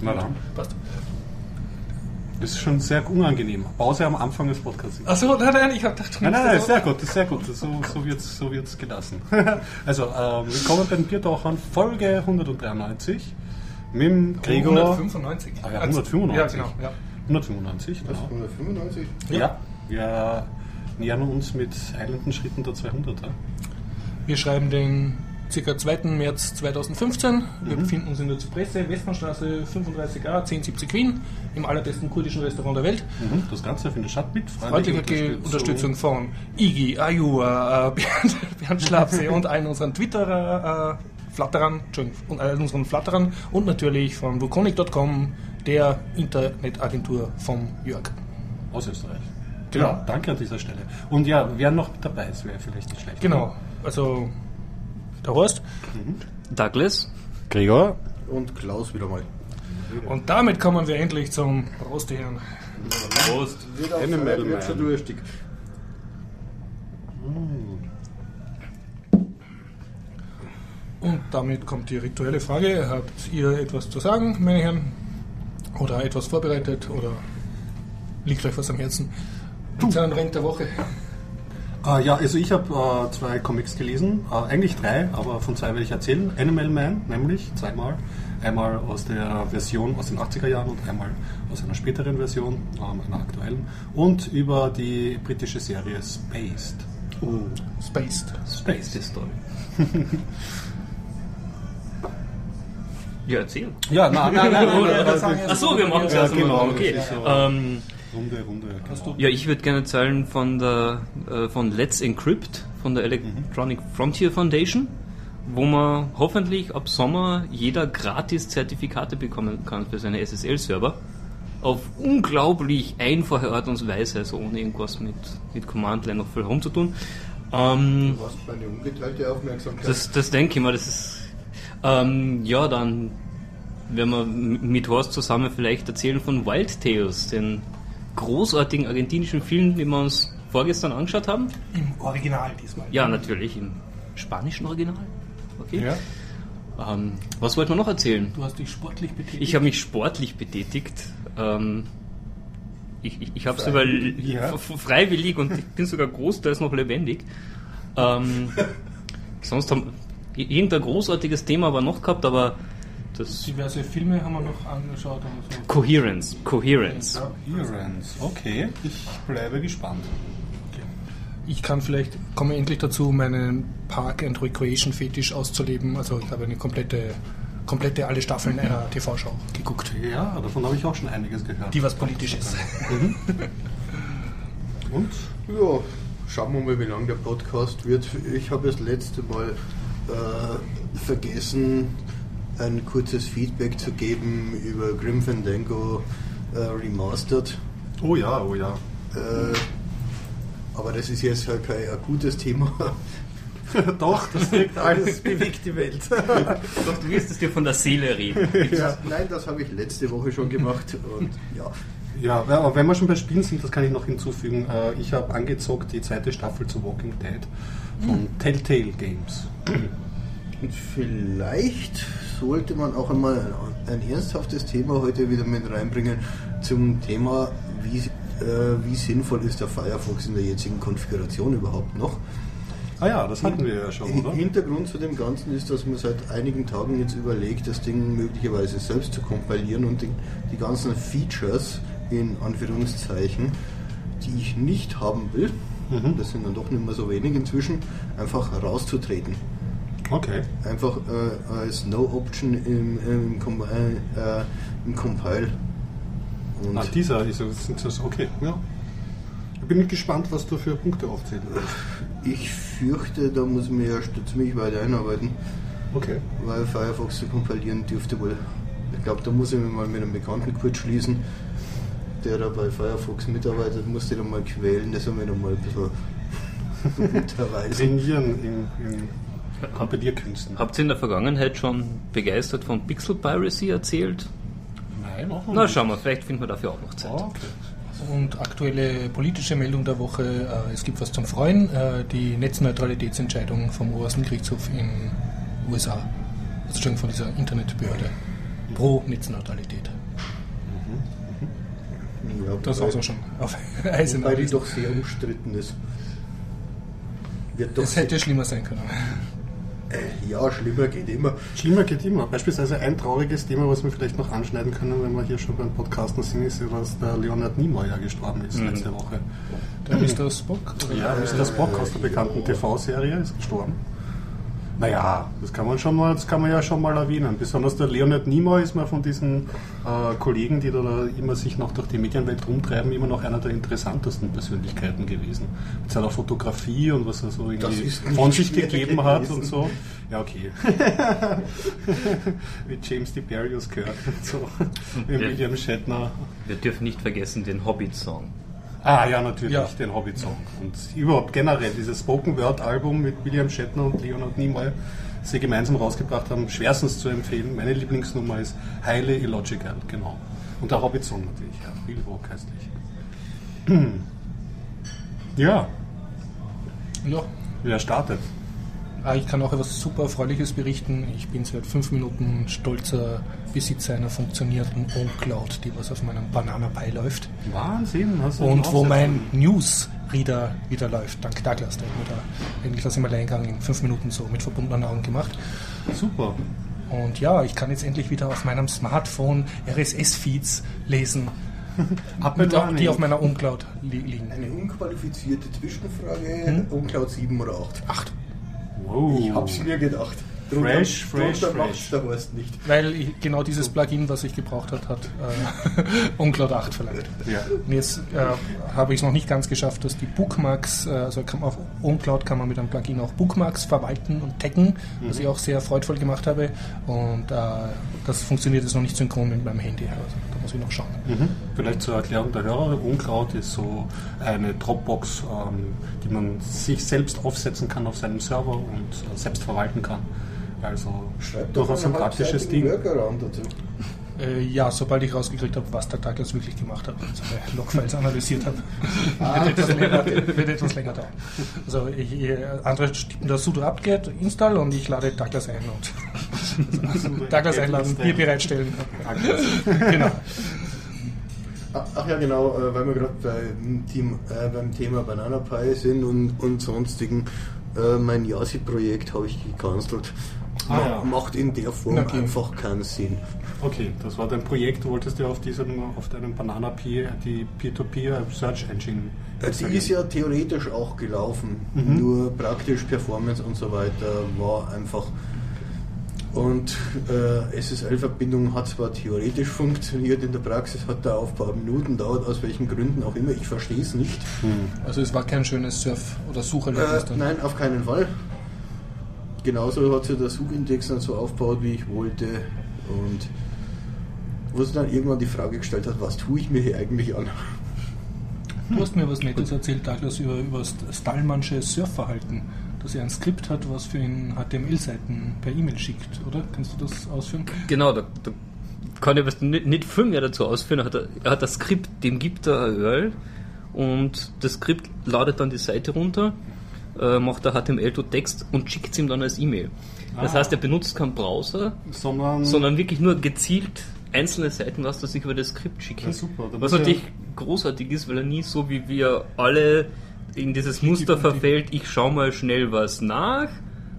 Na dann. Passt. Das ist schon sehr unangenehm. Pause am Anfang des Podcasts. Achso, nein, nein, ich hab gedacht, Nein, nein, nein, sehr gut, das ist sehr gut. So, so wird es so wird's gelassen. also, ähm, willkommen bei den Biertauchern, Folge 193 mit dem Gregor. 195. Ah ja, 195. Ja, genau. Ja. 195, Was? genau. 195? Ja. wir nähern uns mit eilenden Schritten der 200er. Wir schreiben den ca. 2. März 2015. Wir Mhm. befinden uns in der Zypresse, Westbahnstraße 35a, 1070 Wien, im allerbesten kurdischen Restaurant der Welt. Mhm. Das Ganze findet statt mit Freundliche Ge- Unterstützung von Igi, Ayua, äh, Bernd, Bernd Schlapse und allen unseren Twitterer, äh, Flatterern, und allen unseren Flatterern und natürlich von Vuconic.com, der Internetagentur vom Jörg. aus Österreich. Genau. Ja, danke an dieser Stelle. Und ja, wer noch dabei ist, wäre vielleicht nicht schlecht. Genau, also der Horst. Douglas. Gregor. Und Klaus wieder mal. Und damit kommen wir endlich zum Prost, die Herren. Prost. Auch Animal wird schon durstig. Und damit kommt die rituelle Frage. Habt ihr etwas zu sagen, meine Herren? Oder etwas vorbereitet? Oder liegt euch was am Herzen? Es einen Renk der Woche? Äh, ja, also ich habe äh, zwei Comics gelesen, äh, eigentlich drei, aber von zwei werde ich erzählen. Animal Man, nämlich zweimal. Einmal aus der Version aus den 80er Jahren und einmal aus einer späteren Version, ähm, einer aktuellen. Und über die britische Serie Spaced. Oh, Spaced. Space Story. ja, erzähl. Ja, nein, nein, nein. nein, nein, Achso, wir machen es Ja, erst genau, mal. Okay. das ist so. Ähm, Runde, Runde. Genau. ja, ich würde gerne erzählen von der äh, von Let's Encrypt von der Electronic Frontier Foundation, wo man hoffentlich ab Sommer jeder gratis Zertifikate bekommen kann für seine SSL-Server. Auf unglaublich einfache Art und Weise, also ohne irgendwas mit, mit Command-Line noch viel herumzutun. Ähm, Du hast meine ungeteilte Aufmerksamkeit. Das, das denke ich mal, das ist. Ähm, ja, dann werden wir mit Horst zusammen vielleicht erzählen von Wild Tales, den großartigen argentinischen Film, den wir uns vorgestern angeschaut haben. Im Original diesmal. Ja, natürlich, im spanischen Original. Okay. Ja. Ähm, was wollten wir noch erzählen? Du hast dich sportlich betätigt. Ich habe mich sportlich betätigt. Ähm, ich ich, ich habe sogar Ja. f- f- freiwillig und ich bin sogar großteils noch lebendig. Ähm, sonst haben irgendein großartiges Thema aber noch gehabt, aber das Diverse Filme haben wir noch angeschaut. So. Coherence, Coherence. Coherence. Okay, ich bleibe gespannt. Ich kann vielleicht, komme endlich dazu, meinen Park and Recreation Fetisch auszuleben. Also ich habe eine komplette, komplette alle Staffeln einer TV-Show geguckt, Ja, davon habe ich auch schon einiges gehört. die was politisch ist. Und? Ja, schauen wir mal, wie lang der Podcast wird. Ich habe das letzte Mal äh, vergessen, ein kurzes Feedback zu geben über Grim Fandango äh, Remastered. Oh ja, oh ja. Äh, aber das ist jetzt halt kein akutes Thema. Doch, das wirkt alles bewegt die Welt. Doch, du wirst es dir von der Seele reden. ja, nein, das habe ich letzte Woche schon gemacht. Und ja, Ja, aber wenn wir schon bei Spielen sind, das kann ich noch hinzufügen. Äh, Ich habe angezockt die zweite Staffel zu Walking Dead von Telltale Games. Und vielleicht sollte man auch einmal ein, ein ernsthaftes Thema heute wieder mit reinbringen zum Thema, wie, äh, wie sinnvoll ist der Firefox in der jetzigen Konfiguration überhaupt noch. Ah ja, das hatten wir ja schon, oder? Hintergrund zu dem Ganzen ist, dass man seit einigen Tagen jetzt überlegt, das Ding möglicherweise selbst zu kompilieren und die, die ganzen Features in Anführungszeichen, die ich nicht haben will, Mhm. das sind dann doch nicht mehr so wenig inzwischen, einfach rauszutreten Okay. einfach äh, als No-Option im, im, Com äh, äh, im Compile. Und Ah, dieser ist das okay. Ja. Ich bin gespannt, was du für Punkte aufzählen wirst. ich fürchte, da muss ich mir erst ziemlich weit einarbeiten, Okay. weil Firefox zu kompilieren dürfte wohl. Ich glaube, da muss ich mich mal mit einem Bekannten kurz schließen, der da bei Firefox mitarbeitet, musste da mal quälen, dass er mir noch mal ein bisschen unterweisen. Trainieren in, in Kompilierkünsten. Habt ihr in der Vergangenheit schon begeistert von Pixel Piracy erzählt? Nein, noch Na, schauen wir, vielleicht finden wir dafür auch noch Zeit. Oh, okay. Und aktuelle politische Meldung der Woche, äh, es gibt was zum Freuen, äh, die Netzneutralitätsentscheidung vom obersten Gerichtshof in USA. Also schon von dieser Internetbehörde. pro Netzneutralität. Ja, Das auch so schon auf Eisen. Wobei die doch sehr umstritten ist. Wird doch Es hätte schlimmer sein können. Äh, ja, schlimmer geht immer. Schlimmer geht immer. Beispielsweise ein trauriges Thema, was wir vielleicht noch anschneiden können, wenn wir hier schon beim Podcasten sind, ist, ja, dass der Leonard Nimoy ja gestorben ist letzte Woche. Der Mr. Spock? Oder? Ja, Mr. Spock aus der bekannten TV-Serie ist gestorben. Naja, das kann man schon mal, das kann man ja schon mal erwähnen. Besonders der Leonard Nimoy ist mal von diesen äh, Kollegen, die da, da immer sich noch durch die Medienwelt rumtreiben, immer noch einer der interessantesten Persönlichkeiten gewesen. Mit seiner Fotografie und was er so irgendwie von sich gegeben hat gewesen. und so. Ja, okay. Wie James DeBarius gehört und so. Wie. William Shatner. Wir dürfen nicht vergessen den Hobbit-Song. Ah ja, natürlich, Ja. den Hobbit-Song. Und überhaupt generell dieses Spoken-Word-Album mit William Shatner und Leonard Nimoy, das sie gemeinsam rausgebracht haben, schwerstens zu empfehlen. Meine Lieblingsnummer ist Highly Illogical, genau. Und der Hobbit-Song natürlich, ja, viel hochgeistlich. Ja, Ja. wer startet? Ah, ich kann auch etwas super Erfreuliches berichten. Ich bin seit fünf Minuten stolzer Besitzer einer funktionierenden OwnCloud, die was auf meinem Banana Pi läuft. Wahnsinn, hast du Und wo mein Newsreader wieder läuft, dank Douglas. Der hat mir da eigentlich das im Alleingang in fünf Minuten so mit verbundenen Augen gemacht. Super. Und ja, ich kann jetzt endlich wieder auf meinem Smartphone RSS-Feeds lesen, Up mit, running. die auf meiner OwnCloud li liegen. Eine unqualifizierte Zwischenfrage, Hm? Uncloud 7 oder 8? Acht. Wow. Ich hab's mir gedacht. Fresh, fresh, fresh. macht's der Horst nicht. Weil ich, genau dieses Plugin, was ich gebraucht hat, hat äh, OwnCloud 8 verlangt. Ja. Und jetzt äh, habe ich es noch nicht ganz geschafft, dass die Bookmarks, äh, also kann man auf OwnCloud kann man mit einem Plugin auch Bookmarks verwalten und taggen, was ich auch sehr freudvoll gemacht habe. Und äh, das funktioniert jetzt noch nicht synchron mit meinem Handy. Also da muss ich noch schauen. Mhm. Vielleicht zur Erklärung der Hörer, uncloud ist so eine Dropbox, ähm, die man sich selbst aufsetzen kann auf seinem Server und äh, selbst verwalten kann. Also Schreibt doch durchaus ein praktisches Ding. Dazu. Äh, ja, sobald ich rausgekriegt habe, was der Douglas wirklich gemacht hat und seine Logfiles analysiert habe, Ah. wird, etwas länger, wird etwas länger dauern. Also ich, andere tippen das sudo apt-get install und ich lade Douglas ein und Douglas einladen, Bier bereitstellen. genau. Ach ach ja, genau, äh, weil wir gerade beim, Team- äh, beim Thema Banana Pie sind und, und sonstigen. Äh, mein Yasi-Projekt habe ich gecancelt. Ah, ja. Macht in der Form Okay. einfach keinen Sinn. Okay, das war dein Projekt. Du wolltest ja auf diesem, auf deinem Banana Pi die Peer-to-Peer Search Engine. Äh, Die ist ja theoretisch auch gelaufen, Mhm. nur praktisch Performance und so weiter war einfach. Und äh, SSL-Verbindung hat zwar theoretisch funktioniert, in der Praxis hat der Aufbau Minuten dauert, aus welchen Gründen auch immer, ich verstehe es nicht. Also es war kein schönes Surf- oder Sucherlebnis Äh, dann. nein, auf keinen Fall. Genauso hat sich der Suchindex dann so aufgebaut, wie ich wollte. Und wo sie dann irgendwann die Frage gestellt hat, was tue ich mir hier eigentlich an? Du hast mir was Nettes erzählt, Douglas, über, über das Stallmannsche Surfverhalten, dass er ein Skript hat, was für ihn HTML-Seiten per E-Mail schickt, oder? Kannst du das ausführen? Genau, da, da kann ich was nicht, nicht viel mehr dazu ausführen. Er hat, er hat das Skript, dem gibt er ein URL und das Skript ladet dann die Seite runter, äh, macht da HTML to Text und schickt es ihm dann als E-Mail. Das Ah. heißt, er benutzt keinen Browser, Sondern, sondern wirklich nur gezielt einzelne Seiten, was er sich über das Skript schickt. Ja, super. Was natürlich ja- großartig ist, weil er nie so wie wir alle in dieses Muster verfällt, ich schaue mal schnell was nach.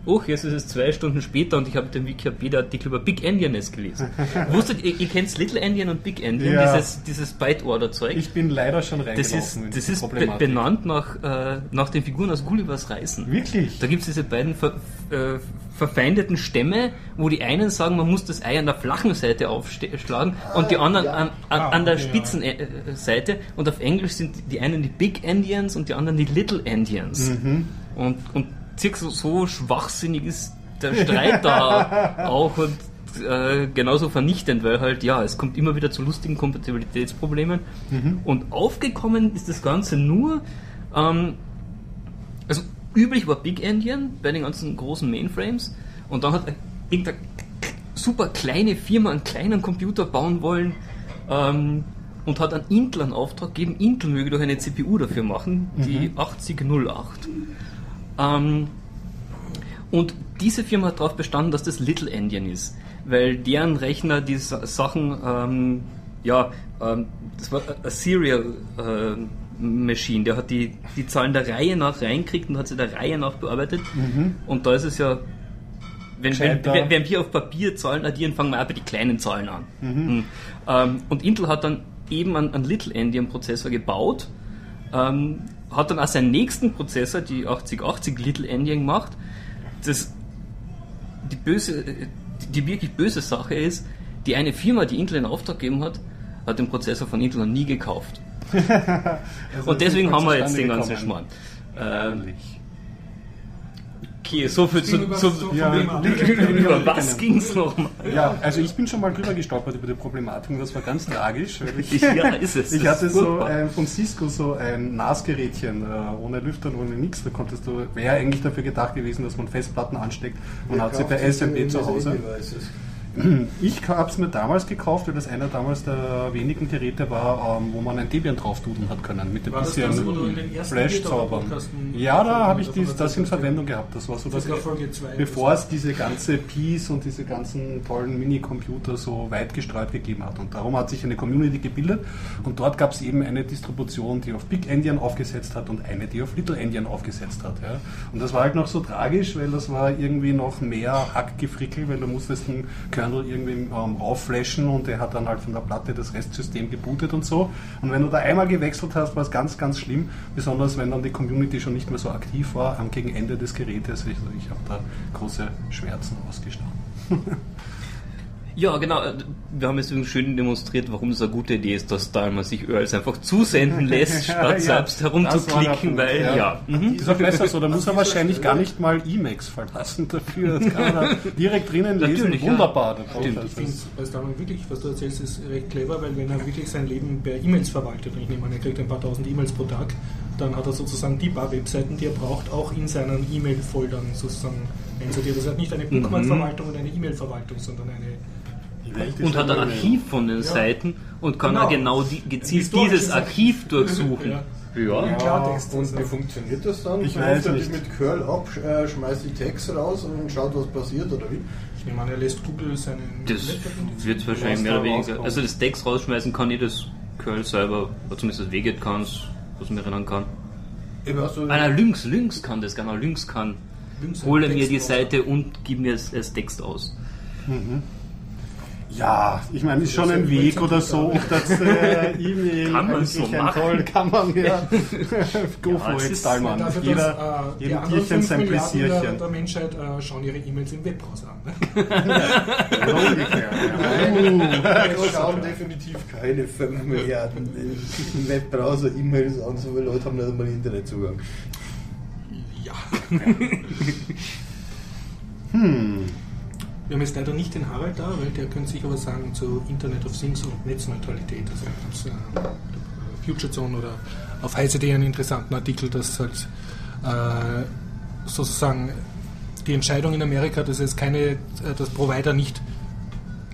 Oh, jetzt ist es zwei Stunden später und ich habe den Wikipedia-Artikel über Big Endian gelesen. Wusstet ihr, ihr kennt Little Endian und Big Endian, Ja. dieses, dieses Byte-Order-Zeug? ich bin leider schon Das reingelaufen ist, in das ist be benannt nach, äh, nach den Figuren aus Gullivers Reisen. Wirklich? Da gibt es diese beiden ver, äh, verfeindeten Stämme, wo die einen sagen, man muss das Ei an der flachen Seite aufschlagen und die anderen ja. an, an, Ah, an der okay, ja. spitzen äh, Seite. Und auf Englisch sind die einen die Big Endians und die anderen die Little Endians. Mhm. Und, und circa so, so schwachsinnig ist der Streit da auch und äh, genauso vernichtend, weil halt, ja, es kommt immer wieder zu lustigen Kompatibilitätsproblemen. Mhm. Und aufgekommen ist das Ganze nur, ähm, also üblich war Big Endian bei den ganzen großen Mainframes und dann hat irgendeine super kleine Firma einen kleinen Computer bauen wollen ähm, und hat an Intel einen Auftrag gegeben, Intel möge doch eine CPU dafür machen, die 8008. Ähm, und diese Firma hat darauf bestanden, dass das Little Endian ist. weil deren Rechner die Sa- Sachen, ähm, ja, ähm, das war a Serial äh, Machine, der hat die, die Zahlen der Reihe nach reinkriegt und hat sie der Reihe nach bearbeitet. Und da ist es ja, wenn, wenn, wenn, wir auf Papier Zahlen addieren, fangen wir bei den kleinen Zahlen an. Mhm. Ähm, und Intel hat dann eben einen, einen Little Endian Prozessor gebaut, ähm, hat dann auch seinen nächsten Prozessor, die 8080 Little Endian gemacht. Das, die böse, die wirklich böse Sache ist, die eine Firma, die Intel in Auftrag gegeben hat, hat den Prozessor von Intel noch nie gekauft. Also Und deswegen haben wir jetzt den ganzen. Schmarrn. Ähm. Okay, so viel zu, Über- zu, so Ja, über was Genau. ging's nochmal? Ja, also ich bin schon mal drüber gestolpert über die Problematik und das war ganz tragisch. Ich, Ja, ist es. ich hatte so ein, von Cisco so ein NAS-Gerätchen, äh, ohne Lüfter, ohne nichts. Da konntest du, wäre eigentlich dafür gedacht gewesen, dass man Festplatten ansteckt. Man hat sie per SMP zu Hause. Ich habe es mir damals gekauft, weil das einer damals der wenigen Geräte war, ähm, wo man ein Debian drauf dudeln hat können. Mit ein War das bisschen Flash-Zaubern. Ja, da habe ich dies, das in? Verwendung gehabt. Das war so das, Sogar Folge zwei bevor es diese ganze Peace und diese ganzen tollen Minicomputer so weit gestreut gegeben hat. Und darum hat sich eine Community gebildet und dort gab es eben eine Distribution, die auf Big Endian aufgesetzt hat und eine, die auf Little Endian aufgesetzt hat. Ja. Und das war halt noch so tragisch, weil das war irgendwie noch mehr Hackgefrickel, weil du musstest einen Kernel irgendwie ähm, aufflashen und der hat dann halt von der Platte das Restsystem gebootet und so. Und wenn du da einmal gewechselt hast, war es ganz, ganz schlimm, besonders wenn dann die Community schon nicht mehr so aktiv war am gegen Ende des Gerätes. Ich, ich habe da große Schmerzen ausgestanden. Ja, genau. äh, Wir haben jetzt übrigens schön demonstriert, warum es eine gute Idee ist, dass da man sich URLs einfach zusenden lässt, statt Ja, selbst herumzuklicken, weil, ja. ja. Mhm. Ist auch besser so, da muss er wahrscheinlich gar nicht mal Emacs verlassen dafür. Das kann er direkt drinnen lesen. Natürlich, ja. Wunderbar. der Stimmt. Ich finde, was wirklich, was du erzählst, ist recht clever, weil wenn er wirklich sein Leben per E-Mails verwaltet, und ich nehme an, er kriegt ein paar tausend E-Mails pro Tag, dann hat er sozusagen die paar Webseiten, die er braucht, auch in seinen E-Mail-Foldern sozusagen einsortiert. Das hat nicht eine Bookmark-Verwaltung und eine E-Mail-Verwaltung, sondern eine ist Und hat ein Archiv von den Ja. Seiten und kann Genau. auch genau die, gezielt dieses Archiv durchsuchen. Ja. Ja. Klartext. Und wie funktioniert das dann? Ich weiß er nicht. mit Curl ab, äh, schmeißt die Tags raus und schaut, was passiert, oder wie? Ich nehme an, er lässt Google seinen Das wird wahrscheinlich mehr oder weniger. Also das Text rausschmeißen kann ich das Curl selber, oder zumindest das Weget kann es, was ich mir erinnern kann. Eben, also, Ah, nein, Lynx, Lynx kann das, genau, Lynx kann. Lynx Hole mir die. Seite und gib mir es als Text aus. Ja, ich meine, ist schon ein Weg oder so, ob das äh, E-Mail Kann man so ein machen. Toll, kann man ja. Go Ja, for it, Stallmann. Dafür, dass, Jeder, äh, anderen Tierchen 5 sein Milliarden der, Pläsierchen. der Menschheit äh, schauen ihre E-Mails im Webbrowser an. Ne? So ungefähr, ja. Nein, es schauen definitiv keine 5 Milliarden im Webbrowser E-Mails an, so viele Leute haben nicht einmal Internetzugang. Ja. Hm. Wir haben jetzt leider nicht den Harald da, weil der könnte sich aber sagen zu Internet of Things und Netzneutralität. Also gibt äh, Future Zone oder auf heise.de einen interessanten Artikel, dass halt äh, sozusagen die Entscheidung in Amerika, dass es keine, äh, dass Provider nicht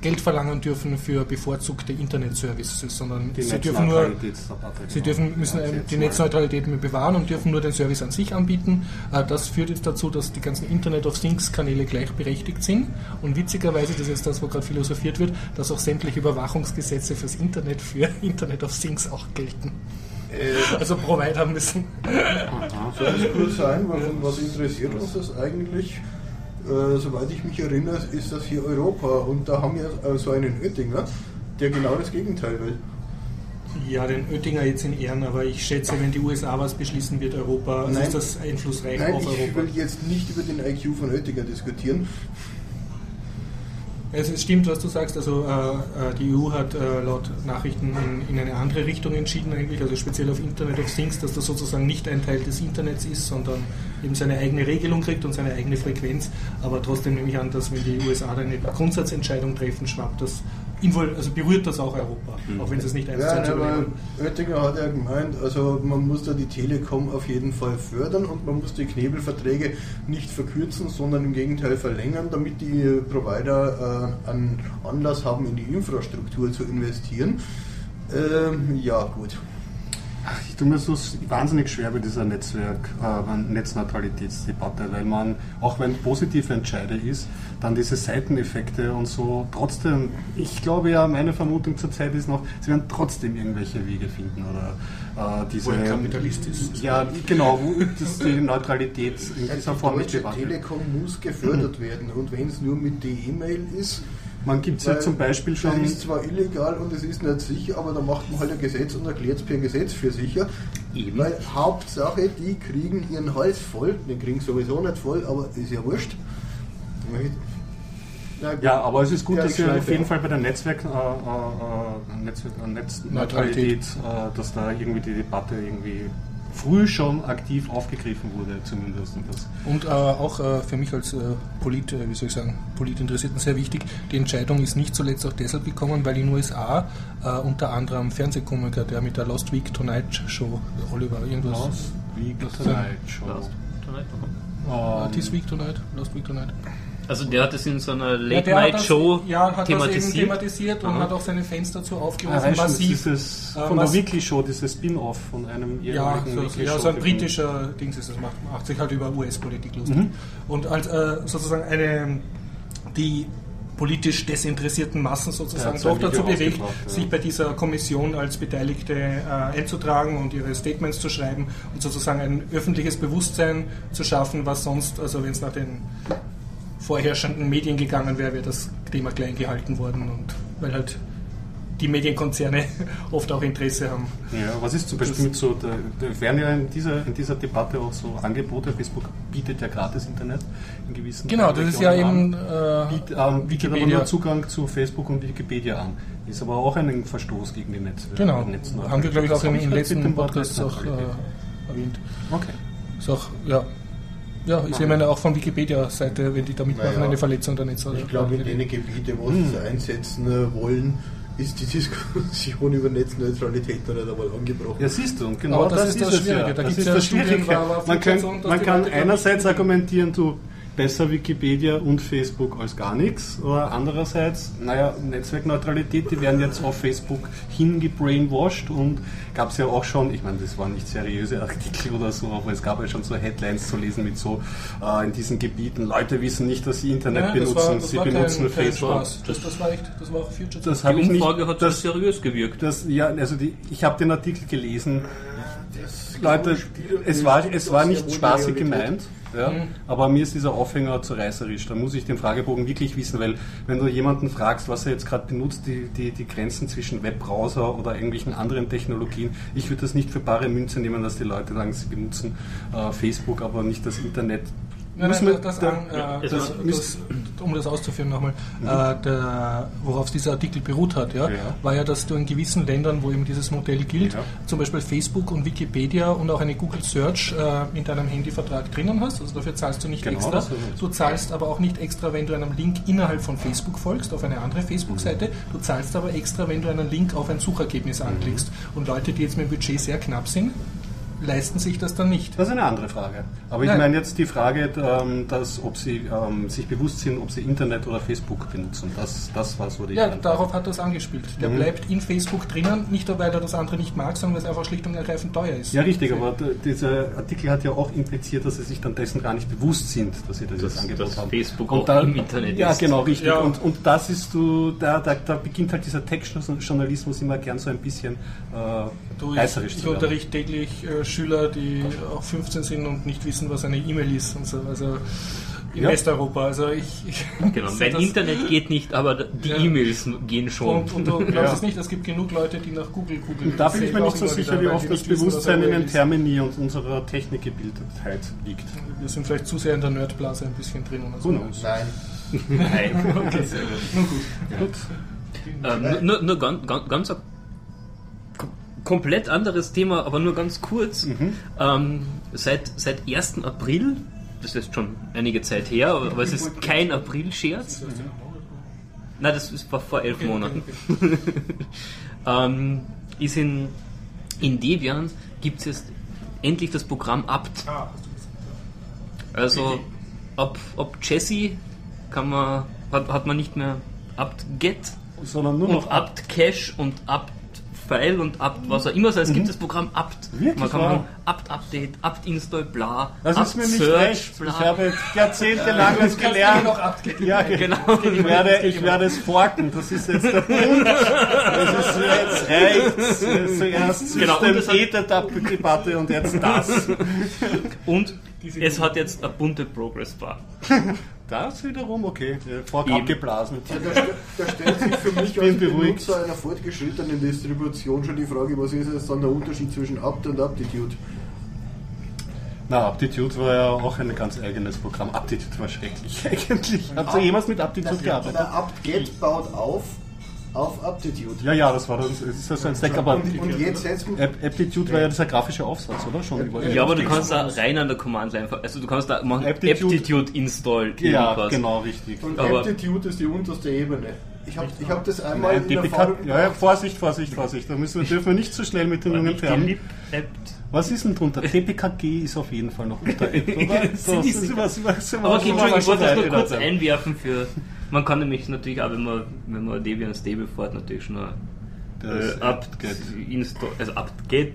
Geld verlangen dürfen für bevorzugte Internetservices, sondern Die sie dürfen nur Netzneutralitätsdebatte, Sie genau. dürfen, müssen Ja, die. Netzneutralität bewahren und dürfen nur den Service an sich anbieten. Äh, Das führt jetzt dazu, dass die ganzen Internet of Things Kanäle gleichberechtigt sind. Und witzigerweise, das ist das, wo gerade philosophiert wird, dass auch sämtliche Überwachungsgesetze fürs Internet für Internet of Things auch gelten. Äh, Also Provider müssen. soll es kurz sein, was, was interessiert uns das eigentlich? Äh, soweit ich mich erinnere, ist das hier Europa und da haben wir äh, so einen Oettinger, der genau das Gegenteil will. Ja, den Oettinger jetzt in Ehren, aber ich schätze, wenn die USA was beschließen, wird Europa, also Nein. ist das einflussreich Nein, auf ich Europa. will jetzt nicht über den IQ von Oettinger diskutieren. Es stimmt, was du sagst. Also äh, äh, die EU hat äh, laut Nachrichten in, in eine andere Richtung entschieden eigentlich, also speziell auf Internet of Things, dass das sozusagen nicht ein Teil des Internets ist, sondern eben seine eigene Regelung kriegt und seine eigene Frequenz. Aber trotzdem nehme ich an, dass wenn die USA da eine Grundsatzentscheidung treffen, schwappt das, invol also berührt das auch Europa, auch wenn es nicht eins zu Ja, aber übernehmen. Oettinger hat ja gemeint, also man muss da die Telekom auf jeden Fall fördern und man muss die Knebelverträge nicht verkürzen, sondern im Gegenteil verlängern, damit die Provider äh, einen Anlass haben, in die Infrastruktur zu investieren. Ähm, ja, gut. Ach, ich tue mir so wahnsinnig schwer bei dieser Netzwerk, äh, Netzneutralitätsdebatte, weil man, auch wenn positive Entscheide ist, dann diese Seiteneffekte und so trotzdem, ich glaube ja, meine Vermutung zurzeit ist noch, sie werden trotzdem irgendwelche Wege finden oder äh, diese. Wo ein Kapitalist ist. Ja, genau, wo das die Neutralität in Ja, dieser die Form Deutsche wird. Telekom muss gefördert werden und wenn es nur mit der E-Mail ist, Man gibt es ja zum Beispiel Das schon. ist zwar illegal und es ist nicht sicher, aber dann macht man halt ein Gesetz und erklärt es per Gesetz für sicher. Eben. Weil Hauptsache, die kriegen ihren Hals voll, den kriegen sowieso nicht voll, aber ist ja wurscht. Ja, aber es ist gut, Ja, dass wir auf jeden Fall bei der Netzwerk, äh, äh, Netzwerk, äh, Netzneutralität, äh, dass da irgendwie die Debatte irgendwie früh schon aktiv aufgegriffen wurde, zumindest. Und das Und äh, auch äh, für mich als äh, Polit, äh, wie soll ich sagen, Politinteressierten sehr wichtig, die Entscheidung ist nicht zuletzt auch deshalb gekommen, weil in den USA äh, unter anderem Fernsehkomiker, der mit der Lost Week Tonight Show, Oliver, irgendwas. Lost Week Tonight Show. Last Tonight, Äh, Ähm, This Week Tonight, Lost Week Tonight. Also der hat es in so einer Ja, Late-Night-Show ja, hat das eben thematisiert. thematisiert und Aha. hat auch seine Fans dazu Ah, aufgerufen, du, massiv. dieses, äh, von der Weekly Show, dieses Spin-off von einem Ja, so, Weekly ja, so ein britischer Dings ist das, macht, macht sich halt über US-Politik lustig. Mhm. Und als äh, sozusagen eine, die politisch desinteressierten Massen sozusagen Ja, so doch dazu bewegt, ja. sich bei dieser Kommission als Beteiligte äh, einzutragen und ihre Statements zu schreiben und sozusagen ein öffentliches Bewusstsein zu schaffen, was sonst, also wenn es nach den vorherrschenden Medien gegangen wäre, wäre das Thema klein gehalten worden und weil halt die Medienkonzerne oft auch Interesse haben. Ja, was ist zum Beispiel mit so, da, da werden ja in dieser, in dieser Debatte auch so Angebote, Facebook bietet ja gratis Internet in gewissen Genau, das ist ja eben äh, Biet, ähm, bietet aber nur Zugang zu Facebook und Wikipedia an. Ist aber auch ein Verstoß gegen die Netzwerke. Genau, Netzneutralität. haben wir glaube ich auch im, im letzten Podcast auch äh, erwähnt. Okay. Ist auch, ja, ja ist ja meine auch von Wikipedia-Seite, wenn die da mitmachen, Naja. eine Verletzung der Netze. Ich glaube, in den Gebieten, wo Hm. sie es einsetzen äh, wollen, ist die Diskussion über Netzneutralität noch nicht einmal angebrochen. Ja, siehst du, und genau Aber das das, ist das Schwierige. Ja. Da das ist ja das Studien, Schwierige. Man, kann, man kann ich, einerseits nicht- argumentieren, du besser Wikipedia und Facebook als gar nichts, oder andererseits, naja, Netzwerkneutralität, die werden jetzt auf Facebook hingebrainwashed und gab es ja auch schon, ich meine, das waren nicht seriöse Artikel oder so, aber es gab ja schon so Headlines zu lesen mit so, äh, in diesen Gebieten, Leute wissen nicht, dass sie Internet das benutzen, war, sie benutzen kein, kein Facebook. Spaß. Das, das war echt, das war auch Future Das Die ich nicht, Umfrage hat das, seriös gewirkt. das, ja, also die, ich habe den Artikel gelesen. Das Leute, es war, es war nicht spaßig Realität. gemeint, ja, Mhm. aber mir ist dieser Aufhänger zu reißerisch. Da muss ich den Fragebogen wirklich wissen, weil wenn du jemanden fragst, was er jetzt gerade benutzt, die, die, die Grenzen zwischen Webbrowser oder irgendwelchen anderen Technologien, ich würde das nicht für bare Münze nehmen, dass die Leute sagen, sie benutzen äh, Facebook, aber nicht das Internet. Nein, Muss nein, man- das, da- an, äh, das- das, müsst- das, um das auszuführen nochmal, äh, der, worauf dieser Artikel beruht hat, ja, Ja. war ja, dass du in gewissen Ländern, wo eben dieses Modell gilt, Ja. zum Beispiel Facebook und Wikipedia und auch eine Google Search äh, in deinem Handyvertrag drinnen hast, also dafür zahlst du nicht Genau, extra. Du zahlst aber auch nicht extra, wenn du einem Link innerhalb von Facebook folgst, auf eine andere Facebook-Seite. Du zahlst aber extra, wenn du einen Link auf ein Suchergebnis Mhm. anklickst. Und Leute, die jetzt mit dem Budget sehr knapp sind, leisten sich das dann nicht. Das ist eine andere Frage. Aber ich Nein. meine jetzt die Frage, ähm, dass, ob sie ähm, sich bewusst sind, ob sie Internet oder Facebook benutzen. Das, das war so die Ja, Antwort. darauf hat er es angespielt. Der Mhm. bleibt in Facebook drinnen, nicht weil er das andere nicht mag, sondern weil es einfach schlicht und ergreifend teuer ist. Ja, richtig, aber d- dieser Artikel hat ja auch impliziert, dass sie sich dann dessen gar nicht bewusst sind, dass sie dieses Dass- Angebot dass haben. Facebook und auch da, im Internet ja, ist. genau, richtig. Ja. Und, und das ist du, da, da, da beginnt halt dieser Textjournalismus immer gern so ein bisschen äh, Du, ich reißerisch ich zu werden. unterrichte täglich äh, Schüler, die auch 15 sind und nicht wissen, was eine E-Mail ist und so. Also in Ja. Westeuropa. Also ich, ich Genau, mein das- Internet geht nicht, aber die Ja. E-Mails gehen schon. Und, und du glaubst Ja. es nicht, es gibt genug Leute, die nach Google googeln. Da bin ich mir nicht so sicher, wieder, wie oft das wissen, Bewusstsein in den. Termini und unserer Technikgebildetheit liegt. Wir sind vielleicht zu sehr in der Nerdblase ein bisschen drin. Also. Nein. Nein. Okay, sehr gut. Nun gut. Gut. Ähm, nur nur ganz, ganz, ganz komplett anderes Thema, aber nur ganz kurz. Ähm, seit, seit 1. April, das ist schon einige Zeit her, aber, es ist kein April-Scherz. Nein, das ist vor, elf Monaten. ähm, ist in, in Debian gibt es jetzt endlich das Programm apt. Ah. Also ab, ab Jesse kann man, hat, hat man nicht mehr apt-get Sondern nur noch apt-cache und File und apt was auch immer. Also es gibt das Programm apt. Wirklich Man kann machen apt Update, apt Install, bla. Das apt ist mir nicht Search, recht. bla. Ich habe jahrzehntelang das gelernt. Ja, Genau. Ich werde, ich werde es forken. Das ist jetzt der Punkt. Das ist jetzt rechts. Zuerst Genau, hat- System-Debatte und jetzt das. Und es hat jetzt eine bunte Progress-Bar. Das wiederum, okay. Fork Eben. abgeblasen. Ja, da, da stellt sich für mich als. Benutzer einer fortgeschrittenen Distribution schon die Frage, was ist jetzt dann der Unterschied zwischen Apt und Aptitude? Na, Aptitude war ja auch ein ganz eigenes Programm. Aptitude war schrecklich eigentlich. Habt ihr jemals mit Aptitude gearbeitet? Der apt-get baut auf auf Aptitude. Ja, ja, das war dann, es ist ja so ein Stack, aber Und, und jetzt App- Aptitude war ja dieser grafische Aufsatz, oder? Schon über Ja, aber du kannst da rein an der Command-Line, also du kannst da machen Aptitude- Aptitude, Install, Ja, irgendwas. genau, richtig. und Aber- Aptitude ist die unterste Ebene. Ich habe ich hab das einmal Nein, in DPK, Erfahrung ja, ja, Vorsicht, Vorsicht, Vorsicht. Da müssen wir, dürfen wir nicht zu schnell mit den Pferden. lib-apt. Was ist denn drunter? TPKG ist auf jeden Fall noch unter App, oder? So, das ist was, was, Aber okay, Entschuldigung, ich wollte das nur kurz ein. einwerfen für. Man kann nämlich natürlich auch, wenn man, wenn man Debian Stable fährt, natürlich schon ein Das äh, apt-get, install, also apt-get,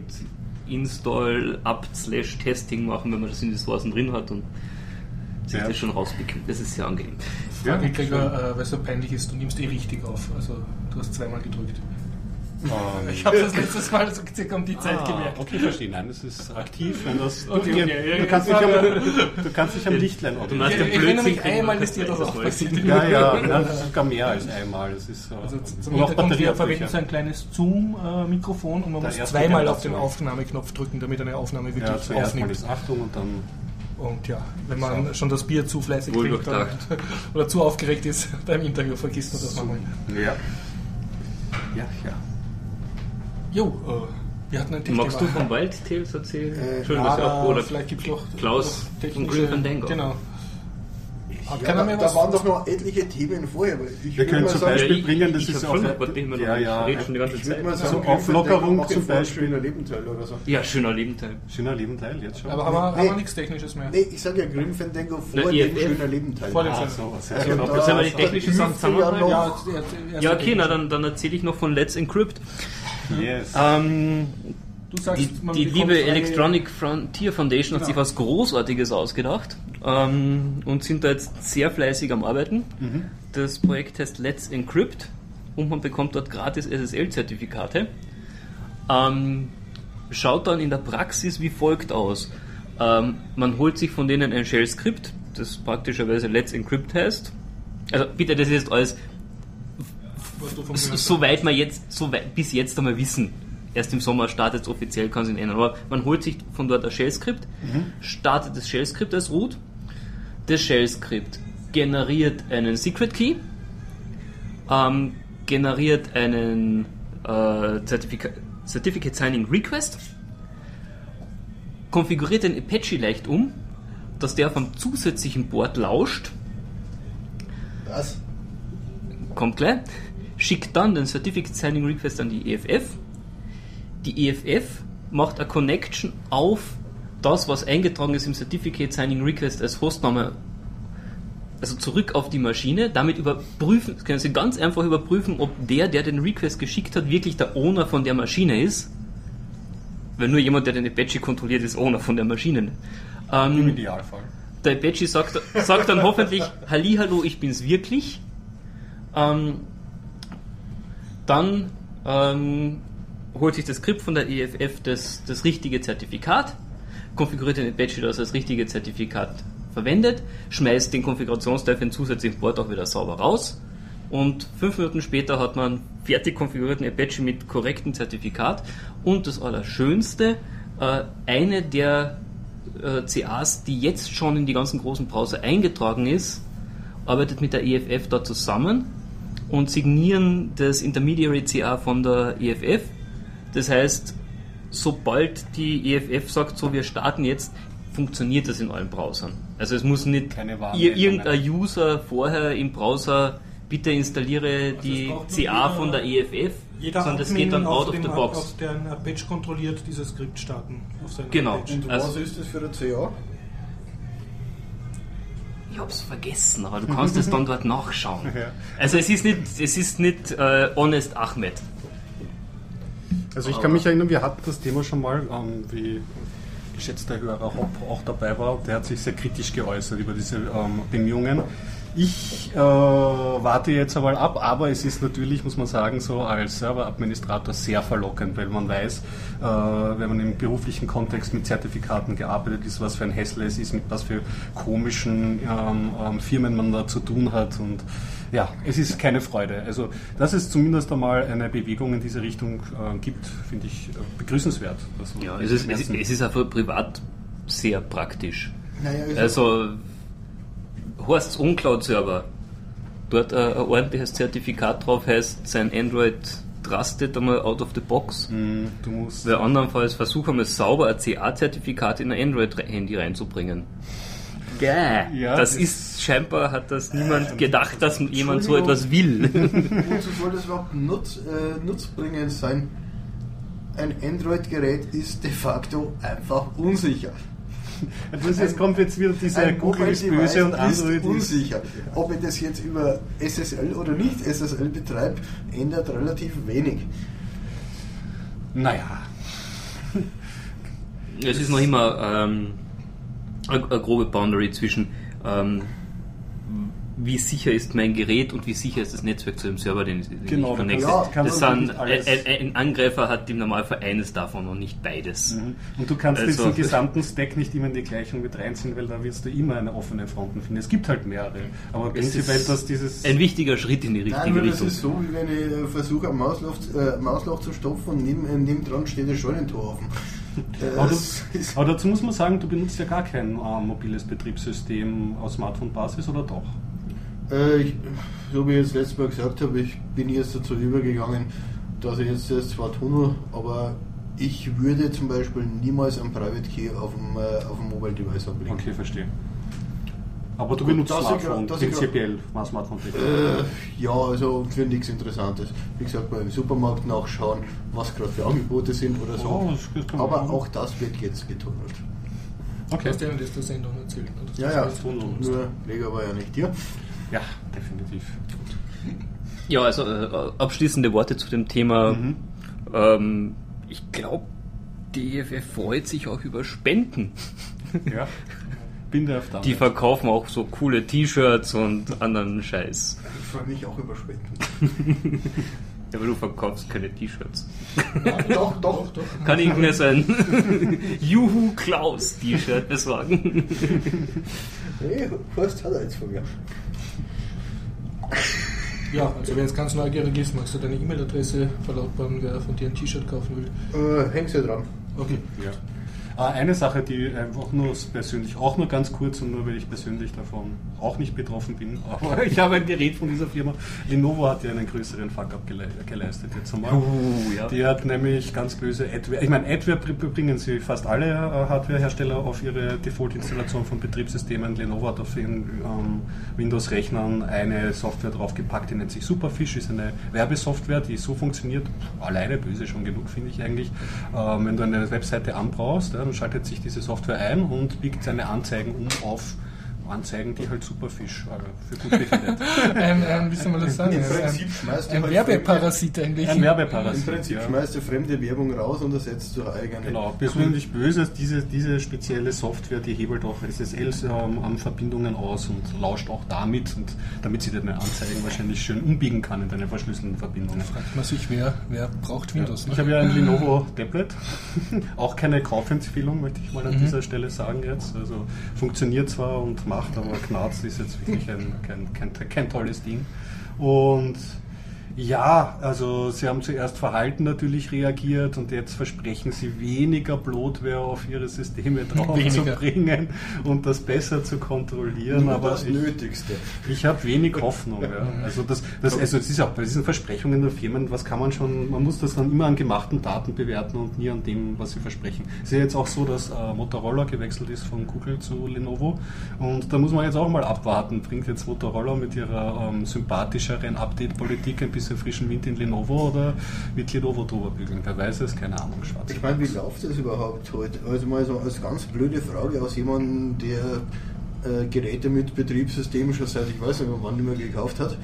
install, apt slash testing machen, wenn man das in den Sourcen drin hat und sich Ja. das schon rauspicken. Das ist sehr angenehm. Ja, Frage, Gregor, äh, weil es so peinlich ist, du nimmst eh richtig auf. Also du hast zweimal gedrückt. Ähm, Ich habe das letztes Mal so circa um die Zeit Ah, gemerkt. okay, verstehe. Nein, das ist aktiv, wenn das. Okay, du, okay, ja, du, ja, kannst dich war am, du kannst dich am Lichtlein Du orientieren. Ich, ich erinnere mich, einmal ist dir das auch passiert. Ja, ja, ja, das ist sogar mehr als einmal. Das ist, äh, Also zum und auch Hintergrund, wir verwenden so ein kleines Zoom-Mikrofon und man Der muss zweimal auf den. Aufnahmeknopf drücken, damit eine Aufnahme wirklich Ja, zuerst mal aufnimmt. ist Achtung und dann. Und ja, wenn man schon das Bier zu fleißig Wohl trinkt durchdacht. oder zu aufgeregt ist beim Interview, vergisst man das manchmal. Ja. Ja, ja. Jo, äh, wir hatten ein Thema. Magst du von Wild Tales erzählen? Äh, Schön, ja, dass auch, oder vielleicht gibt es noch Klaus noch von Grim Fandango. Genau. Hat Ja, da, mehr da waren doch noch etliche Themen vorher. Wir würde können zum sagen, Beispiel ich- bringen, das ich ist ja aber immer noch Ja, ja. Ich rede schon die ganze Zeit. mal sagen, Auflockerung zum Beispiel. schöner Lebenteil oder so. Ja, schöner Lebenteil. Schöner Lebenteil jetzt schon. Aber haben wir, haben Nee. wir nichts Technisches mehr? Nee, ich sage ja Grim Fandango vor Na, dem EFF. schöner Lebenteil. Vor dem ah, so, sehr Also genau. da- Jetzt haben wir die da technische übt Sachen ja Ja, Ja, okay, na dann, dann erzähle ich noch von Let's Encrypt. Yes. Ähm, Du sagst, die man die liebe Electronic Frontier Foundation hat Genau. sich was Großartiges ausgedacht ähm, und sind da jetzt sehr fleißig am Arbeiten. Das Projekt heißt Let's Encrypt und man bekommt dort gratis SSL-Zertifikate. Ähm, schaut dann in der Praxis wie folgt aus. Ähm, man holt sich von denen ein Shell-Skript, das praktischerweise Let's Encrypt heißt. Also bitte, das ist jetzt alles Soweit wir jetzt, so weit, bis jetzt einmal wissen. Erst im Sommer startet es offiziell, kann sich ändern. Aber man holt sich von dort ein Shell-Skript, startet das Shell-Skript als Root. Das Shell-Skript generiert einen Secret Key, ähm, generiert einen äh, Zertifika Certificate Signing Request, konfiguriert den Apache leicht um, dass der vom zusätzlichen Board lauscht Was? kommt gleich, schickt dann den Certificate Signing Request an die EFF. Die EFF macht eine Connection auf das, was eingetragen ist im Certificate Signing Request als Hostname, also zurück auf die Maschine. Damit überprüfen, können Sie ganz einfach überprüfen, ob der, der den Request geschickt hat, wirklich der Owner von der Maschine ist. Weil nur jemand, der den Apache kontrolliert, ist Owner von der Maschine. Ähm, Im Idealfall. der Apache sagt, sagt dann hoffentlich, Hallihallo, ich bin's wirklich. Ähm, dann ähm, holt sich das Skript von der EFF das, das richtige Zertifikat, konfiguriert den Apache, das als richtige Zertifikat verwendet, schmeißt den Konfigurationsteil für den zusätzlichen Port auch wieder sauber raus und fünf Minuten später hat man fertig konfigurierten Apache mit korrektem Zertifikat und das Allerschönste, äh, eine der äh, CAs, die jetzt schon in die ganzen großen Browser eingetragen ist, arbeitet mit der EFF da zusammen und signieren das Intermediary CA von der EFF. Das heißt, sobald die EFF sagt, so wir starten jetzt, funktioniert das in allen Browsern. Also es muss nicht Keine Warnmeldungen. ir irgendein User vorher im Browser bitte installiere die Also nur CA von der EFF, Jeder sondern das geht dann out of the box. Auf der ein Apache kontrolliert, dieses Skript starten. Genau. Apache. Und Also- was ist das für ein CA? Ich hab's vergessen, aber du kannst es dann dort nachschauen. Ja. Also es ist nicht, es ist nicht äh, Honest Ahmed. Also ich kann mich erinnern, wir hatten das Thema schon mal, ähm, wie geschätzter Hörer Hopp auch dabei war, der hat sich sehr kritisch geäußert über diese ähm, Bemühungen. Ich äh, warte jetzt einmal ab, aber es ist natürlich, muss man sagen, so als Serveradministrator sehr verlockend, weil man weiß, äh, wenn man im beruflichen Kontext mit Zertifikaten gearbeitet ist, was für ein Hassel es ist, mit was für komischen ähm, ähm, Firmen man da zu tun hat und ja, es ist keine Freude. Also, dass es zumindest einmal eine Bewegung in diese Richtung äh, gibt, finde ich äh, begrüßenswert. ja, es ist, es, es ist auch privat sehr praktisch. Naja, also, Horsts Uncloud-Server, dort ein, ein ordentliches Zertifikat drauf heißt, sein Android trusted einmal out of the box. Mm, du musst Weil andernfalls versuche einmal sauber ein CA-Zertifikat in ein Android-Handy reinzubringen. Gäh. Ja, das das- ist scheinbar hat das niemand gedacht, dass jemand so etwas will. Wozu soll das überhaupt nutz, äh, nutzbringend sein? Ein Android-Gerät ist de facto einfach unsicher. Das jetzt kommt jetzt wieder dieser Ein Google ist böse und Android ist unsicher. Ob ich das jetzt über SSL oder nicht SSL betreibe, ändert relativ wenig. Naja, Es ist noch immer ähm, eine, eine grobe Boundary zwischen ähm, wie sicher ist mein Gerät und wie sicher ist das Netzwerk zu dem Server, den, den Genau, ich connecte. ja, kann das man sind, nicht alles- ein, Angreifer hat im Normalfall eines davon und nicht beides. Mhm. Und du kannst Also- diesen gesamten Stack nicht immer in die Gleichung mit reinziehen, weil da wirst du immer eine offene Fronten finden. Es gibt halt mehrere. Aber prinzipiell, ist dass dieses. Ein wichtiger Schritt in die Nein, richtige das Richtung. ist so, wie wenn ich äh, versuche, ein Mausloch, äh, Mausloch zu stopfen und neben, äh, neben dran steht ein Scheunentor offen. Äh, aber, das aber dazu muss man sagen, du benutzt ja gar kein äh, mobiles Betriebssystem auf Smartphone-Basis oder doch? Äh, ich, so wie ich jetzt letztes Mal gesagt habe, ich bin jetzt dazu übergegangen, dass ich jetzt das zwar tue, aber ich würde zum Beispiel niemals ein Private Key auf dem, äh, auf dem Mobile Device ablegen. Okay, verstehe. Aber du Gut, benutzt ich Smartphone, ich prinzipiell smartphone Äh, ja, also für nichts Interessantes. Wie gesagt, mal im Supermarkt nachschauen, was gerade für Angebote sind oder so. Oh, das- das Aber auch das wird jetzt getunnelt. Okay. Kannst du ja das der Sendung erzählen. oder? Das Ja, ja, tun. nur Leger war ja nicht hier. Ja, definitiv. Ja, also äh, abschließende Worte zu dem Thema. Mhm. Ähm, ich glaube, DFF freut sich auch über Spenden. Ja. Bin der auf Die verkaufen auch so coole T-Shirts und anderen Scheiß. Ich freue mich auch über Spenden. Aber du verkaufst keine T-Shirts. doch, doch, doch. Kann ich mir so ein Juhu Klaus T-Shirt besorgen? Hey, Horst hat eins von mir. Ja, also wer jetzt ganz neugierig ist, magst du deine E-Mail-Adresse verlautbaren, wer von dir ein T-Shirt kaufen will? Äh, hängst du dran. Okay. Ja. Äh, Eine Sache, die einfach nur persönlich, auch nur ganz kurz und nur weil ich persönlich davon auch nicht betroffen bin, aber ich habe ein Gerät von dieser Firma. Lenovo hat ja einen größeren Fuck-up gele geleistet jetzt einmal. Uh, ja. Die hat nämlich ganz böse Adware. Ich meine, Adware br- bringen sie fast alle äh, Hardware-Hersteller auf ihre Default-Installation von Betriebssystemen. Lenovo hat auf ihren ähm, Windows-Rechnern eine Software draufgepackt, die nennt sich Superfish, ist eine Werbesoftware, die so funktioniert, alleine böse schon genug, finde ich eigentlich. Ähm, wenn du eine Webseite anbrauchst, ja, schaltet sich diese Software ein und biegt seine Anzeigen um auf Anzeigen, die halt Superfish äh, für gut befindet. Ein, ein, wie soll man das sagen? Im Ein, Prinzip schmeißt du ein halt Werbeparasit eigentlich. Ein Im Werbeparasit. Prinzip ja. schmeißt du fremde Werbung raus und ersetzt durch eigene. Genau, persönlich böse, diese, diese spezielle Software, die hebelt auch SSLs ähm, an Verbindungen aus und lauscht auch damit, und damit sie deine Anzeigen wahrscheinlich schön umbiegen kann in deine verschlüsselten Verbindungen. Fragt man sich, wer, wer braucht Windows? Ich ne? habe ja ein Lenovo Tablet, auch keine Kaufempfehlung, möchte ich mal an dieser Stelle sagen jetzt. Also funktioniert zwar und macht, aber Knarz ist jetzt wirklich ein, kein, kein, kein tolles Ding. Und ja, also sie haben zuerst verhalten natürlich reagiert und jetzt versprechen sie weniger Bloatware auf ihre Systeme drauf Weniger. zu bringen und das besser zu kontrollieren. Nur aber das ich, Nötigste. ich habe wenig Hoffnung. Ja. Also das, das, also es ist auch bei diesen Versprechungen der Firmen, was kann man schon, man muss das dann immer an gemachten Daten bewerten und nie an dem, was sie versprechen. Es ist ja jetzt auch so, dass äh, Motorola gewechselt ist von Google zu Lenovo und da muss man jetzt auch mal abwarten, bringt jetzt Motorola mit ihrer ähm, sympathischeren Update-Politik ein bisschen frischen Wind in Lenovo oder wird Lenovo drüber bügeln? Wer weiß es, keine Ahnung, schwarz. Ich meine, wie läuft das überhaupt heute? Also mal so als ganz blöde Frage aus jemandem, der äh, Geräte mit Betriebssystemen schon seit ich weiß nicht wann nicht mehr gekauft hat.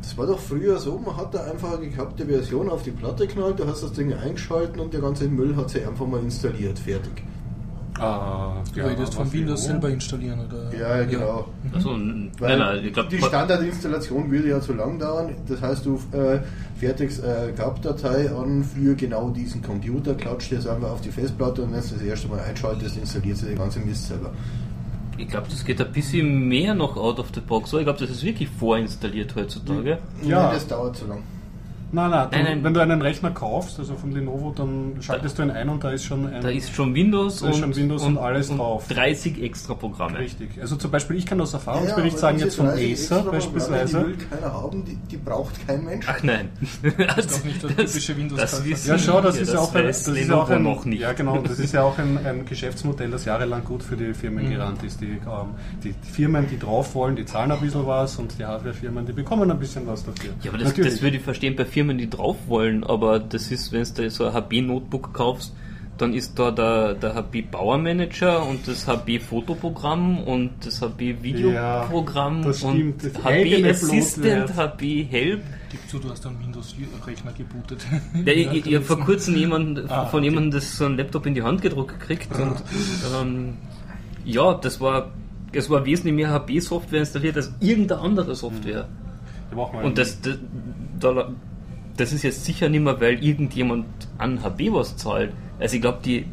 Das war doch früher so, man hat da einfach eine gekappte Version auf die Platte knallt, du hast das Ding eingeschalten und der ganze Müll hat sich einfach mal installiert, fertig. Ah, Du redest von Windows wo? selber installieren, oder? Ja, genau. Also, n- Weil nein, nein, ich glaube, die Standardinstallation würde ja zu lang dauern. Das heißt, du äh, fertigst äh, GAP-Datei an für genau diesen Computer, klatscht das einfach auf die Festplatte und wenn du das erste Mal einschaltest, installiert sie den ganzen Mist selber. ich glaube, das geht ein bisschen mehr noch out of the box. So, ich glaube, das ist wirklich vorinstalliert heutzutage. Ja. Nein, das dauert zu lang. Nein, nein, Nein, nein. wenn du einen Rechner kaufst, also von Lenovo, dann schaltest du ihn ein und da ist schon ein. Da ist schon Windows, Da ist schon Windows und alles drauf. 30 extra Programme. Richtig. Also zum Beispiel, ich kann aus Ja, Erfahrungsbericht aber sagen, jetzt von 30 Acer beispielsweise. Die will keiner haben, die, die braucht kein Mensch. Ach nein. Das ist doch nicht der typische Windows-Käufer. wissen Ja, schau, das wir, ist ja auch ein, das ist ja auch ein, noch nicht. ja genau, das ist ja auch ein, ein Geschäftsmodell, das jahrelang gut für die Firmen Mhm. gerannt ist. Die, ähm, die Firmen, die drauf wollen, die zahlen ein bisschen was und die Hardwarefirmen, die bekommen ein bisschen was dafür. Ja, aber das, das würde ich verstehen bei Firmen, die drauf wollen, aber das ist, wenn du so ein HP-Notebook kaufst, dann ist da der, der HP Power Manager und das HP Fotoprogramm und das HP Videoprogramm Ja, das und. Das HP Assistant. HP Help. Gib zu, du hast einen Windows-Rechner gebootet. Ja, ich, ich, ich habe vor kurzem jemand, Ah, von jemandem das so ein Laptop in die Hand gedruckt gekriegt und ähm, ja, das war, es war wesentlich mehr HP-Software installiert als irgendeine andere Software. Wir Und das, das, da, das ist jetzt sicher nicht mehr, weil irgendjemand an HP was zahlt. Also ich glaube, die,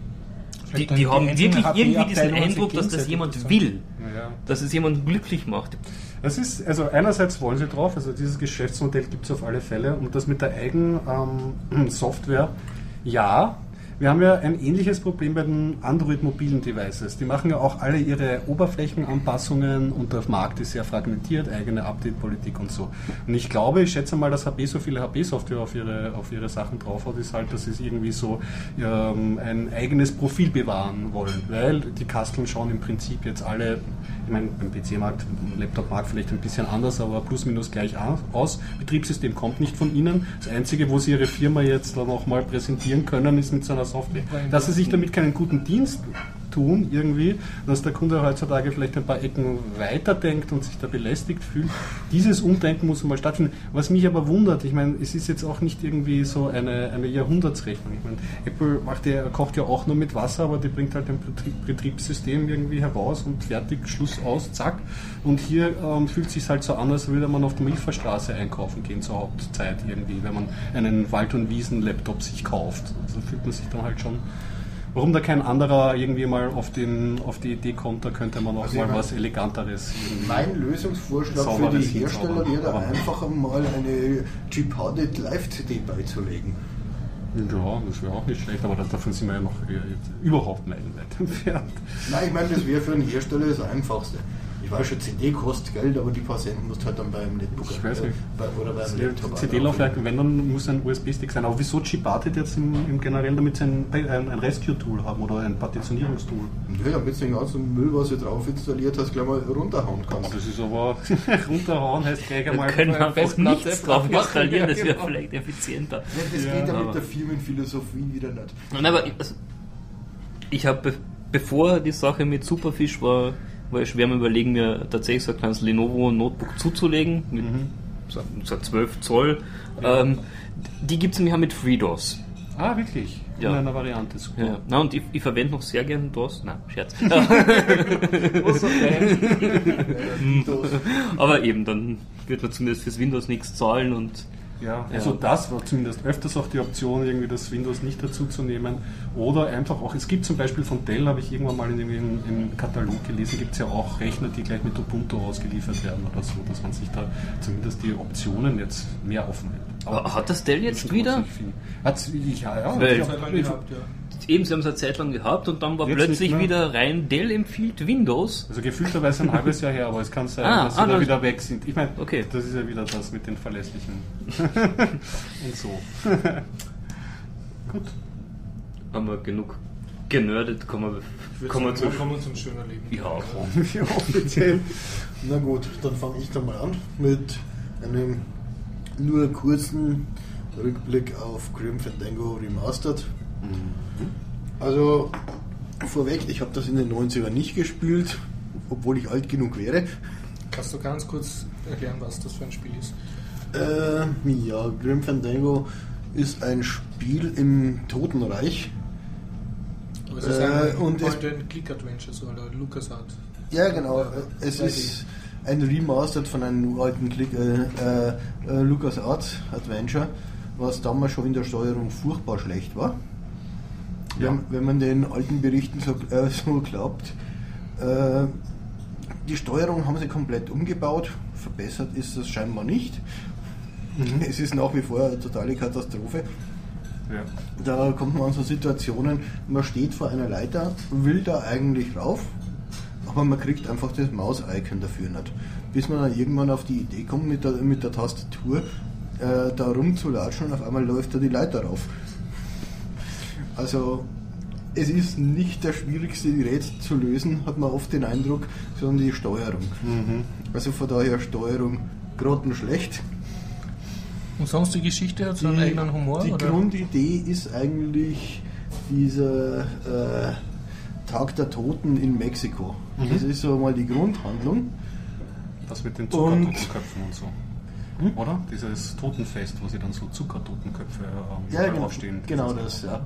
die, die die haben einzelnen wirklich irgendwie diesen Eindruck, dass das jemand will. Ja. Dass es jemanden glücklich macht. Das ist, also einerseits wollen sie drauf, also dieses Geschäftsmodell gibt es auf alle Fälle und das mit der eigenen ähm, Software, ja. Wir haben ja ein ähnliches Problem bei den Android-mobilen Devices. Die machen ja auch alle ihre Oberflächenanpassungen und der Markt ist sehr fragmentiert, eigene Update-Politik und so. Und ich glaube, ich schätze mal, dass HP so viele HP-Software auf ihre, auf ihre Sachen drauf hat, ist halt, dass sie es irgendwie so ähm, ein eigenes Profil bewahren wollen, weil die Kasteln schauen im Prinzip jetzt alle, ich meine, beim PC-Markt, Laptop-Markt vielleicht ein bisschen anders, aber plus minus gleich aus. Betriebssystem kommt nicht von ihnen. Das Einzige, wo sie ihre Firma jetzt dann auch mal präsentieren können, ist mit so einer Software. Dass sie sich damit keinen guten Dienst tun irgendwie, dass der Kunde heutzutage vielleicht ein paar Ecken weiterdenkt und sich da belästigt fühlt. Dieses Umdenken muss mal stattfinden. Was mich aber wundert, ich meine, es ist jetzt auch nicht irgendwie so eine, eine Jahrhundertsrechnung. Ich meine, Apple macht ja, kocht ja auch nur mit Wasser, aber die bringt halt ein Betrieb, Betriebssystem irgendwie heraus und fertig, Schluss aus, zack. Und hier ähm, fühlt es sich halt so an, als würde man auf der Milchverstraße einkaufen gehen zur Hauptzeit irgendwie, wenn man einen Wald- und Wiesen-Laptop sich kauft. Also fühlt man sich dann halt schon Warum da kein anderer irgendwie mal auf, den, auf die Idee kommt, da könnte man auch Also mal was Eleganteres. Mein Lösungsvorschlag für die Hersteller wäre Aber- einfach mal eine Chip-Harded Live-CD beizulegen. Ja, das wäre auch nicht schlecht, aber davon sind wir ja noch äh, überhaupt meilenweit entfernt. Nein, ich meine, das wäre für einen Hersteller das Einfachste. Ich weiß schon, CD kostet Geld, aber die Patienten musst halt dann beim Netbook Ich weiß nicht. bei, oder beim Laptop CD-Laufwerk, wenn dann muss ein USB-Stick sein. Aber wieso Chibatet jetzt im, im generell, damit sie ein, ein, ein Rescue-Tool haben oder ein Partitionierungstool? Nö, damit du den ganzen Müll, was du drauf installiert hast, gleich mal runterhauen kannst. das ist aber runterhauen heißt gleich Wir einmal können eine einfach nichts drauf machen. installieren, das Ja, wäre genau. vielleicht effizienter. Ja, das Ja, geht ja aber- mit der Firmenphilosophie wieder nicht. Nein, aber ich, also, ich habe, be bevor die Sache mit Superfish war, war ich schwer am überlegen, mir tatsächlich so ein kleines Lenovo Notebook zuzulegen, mit Mhm. so, so 12 Zoll. Ähm, die gibt es nämlich auch mit FreeDOS. Ah, wirklich? Ja. In einer Variante, super. Ja, na, und ich, ich verwende noch sehr gern DOS. Nein, Scherz. Aber eben, dann wird man zumindest fürs Windows nichts zahlen und Ja, Ja. also das war zumindest öfters auch die Option, irgendwie das Windows nicht dazu zu nehmen. Oder einfach auch, es gibt zum Beispiel von Dell, habe ich irgendwann mal in dem im, im Katalog gelesen, gibt es ja auch Rechner, die gleich mit Ubuntu ausgeliefert werden oder so, dass man sich da zumindest die Optionen jetzt mehr offen hält. Aber hat das Dell jetzt wieder? Hat's, ja, ja. Weil- ich ja. Eben, sie haben es eine Zeit lang gehabt und dann war Jetzt plötzlich wieder rein Dell empfiehlt Windows. Also gefühlterweise ein halbes Jahr her, aber es kann sein, Ah, dass sie ah, da das- wieder weg sind. Ich meine, Okay. das ist ja wieder das mit den Verlässlichen. Und so. Gut. Haben wir genug generdet, kommen wir, kommen wir zu. kommen zum schöner Leben. Ja, Ja, offiziell. Na gut, dann fange ich dann mal an mit einem nur kurzen Rückblick auf Grim Fandango Remastered. Also vorweg, ich habe das in den 90ern nicht gespielt, obwohl ich alt genug wäre. Kannst du ganz kurz erklären, was das für ein Spiel ist? Äh, ja, Grim Fandango ist ein Spiel im Totenreich. Aber es ist Äh, ein und es- Point-and-Click-Adventure, so oder LucasArt. Ja, genau. Äh, Es 3D. ist ein Remastered von einem alten Klick, äh, äh, LucasArts Adventure, was damals schon in der Steuerung furchtbar schlecht war. Wenn, wenn man den alten Berichten so, äh, so glaubt. Äh, die Steuerung haben sie komplett umgebaut. Verbessert ist das scheinbar nicht. Es ist nach wie vor eine totale Katastrophe. Ja. Da kommt man an so Situationen, man steht vor einer Leiter, will da eigentlich rauf, aber man kriegt einfach das Maus-Icon dafür nicht. Bis man dann irgendwann auf die Idee kommt, mit der, mit der Tastatur äh, da rumzulatschen und auf einmal läuft da die Leiter rauf. Also, es ist nicht das schwierigste Gerät zu lösen, hat man oft den Eindruck, sondern die Steuerung. Also von daher Steuerung grottenschlecht. Und sonst die Geschichte hat so einen eigenen Humor? Die oder? Grundidee ist eigentlich dieser äh, Tag der Toten in Mexiko. Mhm. Das ist so mal die Grundhandlung. Das mit den Und- Zuckertotenköpfen und so. Oder? Dieses Totenfest, wo sie dann so Zuckertotenköpfe ähm, Ja, genau, aufstehen. genau das, ja.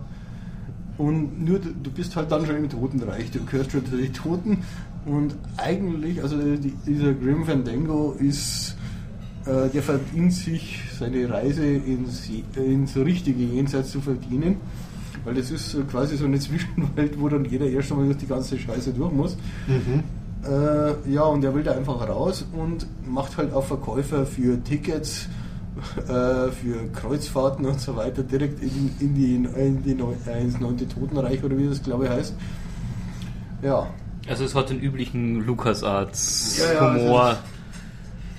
Und nur du, bist halt dann schon im Totenreich, du gehörst schon zu den Toten und eigentlich, also die, dieser Grim Fandango ist, äh, der verdient sich seine Reise ins, ins richtige Jenseits zu verdienen, weil das ist quasi so eine Zwischenwelt, wo dann jeder erst einmal durch die ganze Scheiße durch muss. Mhm. Äh, ja, und er will da einfach raus und macht halt auch Verkäufer für Tickets, äh, für Kreuzfahrten und so weiter direkt in, in die, in die äh, ins neunte Totenreich oder wie das glaube ich heißt. Ja, Also es hat den üblichen LucasArts Ja, ja, Humor. also-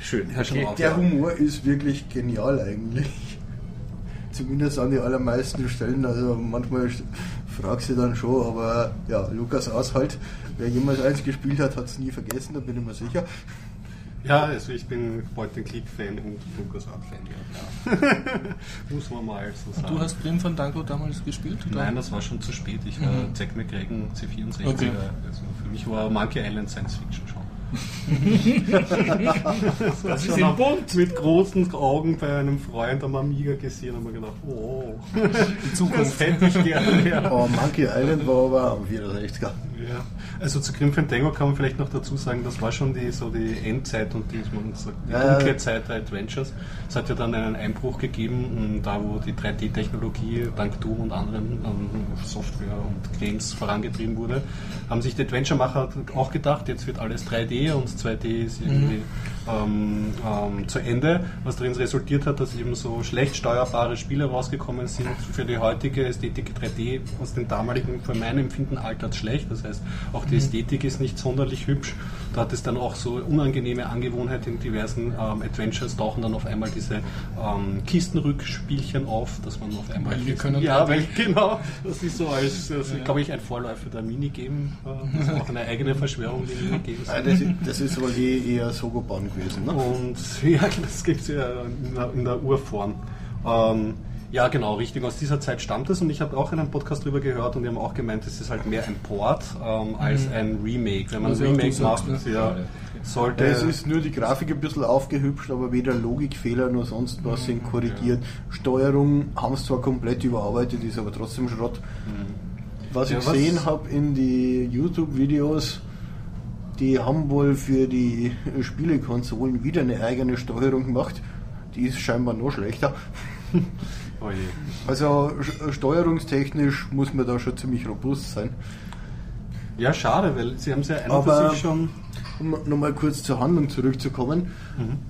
Schön. Auf, der. Humor ist wirklich genial eigentlich. Zumindest an die allermeisten Stellen. Also manchmal fragst du dann schon, aber ja, Lukas Aas halt. Wer jemals eins gespielt hat, hat es nie vergessen, da bin ich mir sicher. Ja, also ich bin Point-and-Click-Fan und LucasArt-Fan. Ja. Muss man mal so sagen. Du hast Grim Fandango damals gespielt? Oder? Nein, das war schon zu spät. Ich war Mhm. Zack McCracken C64. Okay. Also für mich war Monkey Island Science Fiction schon. Das ist im Bund. Mit großen Augen bei einem Freund am Amiga gesehen und mir gedacht, oh, Die Zukunft. das hätte ich gerne. Ja. Oh, Monkey Island war aber am 64er. Ja. Also zu Grim Fandango kann man vielleicht noch dazu sagen, das war schon die, so die Endzeit und die, man sagt, die Ja, dunkle Zeit der Adventures. Es hat ja dann einen Einbruch gegeben, m, da wo die 3D-Technologie dank Doom und anderen ähm, Software und Games vorangetrieben wurde, haben sich die Adventure-Macher auch gedacht, jetzt wird alles 3D und 2D ist irgendwie ähm, ähm, zu Ende, was darin resultiert hat, dass eben so schlecht steuerbare Spiele rausgekommen sind für die heutige Ästhetik 3D aus dem damaligen, für mein Empfinden, altert schlecht. Das heißt, auch die Ästhetik ist nicht sonderlich hübsch. Da hat es dann auch so unangenehme Angewohnheiten in diversen ähm, Adventures, tauchen dann auf einmal diese ähm, Kistenrückspielchen auf, dass man auf einmal... Weil wir können ja, 3D. weil genau, das ist so als, als glaube ich, ein Vorläufer der Minigame. Äh, das ist auch eine eigene Verschwörung, die Minigames. Ah, Das, ist- das ist wohl eh eher Sogoban gewesen. Ne? Und ja, das gibt es ja in der, in der Urform. Ähm, ja, genau, richtig. Aus dieser Zeit stammt es und ich habe auch einen Podcast drüber gehört und die haben auch gemeint, es ist halt mehr ein Port ähm, als ein Remake. Wenn man Was ein ja Remake macht, sagst, ne? ja, sollte. Es ist nur die Grafik ein bisschen aufgehübscht, aber weder Logikfehler noch sonst was sind korrigiert. Steuerung haben es zwar komplett überarbeitet, ist aber trotzdem Schrott. Was Ja, ich was- gesehen habe in die YouTube-Videos, die haben wohl für die Spielekonsolen wieder eine eigene Steuerung gemacht. Die ist scheinbar noch schlechter. oh. Also sch- steuerungstechnisch muss man da schon ziemlich robust sein. Ja, schade, weil sie haben es ja einer Aber- sich schon. Um nochmal kurz zur Handlung zurückzukommen.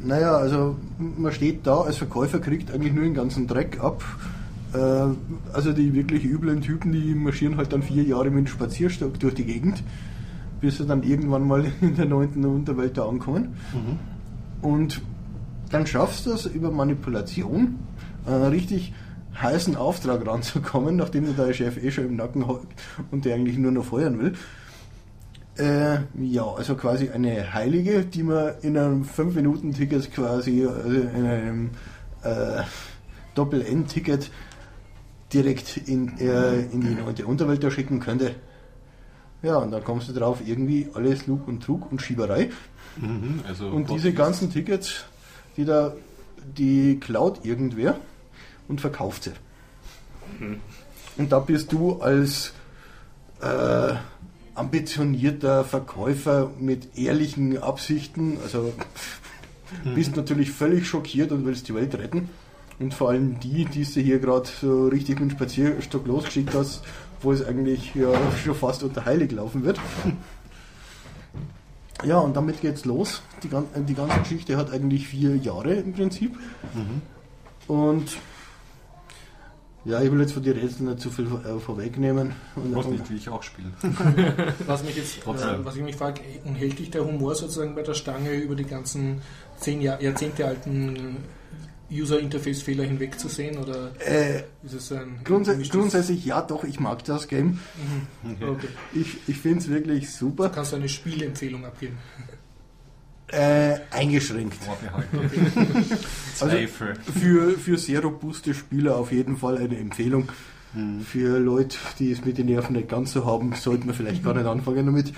Naja, also man steht da als Verkäufer, kriegt eigentlich nur den ganzen Dreck ab. Äh, Also die wirklich üblen Typen, die marschieren halt dann vier Jahre mit dem Spazierstock durch die Gegend, bis sie dann irgendwann mal in der neunten Unterwelt da ankommen. Und dann schaffst du es über Manipulation, einen richtig heißen Auftrag ranzukommen, nachdem der dein Chef eh schon im Nacken hat und der eigentlich nur noch feuern will. Äh, ja, also quasi eine Heilige, die man in einem 5-Minuten-Ticket quasi, also in einem äh, Doppel-N-Ticket direkt in, äh, in die neunte Unterwelt da schicken könnte. Ja, und dann kommst du drauf, irgendwie alles Lug und Trug und Schieberei. Mhm, also Und diese ganzen Tickets, die da die klaut irgendwer und verkauft sie. Und da bist du als äh, ambitionierter Verkäufer mit ehrlichen Absichten, also bist natürlich völlig schockiert und willst die Welt retten. Und vor allem die, die du hier gerade so richtig mit dem Spazierstock losgeschickt hast, wo es eigentlich ja schon fast unter heilig laufen wird. Ja, und damit geht's los. Die, gan- die ganze Geschichte hat eigentlich vier Jahre im Prinzip. Und ja, ich will jetzt von den Rätseln nicht zu viel äh, vorwegnehmen. Und, Was nicht, wie ich auch spiele. Was mich jetzt, äh, was ich mich frage, hält dich der Humor sozusagen bei der Stange über die ganzen zehn Jahr, Jahrzehnte alten User-Interface-Fehler hinwegzusehen oder äh, ist es ein grundsä grundsätzlich ja, doch, ich mag das Game. Okay. Ich, ich finde es wirklich super. Kannst du eine Spielempfehlung abgeben? Äh, eingeschränkt. Zweifel. Für, für sehr robuste Spieler auf jeden Fall eine Empfehlung. Für Leute, die es mit den Nerven nicht ganz so haben, sollten wir vielleicht gar nicht anfangen damit.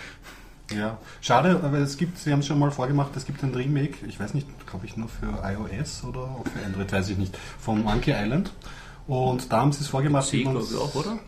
Ja, schade, aber es gibt, Sie haben es schon mal vorgemacht, es gibt ein Remake, ich weiß nicht, glaube ich nur für iOS oder auch für Android, weiß ich nicht, von Monkey Island. Und da haben Sie es vorgemacht. Sie, glaube ich, auch, oder?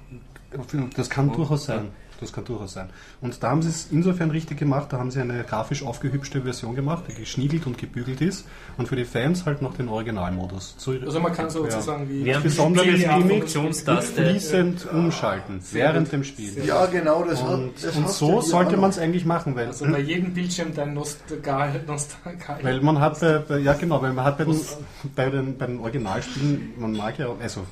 Das kann durchaus sein. Das kann durchaus sein. Und da haben sie es insofern richtig gemacht, da haben sie eine grafisch aufgehübschte Version gemacht, die geschniegelt und gebügelt ist und für die Fans halt noch den Originalmodus. So, Also man kann sozusagen wie Wir haben besonderes Funktionstaste. fließend umschalten während dem Spiel. Ja, genau, das, Und, das und so sollte man es eigentlich machen, weil, also bei jedem Bildschirm dein Nostalgal, Nostalgal. weil man hat bei, bei, ja genau, weil man hat bei den, bei den, bei den Originalspielen, man mag ja, also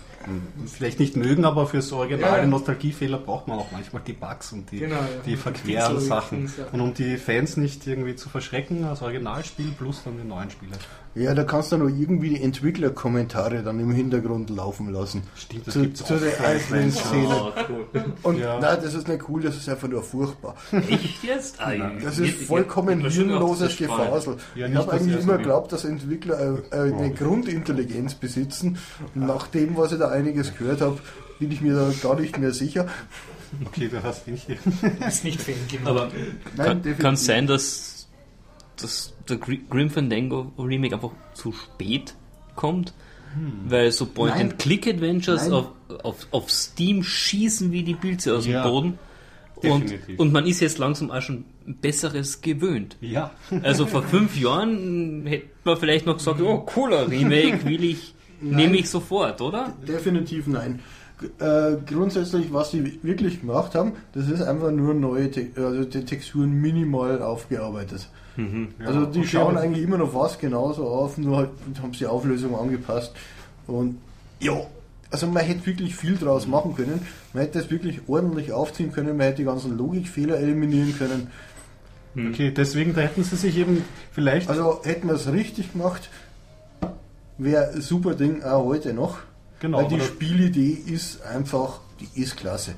vielleicht nicht mögen, aber fürs Original Ja, Nostalgiefehler braucht man auch manchmal die Bugs und die, Genau, ja. die verqueren Sachen. Und um die Fans nicht irgendwie zu verschrecken, das Originalspiel plus dann die neuen Spiele. Ja, da kannst du noch irgendwie die Entwicklerkommentare dann im Hintergrund laufen lassen. Stimmt, das zu, gibt's zu für einzelnen. Szenen. Oh, cool. Und Ja. nein, das ist nicht cool, das ist einfach nur furchtbar. Echt jetzt? Ah, Das ist vollkommen ich- ich- ich- hirnloses ist. Gefasel. Ja, ich habe eigentlich er immer so geglaubt, dass Entwickler äh, äh, eine Grundintelligenz besitzen. Und nach dem, was ich da einiges gehört habe, bin ich mir da gar nicht mehr sicher. Okay, du hast nicht. Du bist nicht Fan, genau. Aber Nein, kann kann es sein, dass, dass der Gr- Grim Fandango Remake einfach zu spät kommt? Weil so. Point-and-Click-Adventures auf, auf, auf Steam schießen wie die Pilze aus Ja, dem Boden. Und, und man ist jetzt langsam auch schon Besseres gewöhnt. Ja. Also vor fünf Jahren hätte man vielleicht noch gesagt, oh cooler Remake, will ich, nehme ich sofort, oder? Definitiv nein. Äh, grundsätzlich, was sie wirklich gemacht haben, das ist einfach nur neue, Te also die Texturen minimal aufgearbeitet. Also die okay, schauen eigentlich immer noch fast genauso auf, nur halt haben sie die Auflösung angepasst. Und ja, also man hätte wirklich viel draus machen können. Man hätte es wirklich ordentlich aufziehen können, man hätte die ganzen Logikfehler eliminieren können. Okay, deswegen da hätten sie sich eben vielleicht. Also hätten wir es richtig gemacht, wäre ein super Ding auch heute noch. Genau, Weil die Spielidee ist einfach, die ist klasse.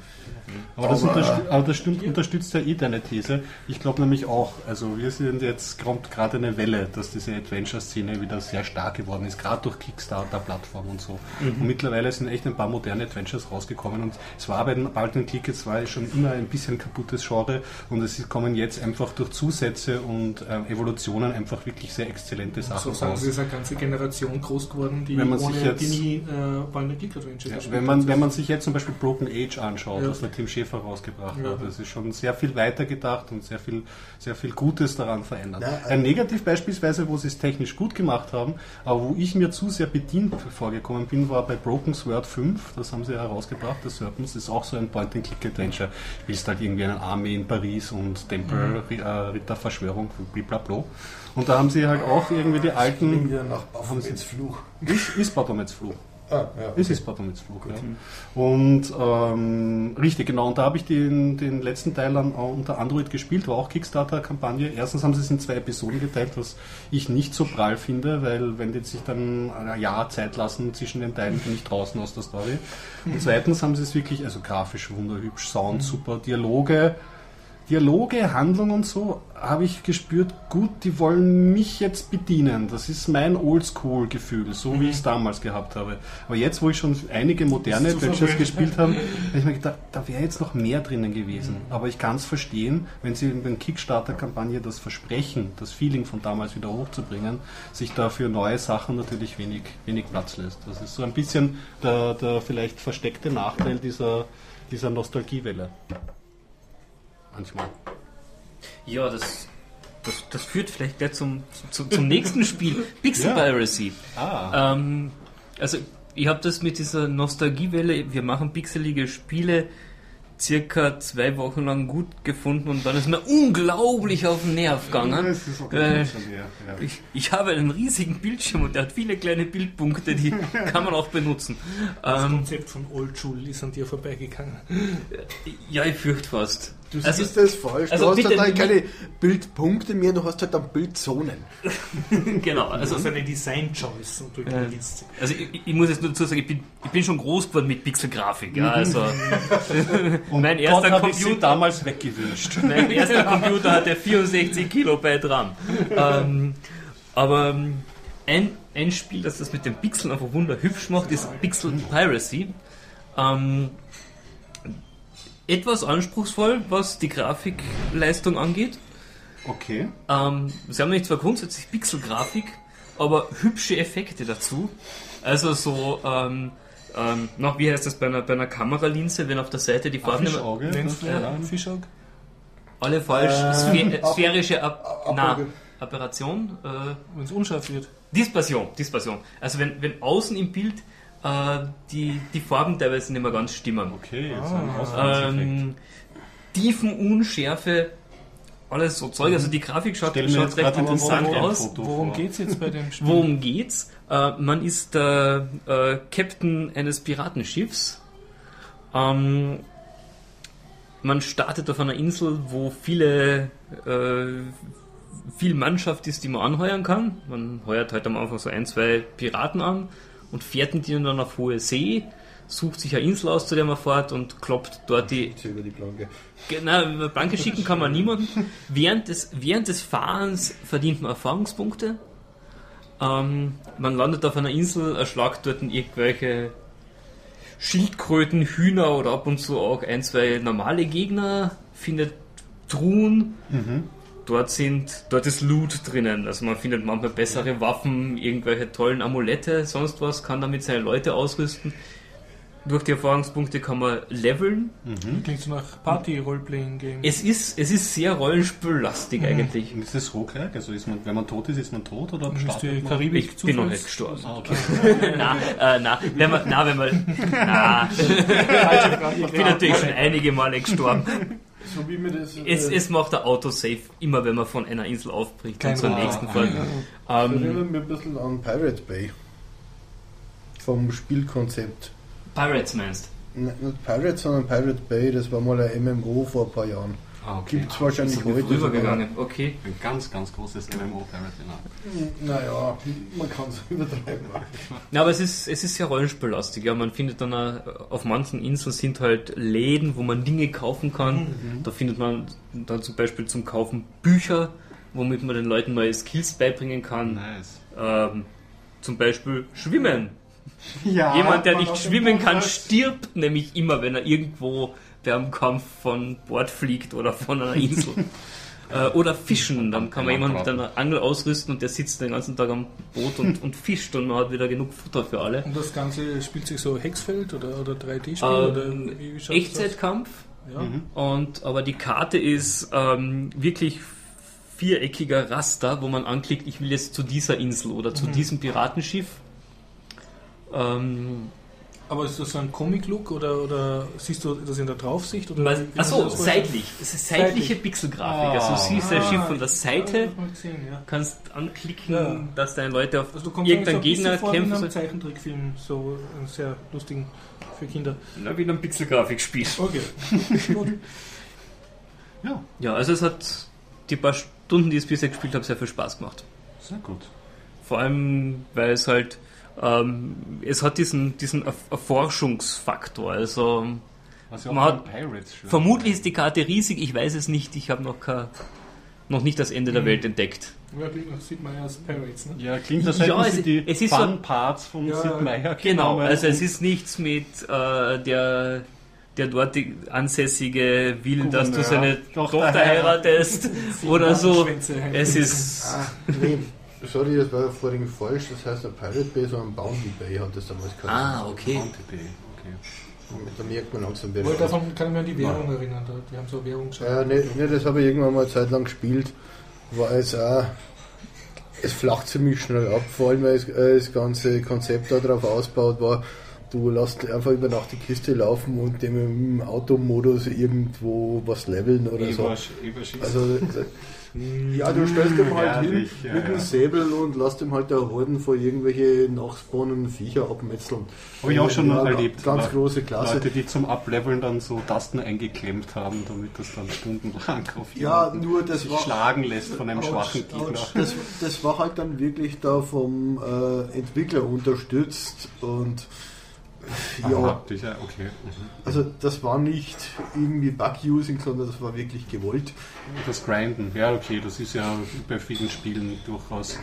Aber das, Aber- unterstü aber das stimmt, unterstützt ja eh deine These. Ich glaube nämlich auch, also wir sind jetzt, kommt gerade eine Welle, dass diese Adventure-Szene wieder sehr stark geworden ist, gerade durch Kickstarter-Plattformen und so. Und mittlerweile sind echt ein paar moderne Adventures rausgekommen und es war bei den alten Click, es war schon immer ein bisschen kaputtes Genre und es kommen jetzt einfach durch Zusätze und ähm, Evolutionen einfach wirklich sehr exzellente Sachen so sagen raus. sie, ist eine ganze Generation groß geworden, die Wenn man sich ohne jetzt- die nie äh, Point Click Adventure Ja, wenn, man, wenn man sich jetzt zum Beispiel Broken Age anschaut, Ja. was der Tim Schäfer rausgebracht Ja. hat, das ist schon sehr viel weiter gedacht und sehr viel, sehr viel Gutes daran verändert. Ja, Ein Negativ beispielsweise, wo sie es technisch gut gemacht haben, aber wo ich mir zu sehr bedient vorgekommen bin, war bei Broken Sword 5, das haben sie herausgebracht, das Serpents, ist auch so ein Point-and-Click-Adventure, spielst halt irgendwie eine Armee in Paris und Tempel, Mhm. äh, blablabla. Und da haben sie halt auch irgendwie die alten... wieder nach Baphomets Fluch. Ist, ist Baphomets Fluch. Ah, ja. Es ist Fluch, ja. Und ähm, richtig, genau. Und da habe ich den, den letzten Teil dann auch unter Android gespielt, war auch Kickstarter-Kampagne. Erstens haben sie es in zwei Episoden geteilt, was ich nicht so prall finde, weil wenn die sich dann ein Jahr Zeit lassen zwischen den Teilen, bin ich draußen aus der Story. Und zweitens haben sie es wirklich, also grafisch wunderhübsch, Sound super, Dialoge Dialoge, Handlung und so, habe ich gespürt, gut, die wollen mich jetzt bedienen. Das ist mein Oldschool-Gefühl, so wie ich es damals gehabt habe. Aber jetzt, wo ich schon einige moderne verwöhnt. gespielt habe, habe ich mir gedacht, da wäre jetzt noch mehr drinnen gewesen. Aber ich kann es verstehen, wenn sie in der Kickstarter-Kampagne das Versprechen, das Feeling von damals wieder hochzubringen, sich da für neue Sachen natürlich wenig, wenig Platz lässt. Das ist so ein bisschen der, der vielleicht versteckte Nachteil dieser, dieser Nostalgiewelle. Manchmal. Ja, das, das, das führt vielleicht gleich zum, zum, zum nächsten Spiel, Pixel Ja. Piracy. Ah, Ähm, also, ich habe das mit dieser Nostalgiewelle, wir machen pixelige Spiele, circa zwei Wochen lang gut gefunden und dann ist mir unglaublich auf den Nerv gegangen. Äh, ja. Ich, ich habe einen riesigen Bildschirm und der hat viele kleine Bildpunkte, die kann man auch benutzen. Das Ähm, Konzept von Old School ist an dir vorbeigegangen. ja, ich fürchte fast. Du Also- siehst das falsch. also du hast bitte- halt keine Bildpunkte mehr, du hast halt dann Bildzonen. genau, Also das ist eine Design-Choice und du Äh, also ich, ich muss jetzt nur dazu sagen, ich bin, ich bin schon groß geworden mit Pixelgrafik. Ja, also Und mein erster Gott habe ich Computer- damals weggewünscht. mein erster Computer hatte 64 Kilobyte RAM. Ähm, aber ähm, ein, ein Spiel, das das mit den Pixeln einfach wunderhübsch macht, ist Pixel Piracy. Ähm, etwas anspruchsvoll, was die Grafikleistung angeht. Okay. Ähm, sie haben nicht zwar grundsätzlich Pixelgrafik, aber hübsche Effekte dazu. Also so, ähm, ähm, noch, wie heißt das bei einer, bei einer Kameralinse, wenn auf der Seite die Farben immer, Fischauge. Ja. Fischauge? alle falsch, Sphä ab- sphärische Ab ab- na, ab- Aberration, äh, Wenn es unscharf wird. Dispersion, Dispersion. Also wenn, wenn außen im Bild die, die Farben teilweise nicht mehr ganz stimmen. Okay, jetzt ein Ah. Ausgangseffekt. Ähm, Tiefenunschärfe, alles so Zeug. Also die Grafik schaut, schaut jetzt recht interessant ein aus. Worum vor. geht es jetzt bei dem Spiel? Worum geht's? Äh, man ist der äh, Captain eines Piratenschiffs. Ähm, man startet auf einer Insel, wo viele äh, viel Mannschaft ist, die man anheuern kann. Man heuert halt am Anfang so ein, zwei Piraten an und fährt mit ihnen dann auf hohe See, sucht sich eine Insel aus, zu der man fährt und kloppt dort die über die Planke. Genau, über Blanke schicken kann man niemanden. Während des, während des Fahrens verdient man Erfahrungspunkte. Ähm, man landet auf einer Insel, erschlagt dort irgendwelche Schildkröten, Hühner oder ab und zu auch ein, zwei normale Gegner, findet Truhen. Dort sind, dort ist Loot drinnen. Also man findet manchmal bessere Waffen, irgendwelche tollen Amulette, sonst was, kann damit seine Leute ausrüsten. Durch die Erfahrungspunkte kann man leveln. Klingt so nach Party-Roleplaying-Game. Es ist, es ist sehr rollenspiellastig eigentlich. Und ist das Roguelike? Also ist man, wenn man tot ist, ist man tot oder Ist die startet man? Karibik Ich bin noch nicht gestorben. Ah, okay. na, äh, na, wenn man, na, wenn man, na, ich bin natürlich schon einige Male gestorben. So wie mir das. Es, äh, es macht der Autosave immer, wenn man von einer Insel aufbricht und zur nächsten Ah, fährt. Das Ähm, erinnert mich ein bisschen an Pirate Bay. Vom Spielkonzept. Pirates meinst N- Nicht Pirate, sondern Pirate Bay, das war mal ein MMO vor ein paar Jahren. Ah, okay. Gibt es wahrscheinlich du? heute. Rübergegangen, okay. Ein ganz, ganz großes MMO Pirate. Genau. Naja, man kann es übertreiben. Ja, aber es ist, es ist sehr rollenspiellastig. Ja, man findet dann auch, auf manchen Inseln sind halt Läden, wo man Dinge kaufen kann. Da findet man dann zum Beispiel zum Kaufen Bücher, womit man den Leuten neue Skills beibringen kann. Nice. Ähm, zum Beispiel Schwimmen. Ja, Jemand, der nicht schwimmen kann, stirbt nämlich immer, wenn er irgendwo beim Kampf von Bord fliegt oder von einer Insel. Äh, oder fischen, dann kann man jemanden mit einer Angel ausrüsten und der sitzt den ganzen Tag am Boot und, und fischt und man hat wieder genug Futter für alle. Und das Ganze spielt sich so Hexfeld oder, oder 3D-Spiel? oder Ähm, Echtzeitkampf? Ja. und aber die Karte ist ähm, wirklich viereckiger Raster, wo man anklickt, ich will jetzt zu dieser Insel oder zu diesem Piratenschiff. Ähm, Aber ist das so ein Comic-Look oder, oder siehst du das in der Draufsicht? Oder Was, achso, das seitlich. Es ist seitliche Seitlich. Pixelgrafik. Also du siehst das Ah, Schiff von der ja, Seite, das gesehen, ja. kannst anklicken, Ja. dass deine Leute auf Also du kommst irgendeinen so ein Gegner bisschen vor wie in kämpfen. einem. Zeichentrickfilm, so einen sehr lustigen für Kinder. Na, wie in einem Pixelgrafikspiel. Okay. Ja, Ja, also es hat die paar Stunden, die ich bisher gespielt habe, sehr viel Spaß gemacht. sehr gut. Vor allem, weil es halt, ähm, es hat diesen, diesen Erf- Erforschungsfaktor. Also ja Man an hat- Vermutlich ist die Karte riesig, ich weiß es nicht, ich habe noch, kein- noch nicht das Ende der Welt entdeckt. Ja, klingt nach Sid Meier's Pirates, ne? Ja, klingt das Ja, hätten es- sie die es ist so- Fun-Parts von Ja, Sid Meier Genau, also es ist nichts mit äh, der, der dort Ansässige will, dass du seine Tochter Tochter heiratest oder so. Es ist. Ah, sorry, das war vorhin falsch. Das heißt, ein Pirate Bay, sondern ein Bounty Bay hat das damals gehabt. Ah, okay. Bounty Bay, okay. Da merkt man langsam, wer ist. davon kann ich mich an die Währung erinnern. da- Die haben so eine Währung schon. Ja, ne, ne, das habe ich irgendwann mal eine Zeit lang gespielt. War es auch. Es flacht ziemlich schnell ab, vor allem weil es, äh, das ganze Konzept darauf ausgebaut war. Du lässt einfach über Nacht die Kiste laufen und dem im Automodus irgendwo was leveln oder so. Übersch- Überschießen. Also, ja, du stellst ihm halt hin mit dem ja. Säbel und lässt ihm halt der Horden vor irgendwelche nachspawnenden Viecher abmetzeln. Habe ich auch schon Ja, erlebt. Ganz große Klasse. Leute, die zum Ableveln dann so Tasten eingeklemmt haben, damit das dann stundenlang auf Ja, nur das sich war- schlagen lässt von einem Autsch, schwachen. Gegner. Das, das war halt dann wirklich da vom äh, Entwickler unterstützt und ja, Aha, sicher, okay. Mhm. also das war nicht irgendwie Bug-Using, sondern das war wirklich gewollt. Das Grinden, ja okay, das ist ja bei vielen Spielen durchaus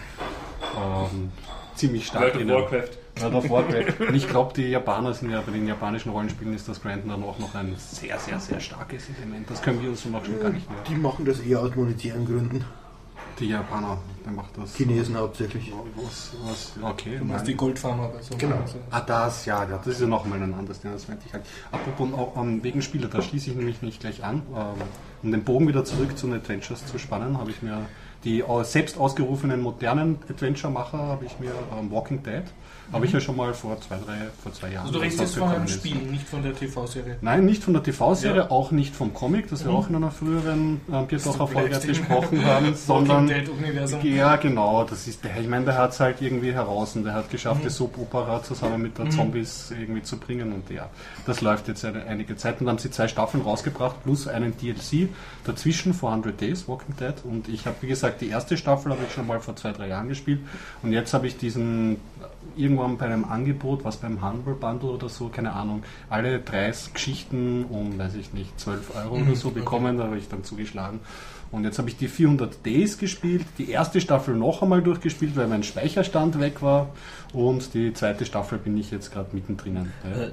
ähm, ziemlich stark. in der- Warcraft. World of Warcraft. Und ich glaube, die Japaner sind ja bei den japanischen Rollenspielen ist das Grinden dann auch noch ein sehr, sehr, sehr starkes Element. Das können wir uns schon auch schon gar nicht mehr. Die machen das eher aus monetären Gründen. Die Japaner, der macht das. Chinesen hauptsächlich. Was, was, okay. Du machst die. Goldfarmer bei so Genau. Also, Ah, das, ja, ja, das ist ja nochmal ein anderes Thema, das meinte ich halt. Apropos auch um, wegen Spieler, da schließe ich nämlich nicht gleich an. Ähm, um den Bogen wieder zurück zu den Adventures zu spannen, habe ich mir die äh, selbst ausgerufenen modernen Adventure-Macher, habe ich mir ähm, Walking Dead, habe ich ja schon mal vor zwei, drei, vor zwei Jahren. also du redest jetzt von einem. Spiel, nicht von der TV-Serie. Nein, nicht von der TV-Serie, Ja. auch nicht vom Comic, das wir auch in einer früheren Bierbacher Folge bleibst im besprochen haben, sondern ja, genau. Das ist der. Ich meine, der hat es halt irgendwie heraus und der hat geschafft, die Soap-Opera zusammen mit der Zombies irgendwie zu bringen. Und ja, das läuft jetzt eine, einige Zeit. Und dann haben sie zwei Staffeln rausgebracht, plus einen DLC dazwischen, 400 Days, Walking Dead. Und ich habe, wie gesagt, die erste Staffel habe ich schon mal vor zwei, drei Jahren gespielt. Und jetzt habe ich diesen irgendwann bei einem Angebot, was beim Humble Bundle oder so, keine Ahnung, alle drei Geschichten um, weiß ich nicht, 12 Euro oder so bekommen. Da habe ich dann zugeschlagen. Und jetzt habe ich die 400 Days gespielt, die erste Staffel noch einmal durchgespielt, weil mein Speicherstand weg war. Und die zweite Staffel bin ich jetzt gerade mittendrin. Ja. Äh,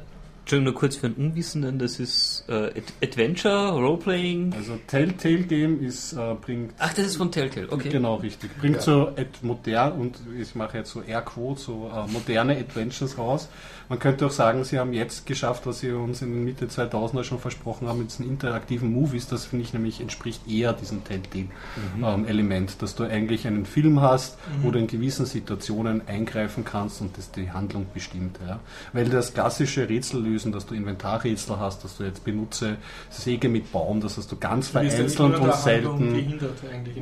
Entschuldigung, nur kurz für einen Unwissenden, das ist äh, Ad- Adventure, Roleplaying. Also Telltale Game ist, äh, bringt Ach, das ist von Telltale, okay. Genau, richtig. Bringt so et modern und ich mache jetzt so Airquote, so äh, moderne Adventures raus. Man könnte auch sagen, sie haben jetzt geschafft, was sie uns in Mitte 2000er schon versprochen haben, mit diesen interaktiven Movies. Das finde ich nämlich entspricht eher diesem Telltale-Element, dass du eigentlich einen Film hast, wo du in gewissen Situationen eingreifen kannst und das die Handlung bestimmt. Ja. Weil das klassische Rätsellösen, dass du Inventarrätsel hast, dass du jetzt benutze Säge mit Baum, das hast du ganz vereinzelt und selten.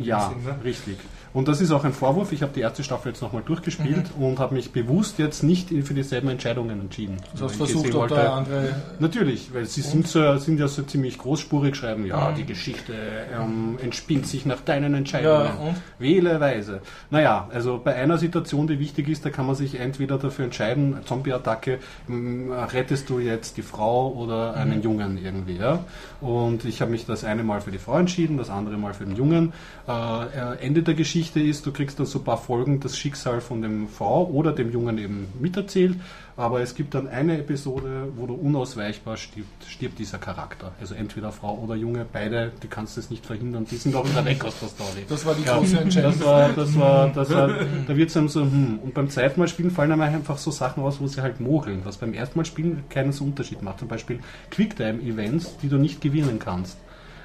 Ja, Sinn, ne? richtig. Und das ist auch ein Vorwurf. Ich habe die erste Staffel jetzt nochmal durchgespielt und habe mich bewusst jetzt nicht für dieselben Entscheidungen entschieden. Du hast versucht, ob da andere. Natürlich, weil sie sind, so, sind ja so ziemlich großspurig schreiben, ja, Mhm. die Geschichte ähm, entspinnt sich nach deinen Entscheidungen. Ja, und? Wähleweise. Naja, also bei einer Situation, die wichtig ist, da kann man sich entweder dafür entscheiden, Zombie-Attacke, rettest du jetzt die Frau oder Mhm. einen Jungen irgendwie. Ja? Und ich habe mich das eine Mal für die Frau entschieden, das andere Mal für den Jungen. Äh, äh, Ende der Geschichte ist, du kriegst dann so ein paar Folgen das Schicksal von dem Frau oder dem Jungen eben miterzählt. Aber es gibt dann eine Episode, wo du unausweichbar stirbt, stirbt dieser Charakter. Also entweder Frau oder Junge, beide, du kannst es nicht verhindern, die sind auch aus der Story. Das war die Ja, große Entscheidung. Das war, das war, das war, da wird es einem so, hm. Und beim zweiten Mal spielen fallen einem einfach so Sachen aus, wo sie halt mogeln, was beim ersten Mal spielen keinen so Unterschied macht. Zum Beispiel Quicktime-Events, die du nicht gewinnen kannst.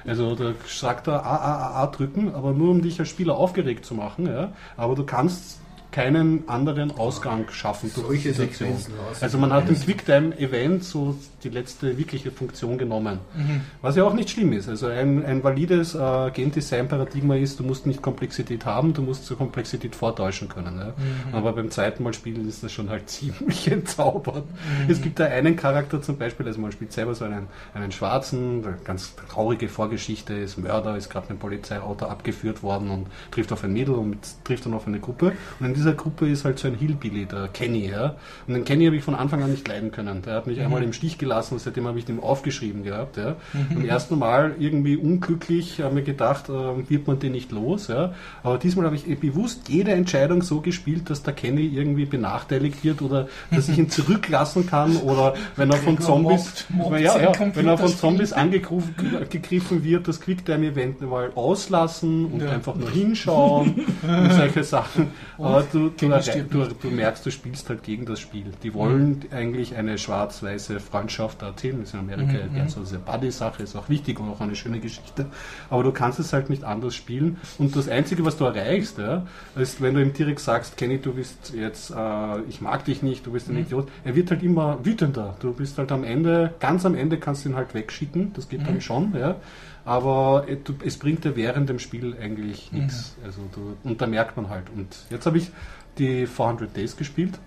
Also da sagt er A, A, A, A drücken, aber nur um dich als Spieler aufgeregt zu machen, ja. Aber du kannst keinen anderen Ausgang schaffen durch Solche aus. Also man hat im Quicktime-Event so die letzte wirkliche Funktion genommen. Mhm. Was ja auch nicht schlimm ist. Also ein, ein valides äh, Game Design-Paradigma ist, du musst nicht Komplexität haben, du musst zur Komplexität vortäuschen können. Ja? Mhm. Aber beim zweiten Mal spielen ist das schon halt ziemlich entzaubert. Mhm. Es gibt da einen Charakter zum Beispiel, also man spielt selber so einen, einen schwarzen, ganz traurige Vorgeschichte, ist Mörder, ist gerade mit einem Polizeiauto abgeführt worden und trifft auf ein Mädel und trifft dann auf eine Gruppe. Und in dieser Gruppe ist halt so ein Hillbilly, der Kenny. Ja? Und den Kenny habe ich von Anfang an nicht leiden können. Der hat mich einmal im Stich gelassen zurückgelassen, seitdem habe ich den aufgeschrieben gehabt. Ja. Beim ersten Mal irgendwie unglücklich, habe mir gedacht, äh, wird man den nicht los. Ja. Aber diesmal habe ich eh bewusst jede Entscheidung so gespielt, dass der Kenny irgendwie benachteiligt wird oder dass ich ihn zurücklassen kann oder wenn er von Zombies, mobbt- mobbt ja, ja, wenn er von. Zombies angegriffen wird, das Quicktime-Event mal auslassen und einfach nur hinschauen und solche Sachen. Aber du, du, du, du merkst, du spielst halt gegen das Spiel. Die wollen eigentlich eine schwarz-weiße Freundschaft erzählen. Das ist in Amerika ja so eine Buddy-Sache, ist auch wichtig und auch eine schöne Geschichte. Aber du kannst es halt nicht anders spielen. Und das Einzige, was du erreichst, ja, ist, wenn du ihm direkt sagst, Kenny, du bist jetzt, äh, ich mag dich nicht, du bist ein Idiot, er wird halt immer wütender. Du bist halt am Ende, ganz am Ende kannst du ihn halt wegschicken, das geht dann schon, ja. Aber äh, es bringt dir während dem Spiel eigentlich nichts. Also du, und da merkt man halt. Und jetzt habe ich die 400 Days gespielt.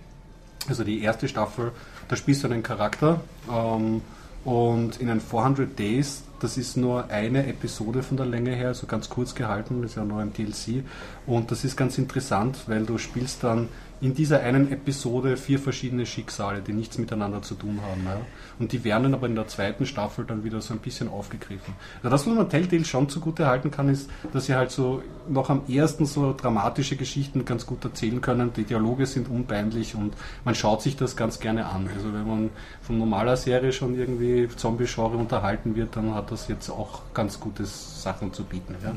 Also die erste Staffel, da spielst du einen Charakter. Ähm, und in den 400 Days, das ist nur eine Episode von der Länge her, so ganz kurz gehalten, ist ja nur ein DLC. Und das ist ganz interessant, weil du spielst dann in dieser einen Episode vier verschiedene Schicksale, die nichts miteinander zu tun haben. Ja. Und die werden dann aber in der zweiten Staffel dann wieder so ein bisschen aufgegriffen. Also das, was man Telltale schon zugute halten kann, ist, dass sie halt so noch am ersten so dramatische Geschichten ganz gut erzählen können. Die Dialoge sind unpeinlich und man schaut sich das ganz gerne an. Also wenn man von normaler Serie schon irgendwie Zombie-Genre unterhalten wird, dann hat das jetzt auch ganz gute Sachen zu bieten. Ja.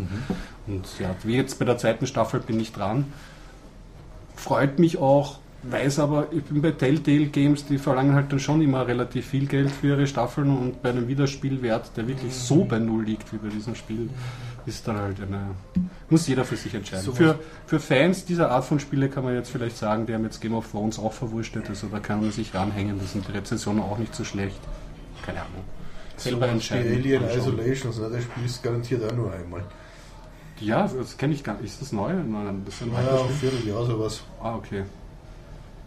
Und ja, wie jetzt bei der zweiten Staffel bin ich dran freut mich auch, weiß aber, ich bin bei Telltale Games, die verlangen halt dann schon immer relativ viel Geld für ihre Staffeln und bei einem Wiederspielwert, der wirklich so bei Null liegt wie bei diesem Spiel, ist dann halt eine, muss jeder für sich entscheiden. Sowas- Für, für Fans dieser Art von Spiele kann man jetzt vielleicht sagen, die haben jetzt Game of Thrones auch verwurstet, also da kann man sich ranhängen, da sind die Rezensionen auch nicht so schlecht. Keine Ahnung. Selber wie entscheiden. Alien anschauen. Isolations, ne? das spielst du garantiert auch nur einmal. Ja, das kenne ich gar nicht. Ist das neu? Nein, das ist ein Naja. Vierteljahr sowas. Ah, okay.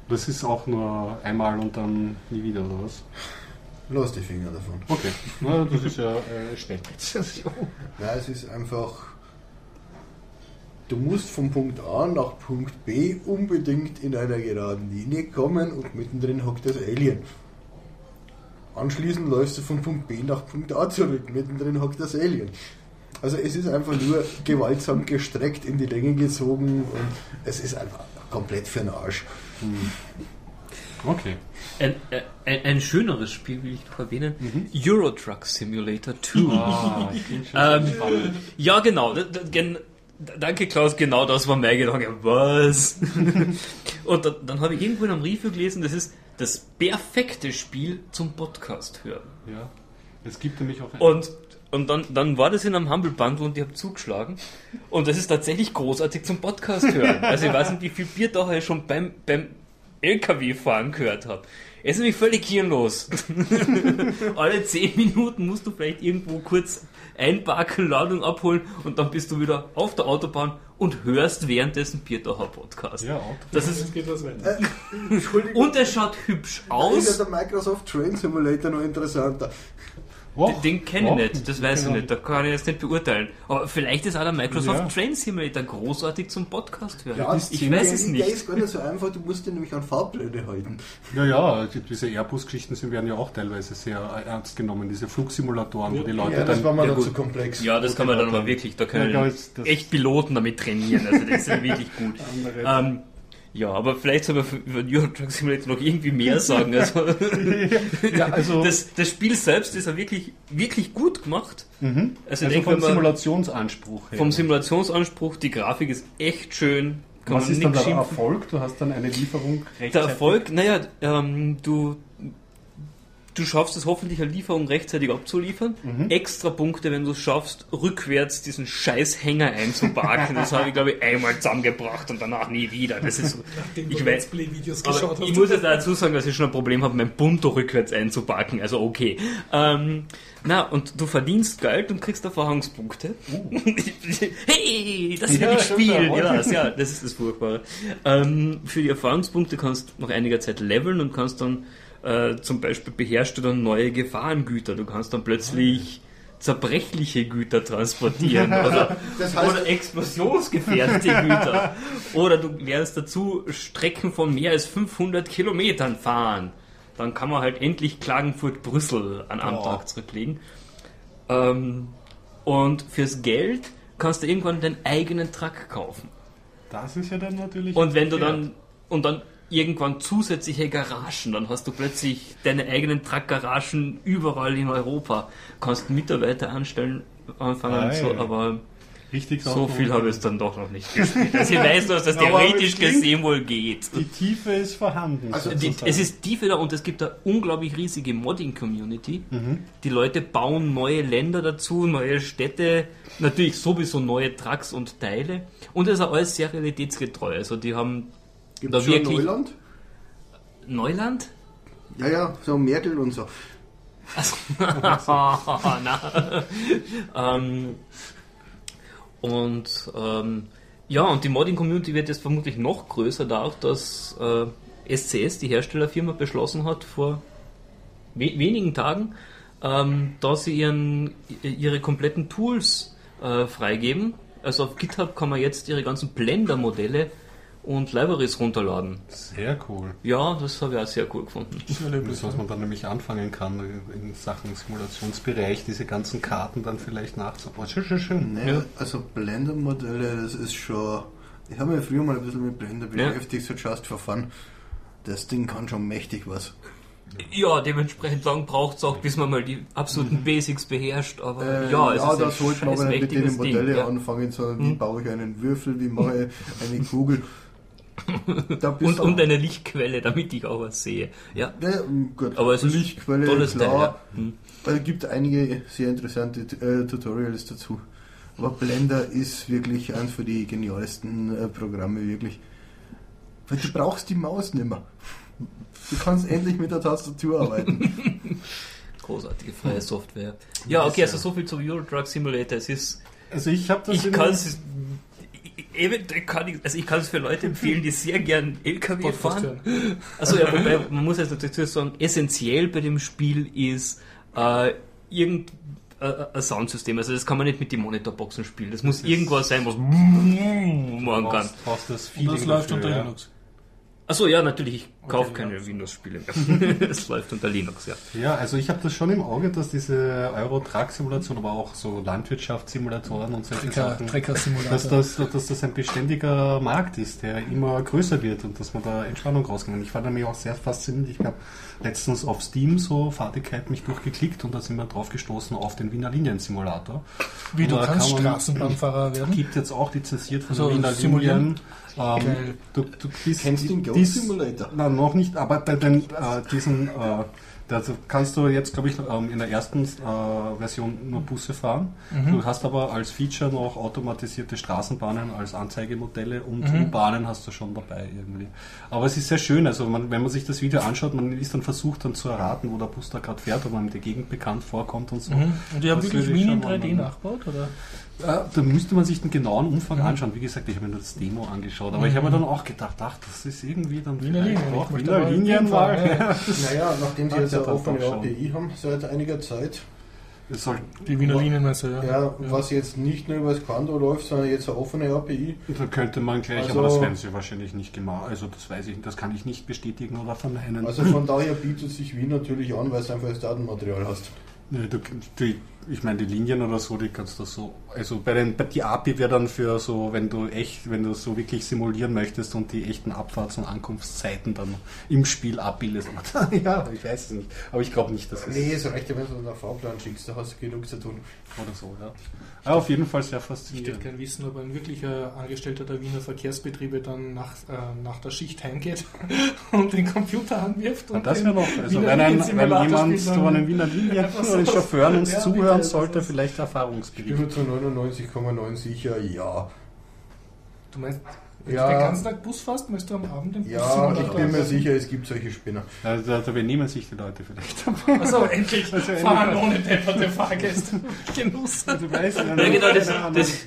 Das ist auch nur einmal und dann nie wieder, oder was? Lass die Finger davon. Okay. Na, das ist ja äh, Spekulation. Ja, es ist einfach. Du musst von Punkt A nach Punkt B unbedingt in einer geraden Linie kommen und mittendrin hockt das Alien. Anschließend läufst du von Punkt B nach Punkt A zurück, mittendrin hockt das Alien. Also es ist einfach nur gewaltsam gestreckt in die Länge gezogen und es ist einfach komplett für den Arsch. Okay. Ein, äh, ein, ein schöneres Spiel will ich noch erwähnen. Euro Truck Simulator 2. Ah, ich bin schon Ähm. Ja, genau. Danke, Klaus. Genau das war mein Gedanke. Was? Und dann, dann habe ich irgendwo in einem Review gelesen, das ist das perfekte Spiel zum Podcast hören. Ja. Es gibt nämlich auch ein. Und, und dann, dann war das in einem Humble Bundle und ich habe zugeschlagen. Und das ist tatsächlich großartig zum Podcast hören. Also ich weiß nicht, wie viel Bier da ich schon beim, beim LKW-Fahren gehört habe. Es ist nämlich völlig hirnlos. Alle 10 Minuten musst du vielleicht irgendwo kurz einparken, Ladung abholen und dann bist du wieder auf der Autobahn und hörst währenddessen Bierdacher Podcast. ja, Auto. Das ist, geht das weiter. Entschuldigung, und er schaut hübsch da ist aus. ja der Microsoft Train Simulator noch interessanter. Och, Den kenne ich nicht, das weiß ich genau. nicht, da kann ich jetzt nicht beurteilen. Aber vielleicht ist auch der Microsoft Ja. Train Simulator großartig zum Podcast hören. Ja, ich weiß es Der nicht. ist gar nicht so einfach, du musst ihn nämlich an Fahrpläne halten. Ja, ja, die- diese Airbus-Geschichten sind- werden ja auch teilweise sehr ernst genommen. Diese Flugsimulatoren, wo die Leute Ja, das dann. war mal Ja, zu komplex. Ja, das kann man dann aber wirklich, da können Ja, echt Piloten damit trainieren, also das ist ja wirklich gut. Andere- Ähm, ja, aber vielleicht soll man für- über Euro Truck Simulator noch irgendwie mehr sagen. Also, ja, also, das, das Spiel selbst ist ja wirklich, wirklich gut gemacht. Also, ich also denke, vom man- Simulationsanspruch her. vom Simulationsanspruch, die Grafik ist echt schön. Was ist dann der schimpfen. Erfolg? Du hast dann eine Lieferung rechtzeitig. Der Erfolg, naja, ähm, du, du schaffst es hoffentlich eine Lieferung rechtzeitig abzuliefern. Extra Punkte, wenn du es schaffst, rückwärts diesen scheiß Hänger einzuparken. Das habe ich, glaube ich, einmal zusammengebracht und danach nie wieder. Das ist, Nachdem du ich Let's weiß, Play-Videos geschaut hast. ich muss jetzt dazu sagen, dass ich schon ein Problem habe, mein Punto rückwärts einzuparken. Also okay. Ähm, na, und du verdienst Geld und kriegst Erfahrungspunkte. hey, das will Ja, ich spielen. ja. Ja, ja, das ist das Furchtbare. Ähm, für die Erfahrungspunkte kannst du nach einiger Zeit leveln und kannst dann äh, zum Beispiel beherrschst du dann neue Gefahrengüter. Du kannst dann plötzlich zerbrechliche Güter transportieren oder, Das heißt- oder explosionsgefährdete Güter. Oder du lernst dazu Strecken von mehr als 500 Kilometern fahren. dann kann man halt endlich Klagenfurt-Brüssel an einem Oh. Tag zurücklegen. Ähm, und fürs Geld kannst du irgendwann deinen eigenen Truck kaufen. Das ist ja dann natürlich. Und wenn du dann und dann irgendwann zusätzliche Garagen, dann hast du plötzlich deine eigenen Truck-Garagen überall in Europa. Kannst Mitarbeiter anstellen, anfangen, Ei. so, aber Richtig so viel habe ich dann doch noch nicht gespielt. Also ich weiß nur, dass das theoretisch es gesehen wohl geht. Die Tiefe ist vorhanden. Also Die, es ist tiefer da und es gibt eine unglaublich riesige Modding-Community. Mhm. Die Leute bauen neue Länder dazu, neue Städte, natürlich sowieso neue Trucks und Teile. Und es ist auch alles sehr realitätsgetreu. Also die haben Gibt es schon Neuland? Neuland? Ja, ja, so Merkel und so. Also, ähm, und ähm, ja, und die Modding-Community wird jetzt vermutlich noch größer, da auch, dass äh, SCS, die Herstellerfirma, beschlossen hat vor we wenigen Tagen, ähm, dass sie ihren, ihre kompletten Tools äh, freigeben. Also auf GitHub kann man jetzt ihre ganzen Blender-Modelle und Libraries runterladen. Sehr cool. Ja, das habe ich auch sehr cool gefunden. Das, was man dann nämlich anfangen kann in Sachen Simulationsbereich, diese ganzen Karten dann vielleicht nachzubauen. Schön, schön, schön. Ne, also Blender-Modelle, das ist schon. Ich habe mich früher mal ein bisschen mit Blender Ja. beschäftigt, so just for fun. Das Ding kann schon mächtig was. Ja, dementsprechend lang braucht es auch, bis man mal die absoluten Basics beherrscht. Aber Äh, ja, es ja, ist da ein sollte man aber nicht mit den Modelle Ding, ja. anfangen, sondern wie Mhm. baue ich einen Würfel, wie mache ich eine Kugel. Da bist Und, und eine Lichtquelle, damit ich auch was sehe. Ja, Ja, mm, gut. aber es ist Lichtquelle, tolles Teil. Ja. klar. Hm. Es gibt einige sehr interessante äh, Tutorials dazu. Aber Blender ist wirklich eines für die genialsten äh, Programme, wirklich. Weil du brauchst die Maus nicht mehr. Du kannst endlich mit der Tastatur arbeiten. Großartige freie Software. Ja, okay, also so viel zum Euro Truck Simulator. Es ist, Also ich habe das ich in- kann es, eventuell kann ich, also ich kann es für Leute empfehlen, die sehr gern LKW Podcast fahren. hören. Also ja, wobei, man muss jetzt dazu sagen, essentiell bei dem Spiel ist äh, irgend äh, ein Soundsystem. Also das kann man nicht mit den Monitorboxen spielen. Das muss irgendwas sein, was machen kann. brauchst, das das läuft unter. Linux. Achso, ja, natürlich, ich kaufe keine ja. Windows-Spiele mehr. es läuft unter Linux, ja. Ja, also ich habe das schon im Auge, dass diese Euro-Truck-Simulation, aber auch so Landwirtschaftssimulatoren und solche Trecker, Sachen, Trecker-Simulator. dass das, dass das ein beständiger Markt ist, der immer größer wird und dass man da Entspannung rauskommt. Und Ich war nämlich auch sehr fasziniert. Ich habe letztens auf Steam so Fahrtigkeit mich durchgeklickt und da sind wir drauf gestoßen auf den Wiener Linien-Simulator. Wie du Da kannst kann man- Straßenbahnfahrer werden. Gibt jetzt auch lizenziert von So, den Wiener simulieren? Linien. Ähm, du, du bist Kennst du den Goat Simulator? Na, noch nicht, aber bei den, äh, diesen, äh, da kannst du jetzt, glaube ich, ähm, in der ersten äh, Version nur Busse fahren. Du hast aber als Feature noch automatisierte Straßenbahnen als Anzeigemodelle und U-Bahnen hast du schon dabei irgendwie. Aber es ist sehr schön, also man, wenn man sich das Video anschaut, man ist dann versucht dann zu erraten, wo der Bus da gerade fährt, ob man in der Gegend bekannt vorkommt und so. Mhm. Und die haben Das wirklich mal 3D machen. nachgebaut, oder? Da müsste man sich den genauen Umfang anschauen. Wie gesagt, ich habe mir nur das Demo angeschaut, aber ich habe mir dann auch gedacht, ach, das ist irgendwie dann Wiener Linien, Wiener Linien mal. ja. naja, nachdem sie jetzt ja eine offene. API haben seit einiger Zeit, soll, Die Wiener Linienmesse, ja. ja, was jetzt nicht nur über das Quando läuft, sondern jetzt eine offene API. da könnte man gleich, Also- aber das werden sie wahrscheinlich nicht gemacht. Also das weiß ich, das kann ich nicht bestätigen oder verneinen. Also von daher bietet sich Wien natürlich an, weil es einfach das Datenmaterial hast. Nee, du, die, ich meine, die Linien oder so, die kannst du so. Also bei den bei die API wäre dann für so, wenn du echt, wenn du so wirklich simulieren möchtest und die echten Abfahrts- und Ankunftszeiten dann im Spiel abbildest. ja, ich weiß es nicht. Aber ich glaube nicht, dass es Nee, reicht ja, wenn du einen Fahrplan schickst, da hast du genug zu tun. oder so, ja. Aber auf jeden Fall sehr Ich faszinierend. würde gerne wissen, ob ein wirklicher Angestellter der Wiener Verkehrsbetriebe dann nach, äh, nach der Schicht heimgeht und den Computer anwirft. Ja, Und das den wäre noch, also Wiener wenn, ein, wenn jemand so dann- einen Wiener Linien so oder Chauffeuren uns Ja, zuhören bitte, sollte, vielleicht Ich bin Erfahrungsbericht. mir zu 99,9 sicher, ja. Du meinst, wenn Ja. du den ganzen Tag Bus fährst, möchtest du am Abend den Ja, Bussimulator ich bin mir sicher, es gibt solche Spinner. Also, da, da benehmen sich die Leute vielleicht. Achso, endlich Also fahren endlich- ohne depperte Fahrgäste. Genuss. Du weißt, Ja, genau, das, das,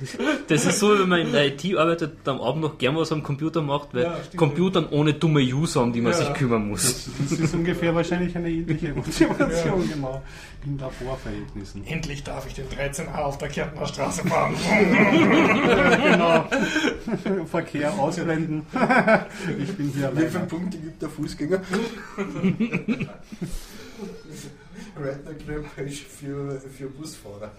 das ist so, wenn man in der IT arbeitet, am Abend noch gern was am Computer macht, weil Ja. Computern ohne dumme User, um die man Ja. sich kümmern muss. Das, das ist ungefähr wahrscheinlich eine ähnliche Motivation, genau, in Laborverhältnissen. Endlich darf ich den 13a auf der Kärntner Straße fahren. genau. Verkehr ausblenden. ich bin hier Wie viele. Punkte gibt der Fußgänger? Redneck Rampage für, für Busfahrer.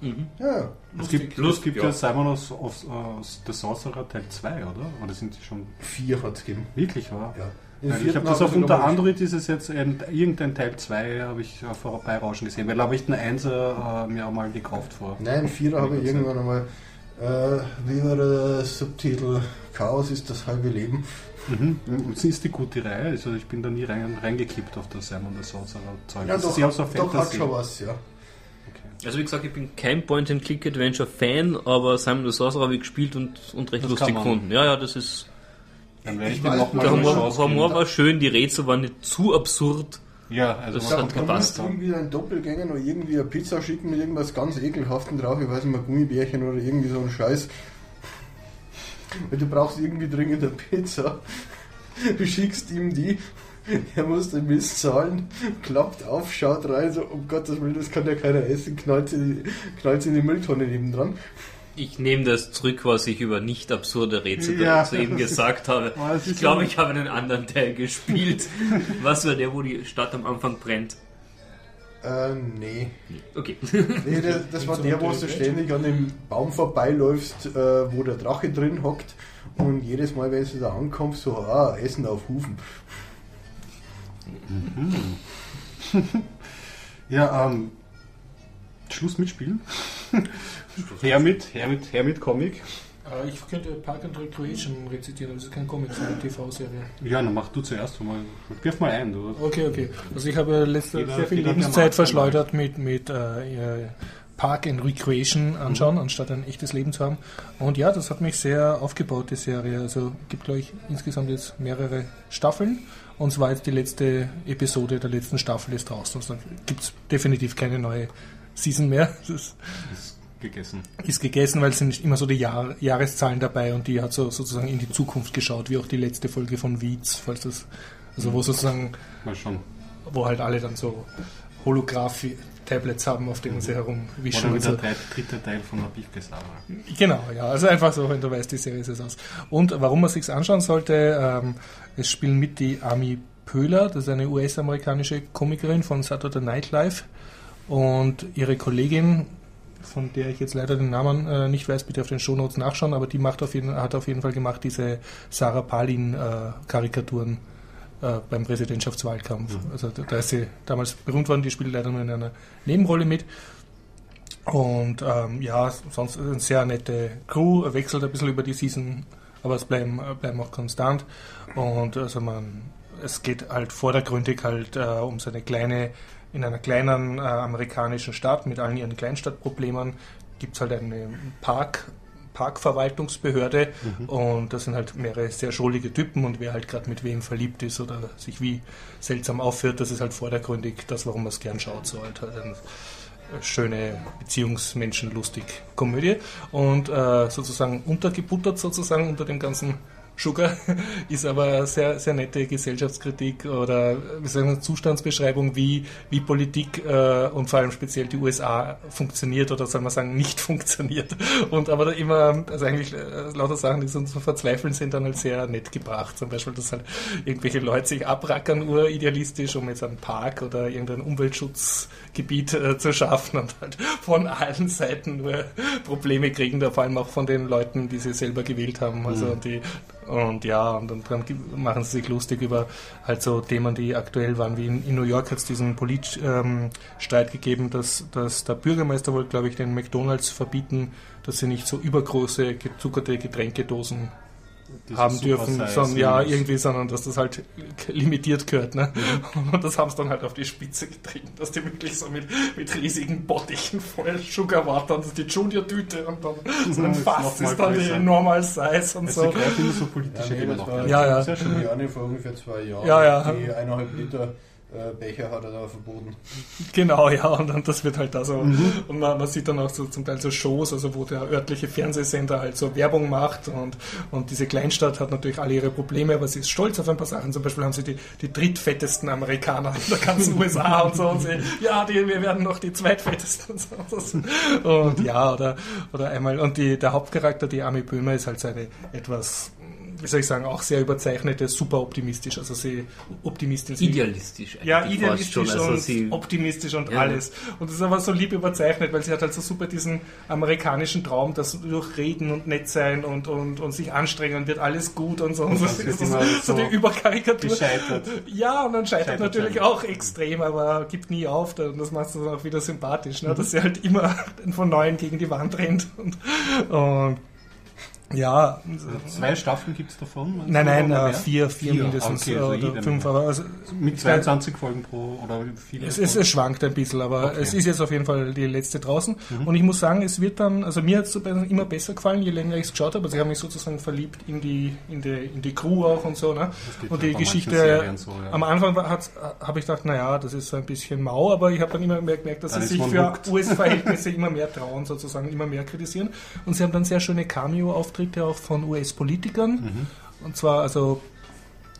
Mhm. Ja, Es gibt, es Lustig, gibt ja. ja Simon of, of, of The Sorcerer Teil 2, oder? Oder sind die schon vier hat es gegeben. wirklich wahr? Ja. Weil ich habe das auf unter Android ist es jetzt ein, irgendein Teil 2 habe ich äh, vorbeirauschen gesehen, weil habe ich den 1 äh, mir auch mal gekauft vor. Nein, Vierer habe ich irgendwann einmal. Äh, wie war der Subtitel? Chaos ist das halbe Leben. Mhm. Es ist die gute Reihe, also ich bin da nie rein, reingekippt auf das Simon the Sorcerer Zeug. Ja, Das doch, ist ja so doch hat Fantasy. schon was, ja. Also wie gesagt, ich bin kein Point-and-Click-Adventure-Fan, aber Simon the Sorcerer habe ich gespielt und, und recht Das lustig gefunden. Ja, ja, das ist... Dann werde ich Ich dem nochmal Der Humor, Humor war schön, die Rätsel waren nicht zu absurd. Ja, also Das man hat kann- gepasst. irgendwie ein Doppelgänger noch irgendwie eine Pizza schicken mit irgendwas ganz ekelhaften drauf, ich weiß nicht mehr, Gummibärchen oder irgendwie so ein Scheiß. Weil du brauchst irgendwie dringend eine Pizza. Du schickst ihm die, er muss den Mist zahlen, klappt auf, schaut rein, so um Gottes Willen, das kann ja keiner essen, knallt in die, knallt in die Mülltonne nebendran. Ich nehme das zurück, was ich über nicht absurde Rätsel Ja, soeben das ist- gesagt habe. Ich glaube, ich habe einen anderen Teil gespielt. Was war der, wo die Stadt am Anfang brennt? Äh, nee. Okay. Nee, das, das war der, wo du ständig an dem Baum vorbeiläufst, äh, wo der Drache drin hockt und jedes Mal, wenn du da ankommst, so, ah, Essen auf Hufen. Ja, ähm, Schluss mitspielen. her mit, her mit, her mit Comic. Äh, ich könnte Park and Recreation rezitieren, aber das ist kein Comic, sondern eine TV-Serie. Ja, dann mach du zuerst mal. Wirf mal ein, du. Okay, okay. Also ich habe letzte Jeder- sehr viel Lebenszeit verschleudert mit, mit äh, äh, Park and Recreation anschauen, Mhm. anstatt ein echtes Leben zu haben. Und ja, das hat mich sehr aufgebaut, die Serie. Also gibt, glaube ich, insgesamt jetzt mehrere Staffeln. Und zwar jetzt die letzte Episode der letzten Staffel ist draußen. Also gibt es definitiv keine neue Season mehr. Das ist Ist gegessen. ist gegessen, weil es sind immer so die Jahr, Jahreszahlen dabei und die hat so sozusagen in die Zukunft geschaut, wie auch die letzte Folge von Weeds, falls das, also wo sozusagen, wo halt alle dann so Holograph-Tablets haben, auf denen sie herumwischen Oder und mit so. der dritte Teil von Habib Gesara. Genau, ja, also einfach so, wenn du weißt, die Serie ist es aus. Und warum man sich's anschauen sollte, ähm, es spielen mit die Ami Pöhler, das ist eine US-amerikanische Komikerin von Saturday Night Live und ihre Kollegin, von der ich jetzt leider den Namen äh, nicht weiß, bitte auf den Shownotes nachschauen, aber die macht auf jeden, hat auf jeden Fall gemacht diese Sarah Palin äh, Karikaturen äh, beim Präsidentschaftswahlkampf. Also da, ist sie damals berühmt worden, die spielt leider nur in einer Nebenrolle mit. Und ähm, ja, sonst eine sehr nette Crew, wechselt ein bisschen über die Season, aber es bleiben, äh, bleiben auch konstant. Und also man, es geht halt vordergründig halt äh, um so eine kleine, in einer kleinen äh, amerikanischen Stadt mit allen ihren Kleinstadtproblemen gibt es halt eine Park, Parkverwaltungsbehörde und das sind halt mehrere sehr schrullige Typen und wer halt gerade mit wem verliebt ist oder sich wie seltsam aufführt, das ist halt vordergründig das, warum man es gern schaut. So halt, ein, schöne Beziehungsmenschenlustig Komödie und äh, sozusagen untergebuttert sozusagen unter dem ganzen Sugar ist aber sehr sehr nette Gesellschaftskritik oder wie sagen wir, Zustandsbeschreibung wie wie Politik äh, und vor allem speziell die USA funktioniert oder soll man sagen nicht funktioniert. Und aber da immer also eigentlich äh, lauter Sachen die so zum Verzweifeln sind dann halt sehr nett gebracht. Zum Beispiel dass halt irgendwelche Leute sich abrackern uridealistisch um jetzt einen Park oder irgendein Umweltschutzgebiet äh, zu schaffen und halt von allen Seiten nur Probleme kriegen, da vor allem auch von den Leuten, die sie selber gewählt haben. Also Mhm. die und ja, und dann, machen sie sich lustig über halt so Themen, die aktuell waren, wie in, in New York hat es diesen Politstreit ähm, gegeben, dass, dass der Bürgermeister wollte, glaube ich, den McDonalds verbieten, dass sie nicht so übergroße gezuckerte Getränkedosen haben dürfen, sondern ja, irgendwie, sondern dass das halt limitiert gehört. Ne? Mhm. Und das haben sie dann halt auf die Spitze getrieben, dass die wirklich so mit, mit riesigen Bottichen voll Sugar Water und ist die Junior-Tüte und dann so ein ist Fass ist dann die größer. Normal Size und Jetzt so. ergreifen immer so politische Ja, nee, Ja, ja. Sehr schon die eine vor ungefähr zwei Jahren. Ja, ja. Die eineinhalb Liter Becher hat er da verboten. Genau, ja, und dann das wird halt da so, mhm. und man, man, sieht dann auch so zum Teil so Shows, also wo der örtliche Fernsehsender halt so Werbung macht und, und diese Kleinstadt hat natürlich alle ihre Probleme, aber sie ist stolz auf ein paar Sachen. Zum Beispiel haben sie die, die drittfettesten Amerikaner in der ganzen USA und so und sie, ja, die, wir werden noch die zweitfettesten und so. Und ja, oder, oder einmal, und die, der Hauptcharakter, die Ami Böhmer, ist halt seine etwas wie soll ich sagen, auch sehr überzeichnete, super optimistisch. Also sie optimistisch. Idealistisch. Ja, idealistisch schon, also und optimistisch und ja. alles. Und das ist aber so lieb überzeichnet, weil sie hat halt so super diesen amerikanischen Traum, dass durch Reden und nett sein und, und, und sich anstrengen wird alles gut und so. Und das ist so, so die Überkarikatur. Gescheitert. Ja, und dann scheitert, scheitert natürlich sein. auch extrem, aber gibt nie auf. Und das macht es dann auch wieder sympathisch, ne? dass sie halt immer von Neuem gegen die Wand rennt. Und, und ja. Zwei Staffeln gibt es davon? Nein, nein, äh, vier, vier, vier, mindestens. Okay, also oder fünf, aber also mit 22 Folgen pro oder viele es, es, es, schwankt ein bisschen, aber okay. es ist jetzt auf jeden Fall die letzte draußen. Mhm. Und ich muss sagen, es wird dann, also mir hat es immer besser gefallen, je länger ich es geschaut habe. Also ich habe mich sozusagen verliebt in die, in die, in die Crew auch und so. Ne? Und die Geschichte, so, ja. am Anfang habe ich gedacht, naja, das ist so ein bisschen mau, aber ich habe dann immer mehr gemerkt, dass sie sich für US-Verhältnisse immer mehr trauen, sozusagen, immer mehr kritisieren. Und sie haben dann sehr schöne Cameo-Auftritte Auftritte auch von US-Politikern. Mhm. Und zwar, also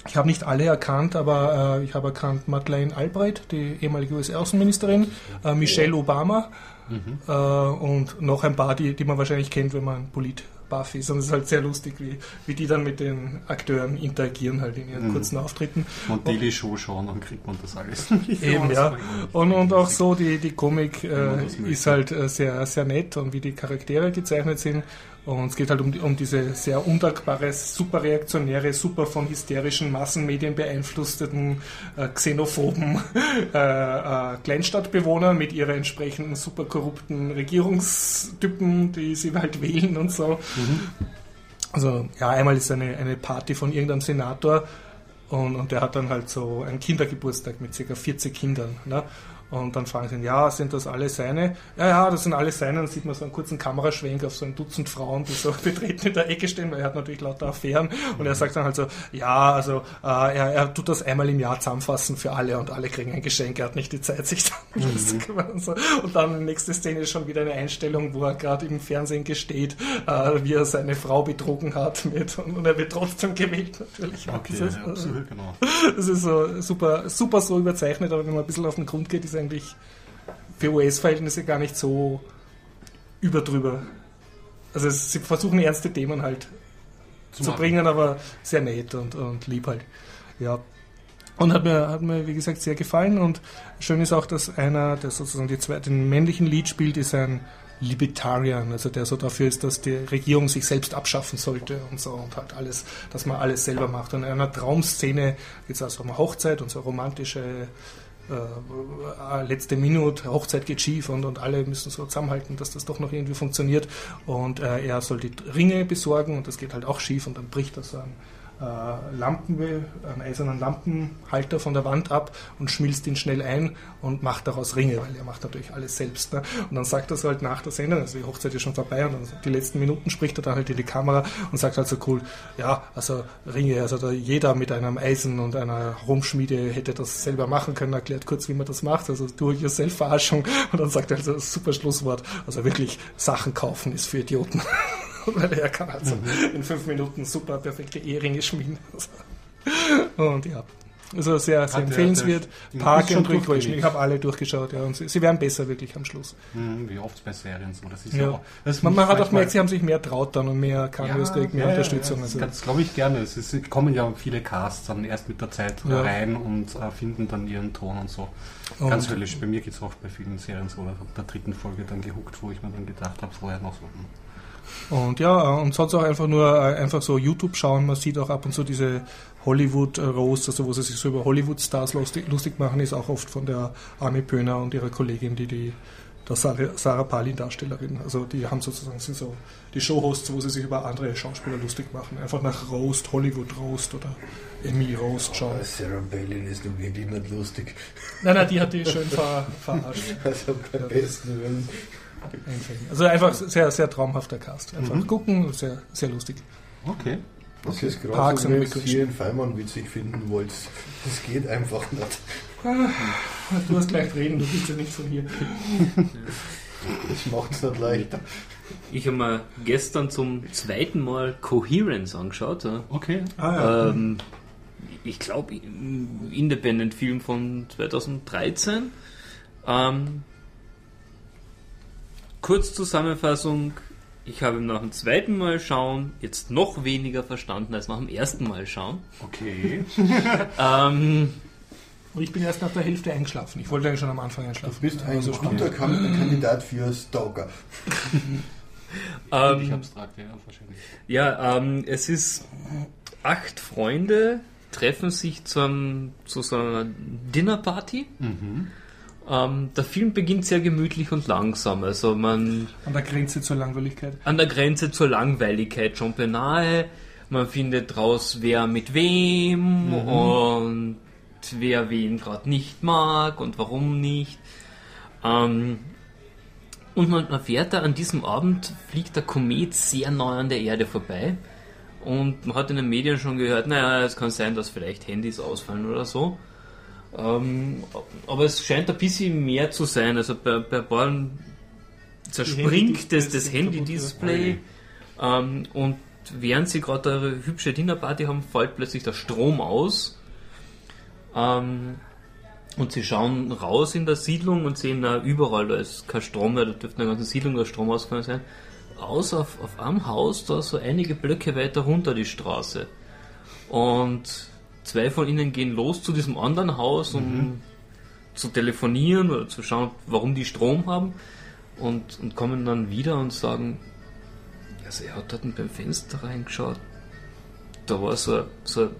ich habe nicht alle erkannt, aber äh, ich habe erkannt Madeleine Albright, die ehemalige US-Außenministerin, äh, Michelle Obama mhm. äh, und noch ein paar, die, die man wahrscheinlich kennt, wenn man Polit Buffy, sondern es ist halt sehr lustig, wie, wie die dann mit den Akteuren interagieren halt in ihren mhm. kurzen Auftritten. Und Daily Show schauen, dann kriegt man das alles. Eben, ja. Und, und auch so, die, die Komik äh, ist halt äh, sehr, sehr nett und wie die Charaktere gezeichnet sind. Und es geht halt um, um diese sehr undankbare, super reaktionäre, super von hysterischen Massenmedien beeinflussten, äh, xenophoben äh, äh, Kleinstadtbewohner mit ihrer entsprechenden super korrupten Regierungstypen, die sie halt wählen und so. Mhm. Also ja, einmal ist eine, eine Party von irgendeinem Senator und, und der hat dann halt so einen Kindergeburtstag mit ca. 40 Kindern. Ne? Und dann fragen sie ihn, ja, sind das alle seine? Ja, ja, das sind alle seine. Dann sieht man so einen kurzen Kameraschwenk auf so ein Dutzend Frauen, die so betreten in der Ecke stehen, weil er hat natürlich lauter Affären. Und er sagt dann halt so, ja, also äh, er, er tut das einmal im Jahr zusammenfassen für alle und alle kriegen ein Geschenk. Er hat nicht die Zeit, sich dann mhm. zu kümmern. Und, so. und dann nächste Szene ist schon wieder eine Einstellung, wo er gerade im Fernsehen gesteht, äh, wie er seine Frau betrogen hat mit und, und er wird trotzdem gewählt natürlich. Okay, das ist, ja, absolut, genau. Das ist so super, super so überzeichnet, aber wenn man ein bisschen auf den Grund geht, ist eigentlich für US-Verhältnisse gar nicht so überdrüber. Also es, sie versuchen ernste Themen halt zu, zu bringen, aber sehr nett und, und lieb halt. Ja. Und hat mir, hat mir, wie gesagt, sehr gefallen. Und schön ist auch, dass einer, der sozusagen die zwei, den männlichen Lied spielt, ist ein Libertarian, also der so dafür ist, dass die Regierung sich selbst abschaffen sollte und so und halt alles, dass man alles selber macht. Und in einer Traumszene geht es also um eine Hochzeit und so romantische äh, letzte Minute, Hochzeit geht schief und, und alle müssen so zusammenhalten, dass das doch noch irgendwie funktioniert. Und äh, er soll die Ringe besorgen und das geht halt auch schief und dann bricht das an äh, Lampen, einen eisernen Lampenhalter von der Wand ab und schmilzt ihn schnell ein und macht daraus Ringe, weil er macht natürlich alles selbst. Ne? Und dann sagt er so halt nach der Sendung, also die Hochzeit ist schon vorbei und dann die letzten Minuten spricht er dann halt in die Kamera und sagt halt so cool, ja, also Ringe, also da jeder mit einem Eisen und einer Rumschmiede hätte das selber machen können, erklärt kurz, wie man das macht, also Do-it-yourself-Verarschung und dann sagt er also das super Schlusswort, also wirklich Sachen kaufen ist für Idioten. weil er kann also mhm. in fünf Minuten super perfekte Eheringe schmieden. Und ja, also sehr, sehr empfehlenswert. Park and Recreation. Ich habe alle durchgeschaut, ja. Und sie, sie, werden besser wirklich am Schluss. Mhm, wie oft bei Serien so. Das ist ja. Auch, das man, man hat auch gemerkt, sie haben sich mehr traut dann und mehr Cameos ja, mehr ja, Unterstützung. Ja, das, also. das glaube ich gerne. Es ist, kommen ja viele Casts dann erst mit der Zeit ja. rein und äh, finden dann ihren Ton und so. Und Ganz höllisch. Bei mir geht es auch bei vielen Serien so. Ich habe der dritten Folge dann gehuckt, wo ich mir dann gedacht habe, vorher noch so. Und ja, und sonst auch einfach nur äh, einfach so YouTube schauen. Man sieht auch ab und zu diese Hollywood Roast, also wo sie sich so über Hollywood-Stars lustig machen, ist auch oft von der Army Pöhner und ihrer Kollegin, die die der Sarah, Sarah Palin Darstellerin. Also die haben sozusagen sind so die Showhosts, wo sie sich über andere Schauspieler lustig machen. Einfach nach Roast, Hollywood Roast oder Emmy Roast schauen. Oh, Sarah Palin ist nun wirklich nicht lustig. Nein, nein, die hat die schön ver verarscht. Also beim ja. besten Willen. Also einfach sehr, sehr traumhafter Cast. Einfach mhm. gucken, sehr, sehr lustig. Okay. Das ist gerade so, wenn ihr einen Feimann witzig finden wollt. Das geht einfach nicht. Du hast gleich reden, du bist ja nicht von hier. Das macht es nicht leichter. Ich habe mir gestern zum zweiten Mal Coherence angeschaut. Okay. Ah ja. Ähm, ich glaube, Independent-Film von 2013. Ähm, Kurzzusammenfassung. Ich habe nach dem zweiten Mal schauen jetzt noch weniger verstanden als nach dem ersten Mal schauen. Okay. Ähm, Und ich bin erst nach der Hälfte eingeschlafen. Ich wollte eigentlich schon am Anfang einschlafen. Du bist ein Also guter Kan- Kandidat für Stalker. ähm, ich abstrakt, ja, wahrscheinlich. Ja, ähm, es ist acht Freunde treffen sich zu, einem, zu so einer Dinnerparty. Ähm, der Film beginnt sehr gemütlich und langsam. Also man An der Grenze zur Langweiligkeit. an der Grenze zur Langweiligkeit schon beinahe. Man findet raus, wer mit wem und wer wen gerade nicht mag und warum nicht. Ähm, und man erfährt da, an diesem Abend fliegt der Komet sehr nah an der Erde vorbei. Und man hat in den Medien schon gehört, naja, es kann sein, dass vielleicht Handys ausfallen oder so. Ähm, aber es scheint ein bisschen mehr zu sein. Also bei, bei paar zerspringt das, das Handy-Display. Ähm, und während sie gerade eine hübsche Dinnerparty haben, fällt plötzlich der Strom aus. Ähm, und sie schauen raus in der Siedlung und sehen na, überall, da ist kein Strom mehr, da dürfte eine ganze Siedlung der Strom ausgefallen sein. Außer auf, auf einem Haus, da so einige Blöcke weiter runter die Straße. Und zwei von ihnen gehen los zu diesem anderen Haus, um zu telefonieren oder zu schauen, warum die Strom haben. Und, und kommen dann wieder und sagen, also er hat dort beim Fenster reingeschaut. Da war so, ein- so ein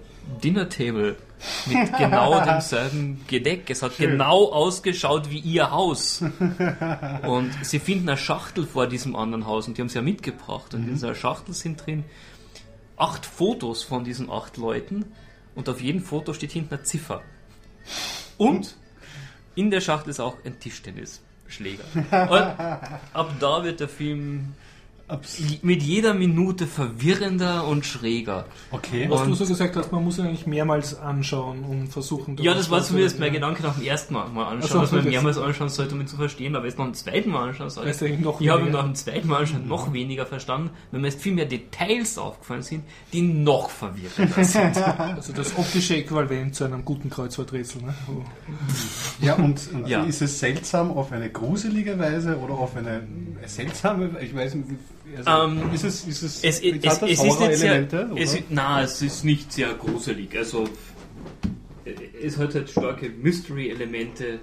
Dinner-Table mit genau demselben Gedeck. Es hat genau ausgeschaut wie ihr Haus. Und sie finden eine Schachtel vor diesem anderen Haus und die haben sie ja mitgebracht. Und in dieser Schachtel sind drin acht Fotos von diesen acht Leuten und auf jedem Foto steht hinten eine Ziffer. Und in der Schachtel ist auch ein Tischtennisschläger. Und ab da wird der Film mit jeder Minute verwirrender und schräger. Okay. Was du Und- so gesagt hast, man muss ihn eigentlich mehrmals anschauen und versuchen. Ja, das war zumindest zu- mein. Gedanke nach dem ersten Mal, mal anschauen, so, dass man mehrmals anschauen sollte, um ihn zu verstehen, aber jetzt noch ein zweites Mal anschauen sollte. ist eigentlich noch Ich habe ihn nach dem zweiten Mal anschauen noch weniger verstanden, weil mir jetzt viel mehr Details aufgefallen sind, die noch verwirrender sind. Also das optische Äquivalent zu einem guten Kreuzworträtsel. Ne? Oh. Ja, und, und Ja. ist es seltsam auf eine gruselige Weise oder auf eine seltsame, ich weiß nicht, also, Ähm, ist es, ist es, Es, es, es, es ist nicht sehr, Horror-Elemente, es, ist- na, es ist nicht sehr gruselig. Also es hat halt starke Mystery-Elemente,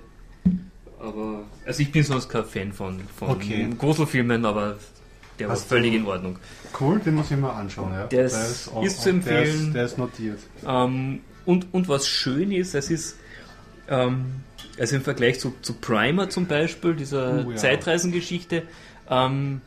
aber also ich bin sonst kein Fan von, von Okay. Gruselfilmen, aber der war Hast völlig du- in Ordnung. Cool, den muss ich mal anschauen. Ja. Der ist- auch- ist zu Der empfehlen. ist, der ist notiert. Ähm, und, und was schön ist, es ist ähm, also im Vergleich zu, zu Primer zum Beispiel, dieser Oh, ja. Zeitreisengeschichte, ähm,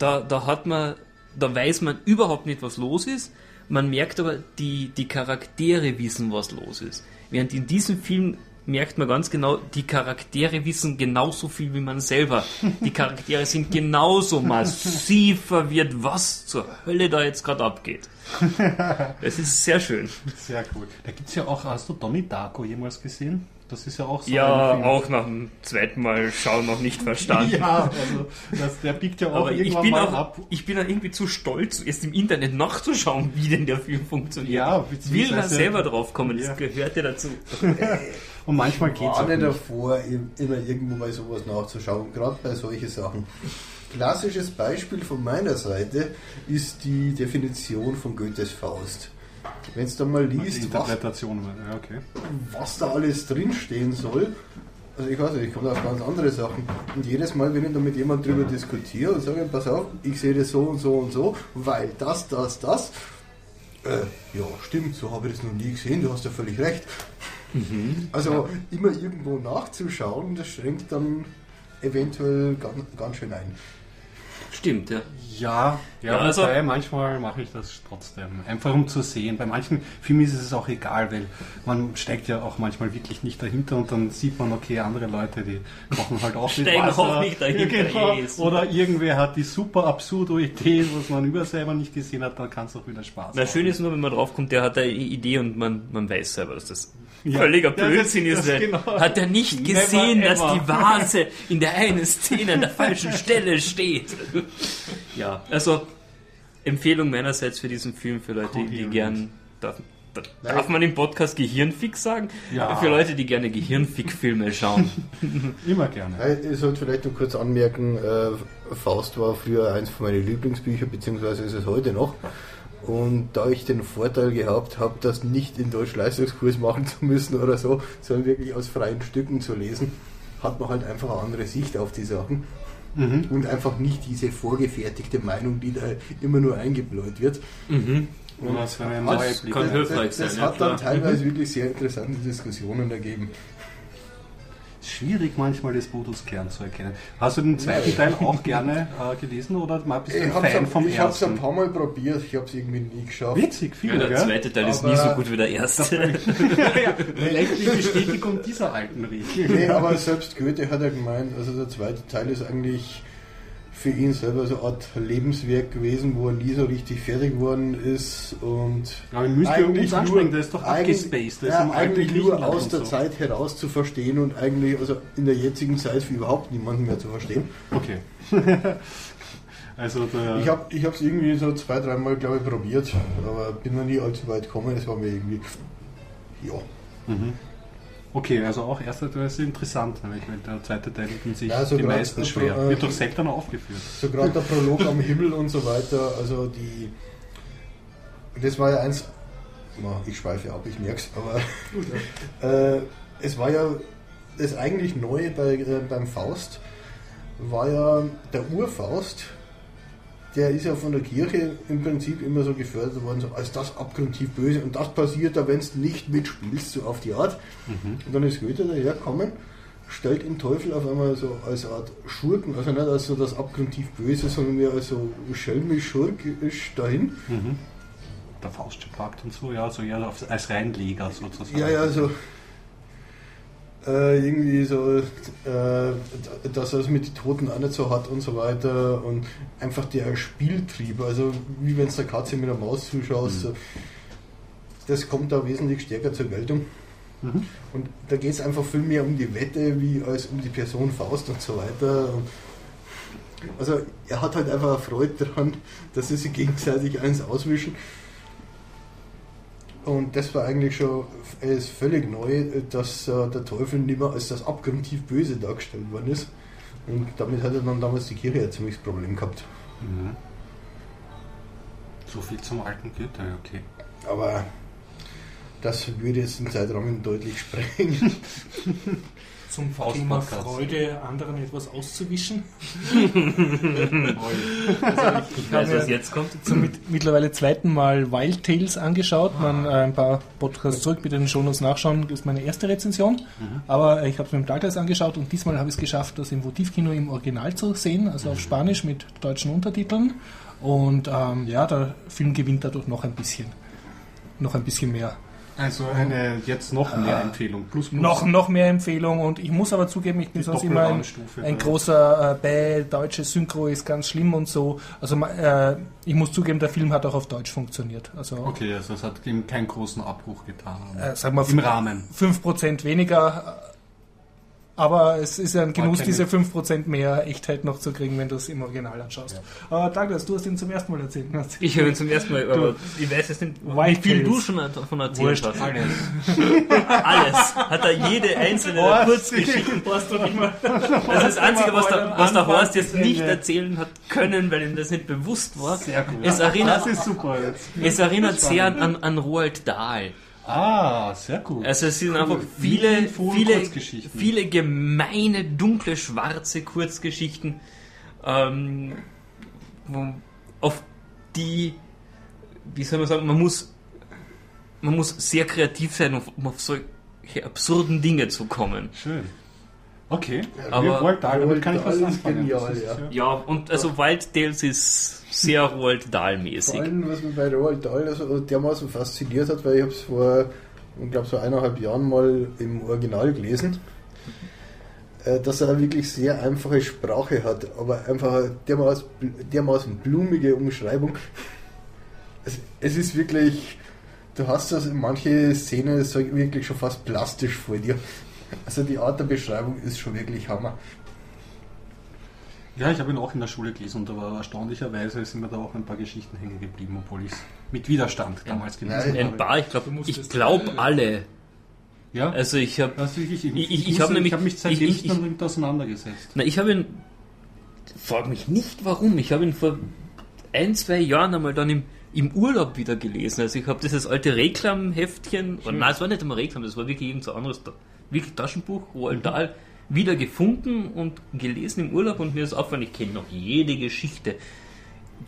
da, da hat man, da weiß man überhaupt nicht, was los ist. Man merkt aber, die, die Charaktere wissen, was los ist. Während in diesem Film merkt man ganz genau, die Charaktere wissen genauso viel wie man selber. Die Charaktere sind genauso massiv verwirrt, was zur Hölle da jetzt gerade abgeht. Es ist sehr schön. Sehr cool. Da gibt es ja auch, hast du Donnie Darko jemals gesehen? Das ist ja auch so Ja, ein Film. auch nach dem zweiten Mal schauen noch nicht verstanden. Ja, also das, der biegt ja auch Aber ich irgendwann bin, mal auch, ab. ich bin auch irgendwie zu stolz, erst im Internet nachzuschauen, wie denn der Film funktioniert. Ja, ich will da selber drauf kommen, das Ja. gehört ja dazu. Und manchmal geht es auch nicht. davor, im- immer irgendwo mal sowas nachzuschauen, gerade bei solchen Sachen. Klassisches Beispiel von meiner Seite ist die Definition von Goethes Faust. Wenn es dann mal liest, was, ja, okay. was da alles drinstehen soll, also ich weiß nicht, ich komme auf ganz andere Sachen. Und jedes Mal, wenn ich da mit jemandem drüber diskutiere und sage, pass auf, ich sehe das so und so und so, weil das, das, das, äh, ja, stimmt, so habe ich das noch nie gesehen, du hast ja völlig recht. Also immer irgendwo nachzuschauen, das schränkt dann eventuell ganz, ganz schön ein. Stimmt, ja. Ja, Ja, Ja, also- wobei manchmal mache ich das trotzdem. Einfach um zu sehen. Bei manchen Filmen ist es auch egal, weil man steckt ja auch manchmal wirklich nicht dahinter und dann sieht man, okay, andere Leute, die kochen halt auch Steigen Wasser. auch nicht dahinter, Genau. Oder irgendwer hat die super absurde Idee, was man über selber nicht gesehen hat, dann kann es auch wieder Spaß Na, machen. schön ist nur, wenn man draufkommt, der hat eine Idee und man, man weiß selber, dass das Ja. völliger Ja, das- Blödsinn das ist. genau. Hat er nicht Never gesehen, dass ever. die Vase in der einen Szene an der falschen Stelle steht? Ja, also Empfehlung meinerseits für diesen Film, für Leute, die Coherent. gern... Darf, da- darf man im Podcast Gehirnfick sagen? Ja. Für Leute, die gerne Gehirnfick-Filme schauen. Immer gerne. Ich sollte vielleicht noch kurz anmerken, äh, Faust war früher eins von meinen Lieblingsbüchern, beziehungsweise ist es heute noch. Und da ich den Vorteil gehabt habe, das nicht in Deutsch Leistungskurs machen zu müssen oder so, sondern wirklich aus freien Stücken zu lesen, hat man halt einfach eine andere Sicht auf die Sachen. Und einfach nicht diese vorgefertigte Meinung, die da immer nur eingebläut wird. Eine neue Das kann hilfreich das, sein, das ja, hat dann teilweise wirklich sehr interessante Diskussionen ergeben. Schwierig manchmal das Bodos Kern zu erkennen. Hast du den zweiten Teil auch gerne äh, gelesen oder mal bist du ein Ich habe Fan vom es ein ersten? paar Mal probiert, ich habe es irgendwie nie geschafft. Witzig, viel, Ja, der gell? zweite Teil ist Aber- nie so gut wie der erste. Vielleicht die Bestätigung dieser alten Regel. Nee, aber selbst Goethe hat ja gemeint, also der zweite Teil ist eigentlich für ihn selber so eine Art Lebenswerk gewesen, wo er nie so richtig fertig geworden ist und Aber ihn müsst ihr uns ansprechen, der ist doch eigentlich, abgespaced. Ist ja, alten eigentlich nur aus der so. Zeit heraus zu verstehen und eigentlich also in der jetzigen Zeit für überhaupt niemanden mehr zu verstehen. Okay. also Ich habe ich es irgendwie so zwei, dreimal glaube ich probiert, aber bin noch nie allzu weit gekommen, es war mir irgendwie ja. mhm. Okay, also auch erster Teil ist interessant, nämlich weil der zweite Teil tun sich Ja, so die meisten schwer. äh, Wird doch selten noch aufgeführt. So gerade der Prolog am Himmel und so weiter, also die. Das war ja eins. Ich schweife ab, ich merk's, aber. äh, es war ja. Das eigentlich Neue bei, äh, beim Faust war ja der Urfaust. Der ist ja von der Kirche im Prinzip immer so gefördert worden, so als das abgrundtief böse. Und das passiert da, wenn du nicht mitspielst, so auf die Art. Und dann ist Goethe dahergekommen, stellt den Teufel auf einmal so als Art Schurken, also nicht als so das abgrundtief Böse, sondern mehr als so schelmisch schurkisch dahin. Mhm. Der Faust gepackt und so, ja, so auf, als Reinleger sozusagen. Ja, ja, so. Äh, irgendwie so, äh, dass er es mit den Toten auch nicht so hat und so weiter und einfach der Spieltrieb, also wie wenn es der Katze mit der Maus zuschaust, so, das kommt da wesentlich stärker zur Geltung. Mhm. Und da geht es einfach viel mehr um die Wette, wie als um die Person Faust und so weiter. Und also er hat halt einfach Freude daran, dass sie sich gegenseitig eins auswischen. Und das war eigentlich schon er ist völlig neu, dass äh, der Teufel nicht mehr als das abgrundtief Böse dargestellt worden ist. Und damit hat er dann damals die Kirche ein ziemliches Problem gehabt. Mhm. So viel zum alten Goethe, okay. Aber das würde jetzt den Zeitrahmen deutlich sprengen. Zum Faust Thema Podcast. Freude, anderen etwas auszuwischen. Ich weiß, was jetzt kommt. Zum mit, mittlerweile zweiten Mal Wild Tales angeschaut. Man äh, ein paar Podcasts zurück mit den Shownotes nachschauen. Das ist meine erste Rezension. Aber ich habe es mit dem Douglas angeschaut und diesmal habe ich es geschafft, das im Votivkino im Original zu sehen, also auf Spanisch mit deutschen Untertiteln. Und ähm, ja, der Film gewinnt dadurch noch ein bisschen. Noch ein bisschen mehr. Also eine jetzt noch mehr Empfehlung. Plus, plus. Noch, noch mehr Empfehlung und ich muss aber zugeben, ich bin Die sonst immer ein, ein großer äh, Bäh, deutsche Synchro ist ganz schlimm und so. Also äh, ich muss zugeben, der Film hat auch auf Deutsch funktioniert. Also Okay, also es hat ihm keinen großen Abbruch getan. äh, sagen wir Im Rahmen. 5% weniger, aber es ist ja ein Genuss, diese 5% mehr Echtheit noch zu kriegen, wenn du es im Original anschaust. Äh, Douglas, du hast ihn zum ersten Mal erzählt. Ich höre ihn zum ersten Mal, aber ich weiß jetzt nicht, wie viel du schon davon erzählt Wurscht. hast. Alles. Alles. Hat er jede einzelne der Kurzgeschichten. Das ist das Einzige, was der, was der Horst jetzt nicht erzählen hat können, weil ihm das nicht bewusst war. Sehr gut. Es erinnert, Das ist super jetzt. es erinnert sehr an, an Roald Dahl. Ah, sehr gut. Also es sind einfach Wie viele, viele, Kurzgeschichten. viele gemeine, dunkle, schwarze Kurzgeschichten, ähm, wo, auf die, wie soll man sagen, man muss, man muss sehr kreativ sein, um auf solche absurden Dinge zu kommen. Schön. Okay, Aber- Roald Dahl, damit kann ich was anfangen. genial, ist, ja. Ja, und also Wild Tales ist sehr Roald Vor Dahl-mäßig. allem, was mich bei Roald Dahl also dermaßen fasziniert hat, weil ich habe es vor, ich glaube, so eineinhalb Jahren mal im Original gelesen, äh, dass er wirklich sehr einfache Sprache hat, aber einfach dermaßen, dermaßen blumige Umschreibung. Es, es ist wirklich, du hast das in manche Szenen wirklich schon fast plastisch vor dir. Also die Art der Beschreibung ist schon wirklich Hammer. Ja, ich habe ihn auch in der Schule gelesen und aber erstaunlicherweise sind mir da auch ein paar Geschichten hängen geblieben, obwohl ich es mit Widerstand damals gelesen Nein, Ein paar, ich glaube, ich glaube alle. Ja, Also ich habe ich, Ich- ich, ich hab nämlich- ich habe mich seitdem ich- nicht ich- damit auseinandergesetzt. Na, ich habe ihn. Frag mich nicht warum. Ich habe ihn vor ein, zwei Jahren einmal dann im, im Urlaub wieder gelesen. Also ich habe dieses alte Reklamheftchen, oder nein, es war nicht einmal Reklam, das war wirklich irgend so anderes, wirklich Taschenbuch, Roald Dahl, wieder gefunden und gelesen im Urlaub und mir ist aufgefallen, ich kenne noch jede Geschichte,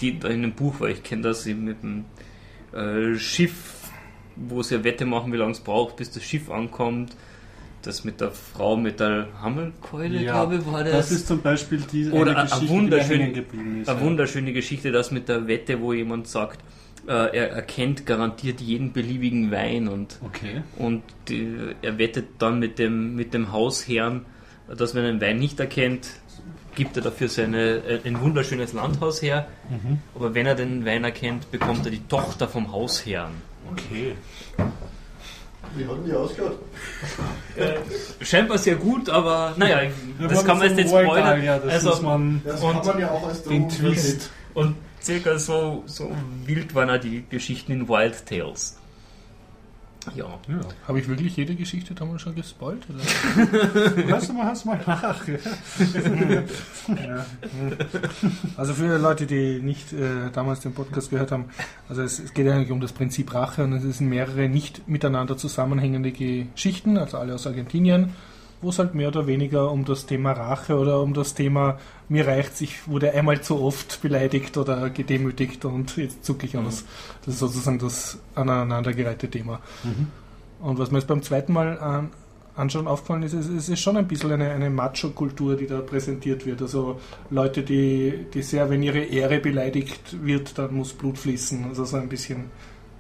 die da in dem Buch war. Ich kenne das mit dem äh, Schiff, wo sie eine Wette machen, wie lange es braucht, bis das Schiff ankommt. Das mit der Frau mit der Hammelkeule, glaube ich, war das. Das ist zum Beispiel die Oder eine eine wunderschöne- ist. Eine ja. wunderschöne Geschichte, das mit der Wette, wo jemand sagt, äh, er erkennt garantiert jeden beliebigen Wein und, Okay. und die, er wettet dann mit dem, mit dem Hausherrn, dass wenn er einen Wein nicht erkennt, gibt er dafür seine, äh, ein wunderschönes Landhaus her. Mhm. Aber wenn er den Wein erkennt, bekommt er die Tochter vom Hausherrn. Okay. Wie hat denn die ausgeschaut? Scheinbar sehr gut, aber naja, das kann man jetzt nicht spoilern. Ja, das also, muss man Das Und kann man ja auch als den Twist. Und circa so, so wild waren auch die Geschichten in Wild Tales. Ja. Ja. Habe ich wirklich jede Geschichte damals schon gespoilt? Oder? Hörst du mal, hörst du mal nach. Ja. Also für Leute, die nicht äh, damals den Podcast gehört haben, also es, es geht eigentlich um das Prinzip Rache und es sind mehrere nicht miteinander zusammenhängende Geschichten, also alle aus Argentinien, wo es halt mehr oder weniger um das Thema Rache oder um das Thema mir reicht ich wurde einmal zu oft beleidigt oder gedemütigt und jetzt zucke ich aus. Das ist sozusagen das aneinandergereihte Thema. Und was mir jetzt beim zweiten Mal an, anschauen aufgefallen ist, es es ist schon ein bisschen eine, eine Macho-Kultur, die da präsentiert wird. Also Leute, die, die sehr, wenn ihre Ehre beleidigt wird, dann muss Blut fließen. Also so ein bisschen,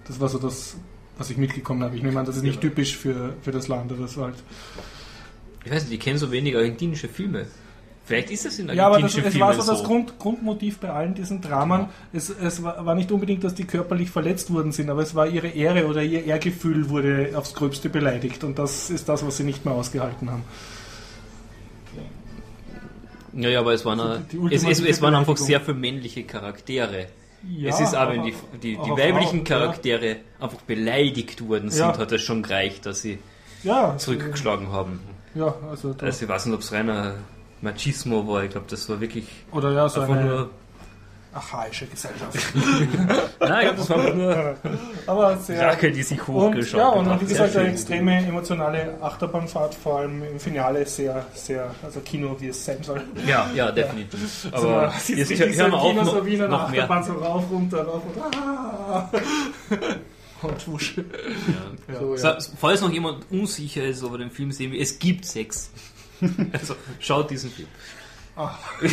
das war so das, was ich mitgekommen habe. Ich nehme an, das ist nicht typisch für, für das Land, aber das war halt. Ich weiß nicht, ich kenne so wenig argentinische Filme. Vielleicht ist das in Ja, aber das, argentinischen es war so das Grund, Grundmotiv bei allen diesen Dramen. Es, es war, nicht unbedingt, dass die körperlich verletzt worden sind, aber es war ihre Ehre oder ihr Ehrgefühl wurde aufs Gröbste beleidigt. Und das ist das, was sie nicht mehr ausgehalten haben. Ja, ja, aber es waren, Also es, es, es waren einfach sehr viele männliche Charaktere. Ja, es ist aber, wenn die, die, die weiblichen Charaktere einfach beleidigt worden sind, Ja. hat es schon gereicht, dass sie Ja, zurückgeschlagen haben. Ja, also, da, Also ich weiß nicht, ob es reiner Machismo war. Ich glaube, das war wirklich oder ja, so einfach eine nur. archaische Gesellschaft. Nein, ich glaube, das war nur aber sehr. Rache, die sich hochgeschaut ja, und wie gesagt, eine extreme emotionale Achterbahnfahrt, vor allem im Finale sehr, sehr, also Kino, wie es sein soll. Ja, ja, definitiv. Also, Aber sitzt jetzt hören wir auf Kino, noch, so wie in einer noch mehr. Achterbahn, so rauf, runter, rauf und ah. Und wusch. Ja. So, ja. So, Falls noch jemand unsicher ist, ob er den Film sehen will, es gibt Sex. Also schaut diesen Film. Ah.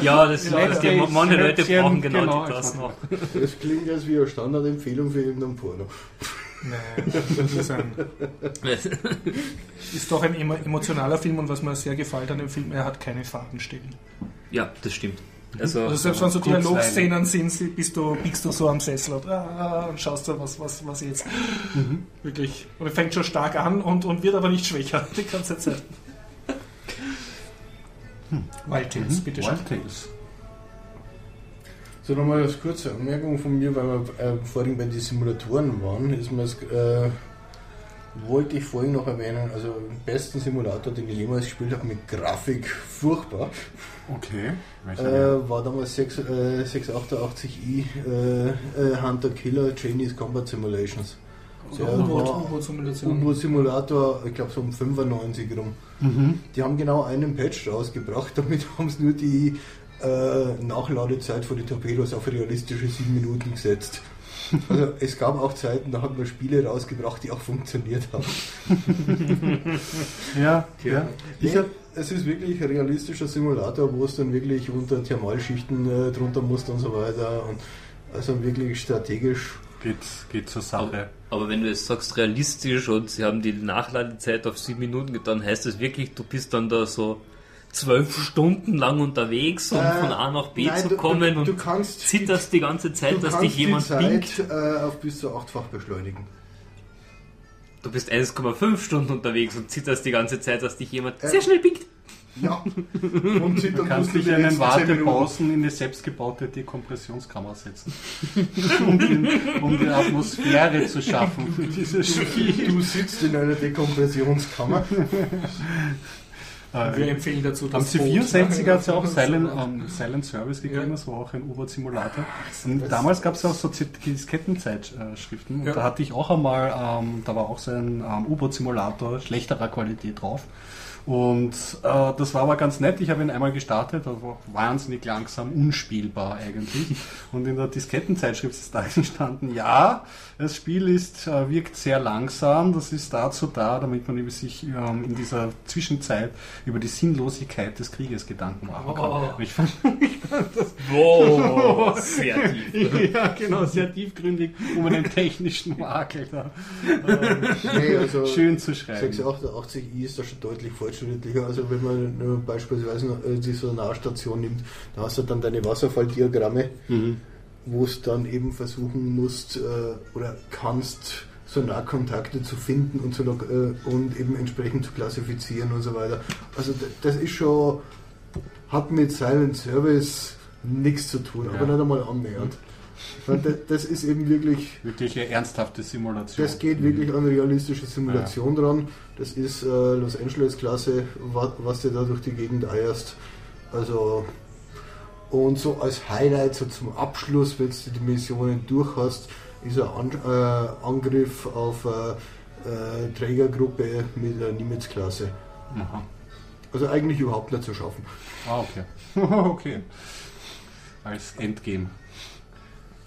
ja, das, Ja, das die, ja. manche Leute brauchen genau, genau, das noch. Das klingt als wie eine Standardempfehlung für irgendeinen Porno. Nee, das ist, ein, ist doch ein emo- emotionaler Film und was mir sehr gefällt an dem Film, er hat keine Fadenstellen. Ja, das stimmt. Also, Also selbst wenn so. Dialogszenen sind, bist du, biegst du so am Sessel und, ah, und schaust du, was, was, was jetzt wirklich. Und er fängt schon stark an und, und wird aber nicht schwächer die ganze Zeit. Wild Tales, bitte schön. Wild Tales. So, nochmal als kurze Anmerkung von mir, weil wir äh, vorhin bei den Simulatoren waren, ist mir das, äh, wollte ich vorhin noch erwähnen, also den besten Simulator, den ich jemals gespielt habe, mit Grafik furchtbar, Okay. Äh, war damals 6, äh, 688i äh, äh, Hunter Killer Chinese Combat Simulations. U-Boot-Simulation. U-Boot-Simulator, ich glaube so um 95 rum. mhm. Die haben genau einen Patch rausgebracht, damit haben sie nur die äh, Nachladezeit von den Torpedos auf realistische 7 Minuten gesetzt. Also es gab auch Zeiten, da hat man Spiele rausgebracht, die auch funktioniert haben. Ja, ja. Ich Nee, hab, es ist wirklich ein realistischer Simulator, wo es dann wirklich unter Thermalschichten äh, drunter musst und so weiter. Und also wirklich strategisch. geht, geht zur Sache. Aber, aber wenn du jetzt sagst realistisch und sie haben die Nachladezeit auf sieben Minuten getan, heißt das wirklich, du bist dann da so zwölf Stunden lang unterwegs, um Äh, von A nach B nein, zu du- kommen du- und du kannst- zitterst die ganze Zeit, dass dich jemand die Zeit pinkt. äh, auf bis zu achtfach beschleunigen. Du bist 1,5 Stunden unterwegs und zitterst die ganze Zeit, dass dich jemand Äh, sehr schnell pinkt. Ja. Und sie- dann kannst musst du dich die in Minuten- Wartepausen in die selbstgebaute Dekompressionskammer setzen. um, den, um die Atmosphäre zu schaffen für dieses Spiel. Du sitzt in einer Dekompressionskammer. Wir empfehlen dazu Am das Boot. C64 hat es ja auch Silent, ähm, Silent Service gegeben, das war auch ein U-Boot-Simulator. Und damals gab es ja auch so Diskettenzeitschriften. Und Ja. da hatte ich auch einmal, ähm, da war auch so ein ähm, U-Boot-Simulator schlechterer Qualität drauf. Und äh, das war aber ganz nett. Ich habe ihn einmal gestartet, das war wahnsinnig langsam, unspielbar eigentlich. Und in der Diskettenzeitschrift ist da gestanden, ja, das Spiel ist, äh, wirkt sehr langsam. Das ist dazu da, damit man sich ähm, in dieser Zwischenzeit über die Sinnlosigkeit des Krieges Gedanken machen kann. Oh. Und Ich fand, Wow, sehr tief. ja, genau, sehr tiefgründig, um einen technischen Makel da ähm, Nee, also schön zu schreiben. 688i ist da schon deutlich fortschrittlicher. Also wenn man nur beispielsweise noch, äh, die Sonarstation nimmt, da hast du dann deine Wasserfalldiagramme, Mhm. Wo es dann eben versuchen musst äh, oder kannst, Sonarkontakte zu finden und, zu, äh, und eben entsprechend zu klassifizieren und so weiter. Also das ist schon, hat mit Silent Service nichts zu tun, aber Ja. nicht einmal annähernd. Weil das, ist eben wirklich Wirklich eine ernsthafte Simulation. das geht wirklich an realistische Simulation dran. Das ist äh, Los Angeles-Klasse, wa was du da durch die Gegend eierst. Also, und so als Highlight, so zum Abschluss, wenn du die Missionen durch hast, ist ein An äh, Angriff auf eine äh, Trägergruppe mit der Nimitz-Klasse. Aha. Also eigentlich überhaupt nicht zu schaffen. Ah, okay. okay. Als Endgame.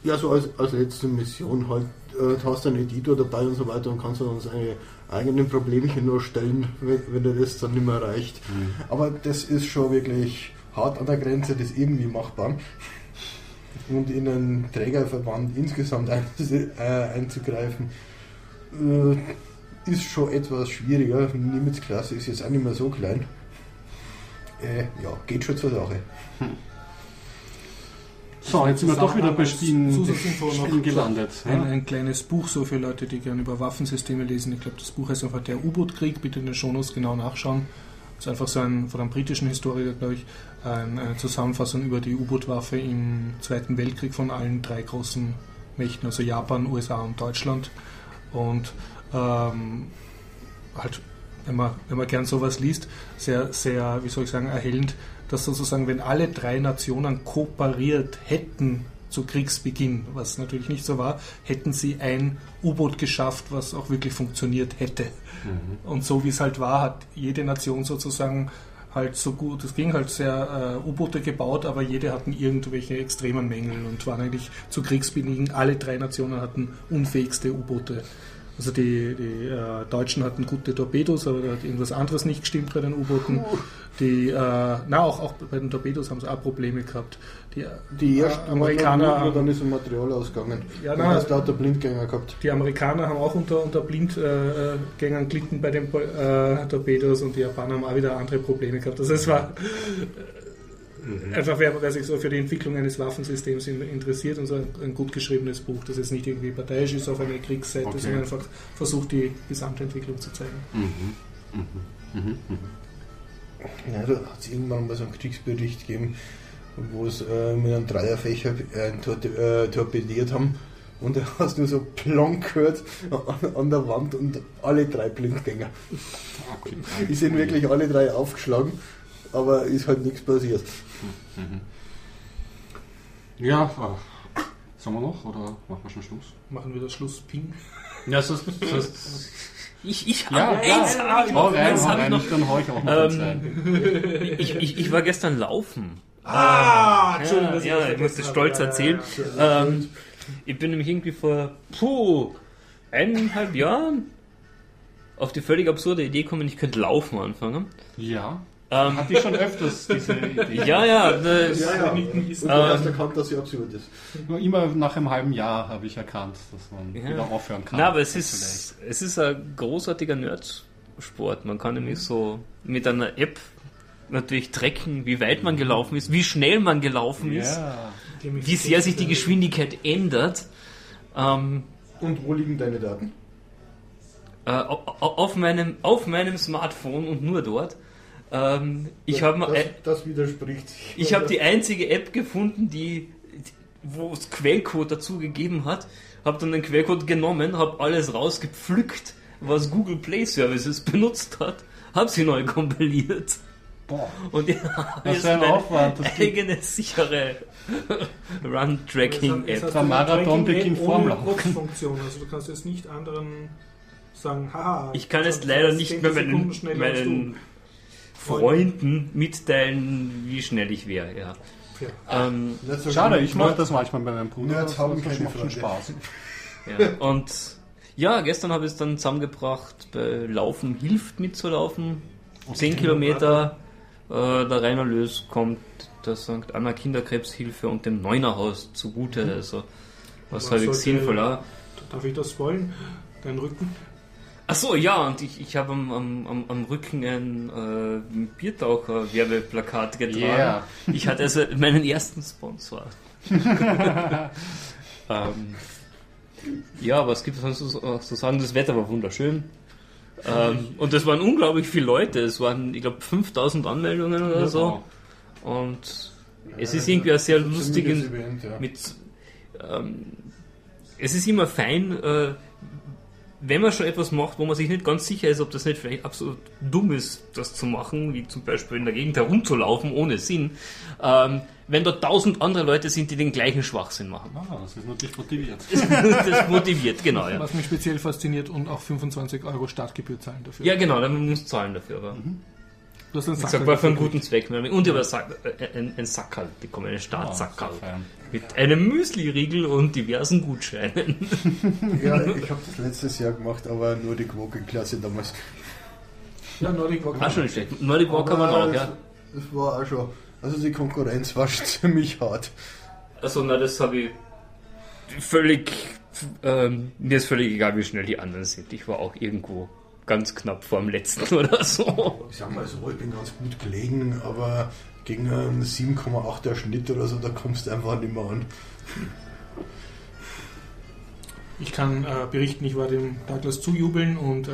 Ja, so als, als letzte Mission halt, äh, du hast einen Editor dabei und so weiter und kannst dann seine eigenen Problemchen nur stellen, wenn, wenn dir das dann nicht mehr reicht. Aber das ist schon wirklich hart an der Grenze des irgendwie Machbaren. Und in einen Trägerverband insgesamt äh, einzugreifen, äh, ist schon etwas schwieriger. Die Nimitz-Klasse ist jetzt auch nicht mehr so klein. Äh, ja, geht schon zur Sache. So, jetzt sind wir doch wieder bei Spielen, Spielen gelandet. Ein, ein kleines Buch so für Leute, die gerne über Waffensysteme lesen. Ich glaube, das Buch heißt einfach Der U-Boot-Krieg. Bitte in den Shownotes genau nachschauen. Das ist einfach so ein von einem britischen Historiker, glaube ich, eine Zusammenfassung über die U-Boot-Waffe im Zweiten Weltkrieg von allen drei großen Mächten, also Japan, USA und Deutschland. Und ähm, halt, wenn man, wenn man gern sowas liest, sehr, sehr, wie soll ich sagen, erhellend, dass sozusagen, wenn alle drei Nationen kooperiert hätten zu Kriegsbeginn, was natürlich nicht so war, hätten sie ein U-Boot geschafft, was auch wirklich funktioniert hätte. Und so wie es halt war, hat jede Nation sozusagen halt so gut, es ging halt sehr äh, U-Boote gebaut, aber jede hatten irgendwelche extremen Mängel und waren eigentlich zu Kriegsbeginn, alle drei Nationen hatten unfähigste U-Boote. Also die, die äh, Deutschen hatten gute Torpedos, aber da hat irgendwas anderes nicht gestimmt bei den U-Booten. Die, äh, na auch, auch bei den Torpedos haben sie auch Probleme gehabt. Die, Die ersten Amerikaner, Amerikaner, dann haben, ist ein Material ausgegangen. Ja, dann hast du lauter Blindgänger gehabt. die Amerikaner haben auch unter, unter Blindgängern äh, glitten bei den äh, Torpedos und die Japaner haben auch wieder andere Probleme gehabt. Also es war einfach, wer, wer sich so für die Entwicklung eines Waffensystems in, interessiert und so ein, ein gut geschriebenes Buch, das jetzt nicht irgendwie parteiisch ist auf einer Kriegsseite, Okay. sondern einfach versucht, die Gesamtentwicklung zu zeigen. Ja, da hat es irgendwann mal so einen Kriegsbericht gegeben, wo es äh, mit einem Dreierfächer äh, tor äh, torpediert haben. Und da hast du so plonk gehört an, an der Wand und alle drei Blindgänger. Okay. Die sind wirklich alle drei aufgeschlagen, aber ist halt nichts passiert. Ja, äh, sollen wir noch oder machen wir schon Schluss? Machen wir das Schluss Ping. Ja, so, so, ich, ich Ja, hab, eins ja, hab ich Hau noch, rein, eins hab ich noch. dann hau ich auch noch Ähm, rein. Ich, ich, ich war gestern laufen. Ah, Ja, ja, ich musste stolz erzählen. Ähm, Ich bin nämlich irgendwie vor puh, eineinhalb Jahren auf die völlig absurde Idee gekommen, ich könnte laufen anfangen. Ja. Ähm, Hatte ich schon öfters diese Idee. ja, ja, das, Ja, ja. Und du hast erkannt, dass sie absurd ist. Nur immer nach einem halben Jahr habe ich erkannt, dass man Ja. wieder aufhören kann. Na, aber es ist, es ist ein großartiger Nerdsport. Man kann nämlich so mit einer App natürlich tracken, wie weit man gelaufen ist, wie schnell man gelaufen ist, Ja. wie sehr sich die Geschwindigkeit ändert. Ähm, Und wo liegen deine Daten? äh, au- au- auf, meinem, auf meinem Smartphone und nur dort. Ähm, ich habe das, mal, das widerspricht sich. ich habe die einzige App gefunden, die, wo es Quellcode dazu gegeben hat. Habe dann den Quellcode genommen, habe alles rausgepflückt, was Google Play Services benutzt hat, habe sie neu kompiliert Boah. und ja, Was jetzt für ein meine Aufwand, das eigene sichere Run-Tracking-App. Der Marathon beginnt vorm Laufen. Funktion. Also du kannst jetzt nicht anderen sagen, haha. Ich kann jetzt das leider heißt, nicht 10 mehr meinen, meinen Freunden mitteilen, wie schnell ich wäre. Ja. Ja. Ähm, Schade, ich mache das manchmal bei meinem Bruder. Das, haben das macht schon. Spaß. Ja, und ja, gestern habe ich es dann zusammengebracht, bei Laufen hilft mitzulaufen. 10 Kilometer, der Rainer Lös kommt der St. Anna Kinderkrebshilfe und dem Neunerhaus zugute. Also, was sollte- sinnvoller. Darf ich das wollen? Dein Rücken? Ach so, ja, und ich, ich habe am, am, am, Rücken ein äh, Biertaucher-Werbeplakat getragen. Yeah. Ich hatte also meinen ersten Sponsor. ähm, ja, was gibt es sonst so zu sagen? Das Wetter war wunderschön. Ähm, und es waren unglaublich viele Leute. Es waren, ich glaube, 5000 Anmeldungen oder so. Und es ist irgendwie ein sehr lustiges Event, ja. mit ähm, es ist immer fein, äh, wenn man schon etwas macht, wo man sich nicht ganz sicher ist, ob das nicht vielleicht absolut dumm ist, das zu machen, wie zum Beispiel in der Gegend herumzulaufen ohne Sinn, ähm, wenn dort tausend andere Leute sind, die den gleichen Schwachsinn machen. Ah, das ist natürlich motiviert. das motiviert, genau, ja. Was mich speziell fasziniert und auch 25 Euro Startgebühr zahlen dafür. Ja, genau, dann muss zahlen dafür, aber Du hast einen ich Sack sag mal für einen guten Zweck. Und über Sack, äh, ein, ein Sackerl bekommen, einen Ah, Startsackerl. sehr fein. mit einem Müsli-Riegel und diversen Gutscheinen. Ja, ich habe das letztes Jahr gemacht, aber nur die Quokenklasse damals. Ja, Nordic Walk. Ah, schon nicht schlecht. Nordic Walk kann man auch, ja. das war auch schon. Also die Konkurrenz war schon ziemlich hart. Also, na, das habe ich völlig. Ähm, mir ist völlig egal, wie schnell die anderen sind. Ich war auch irgendwo ganz knapp vor dem letzten oder so. Ich sag mal so, ich bin ganz gut gelegen, aber gegen einen 7,8er Schnitt oder so, da kommst du einfach nicht mehr an. Ich kann äh, berichten, ich war dem Douglas zujubeln und äh,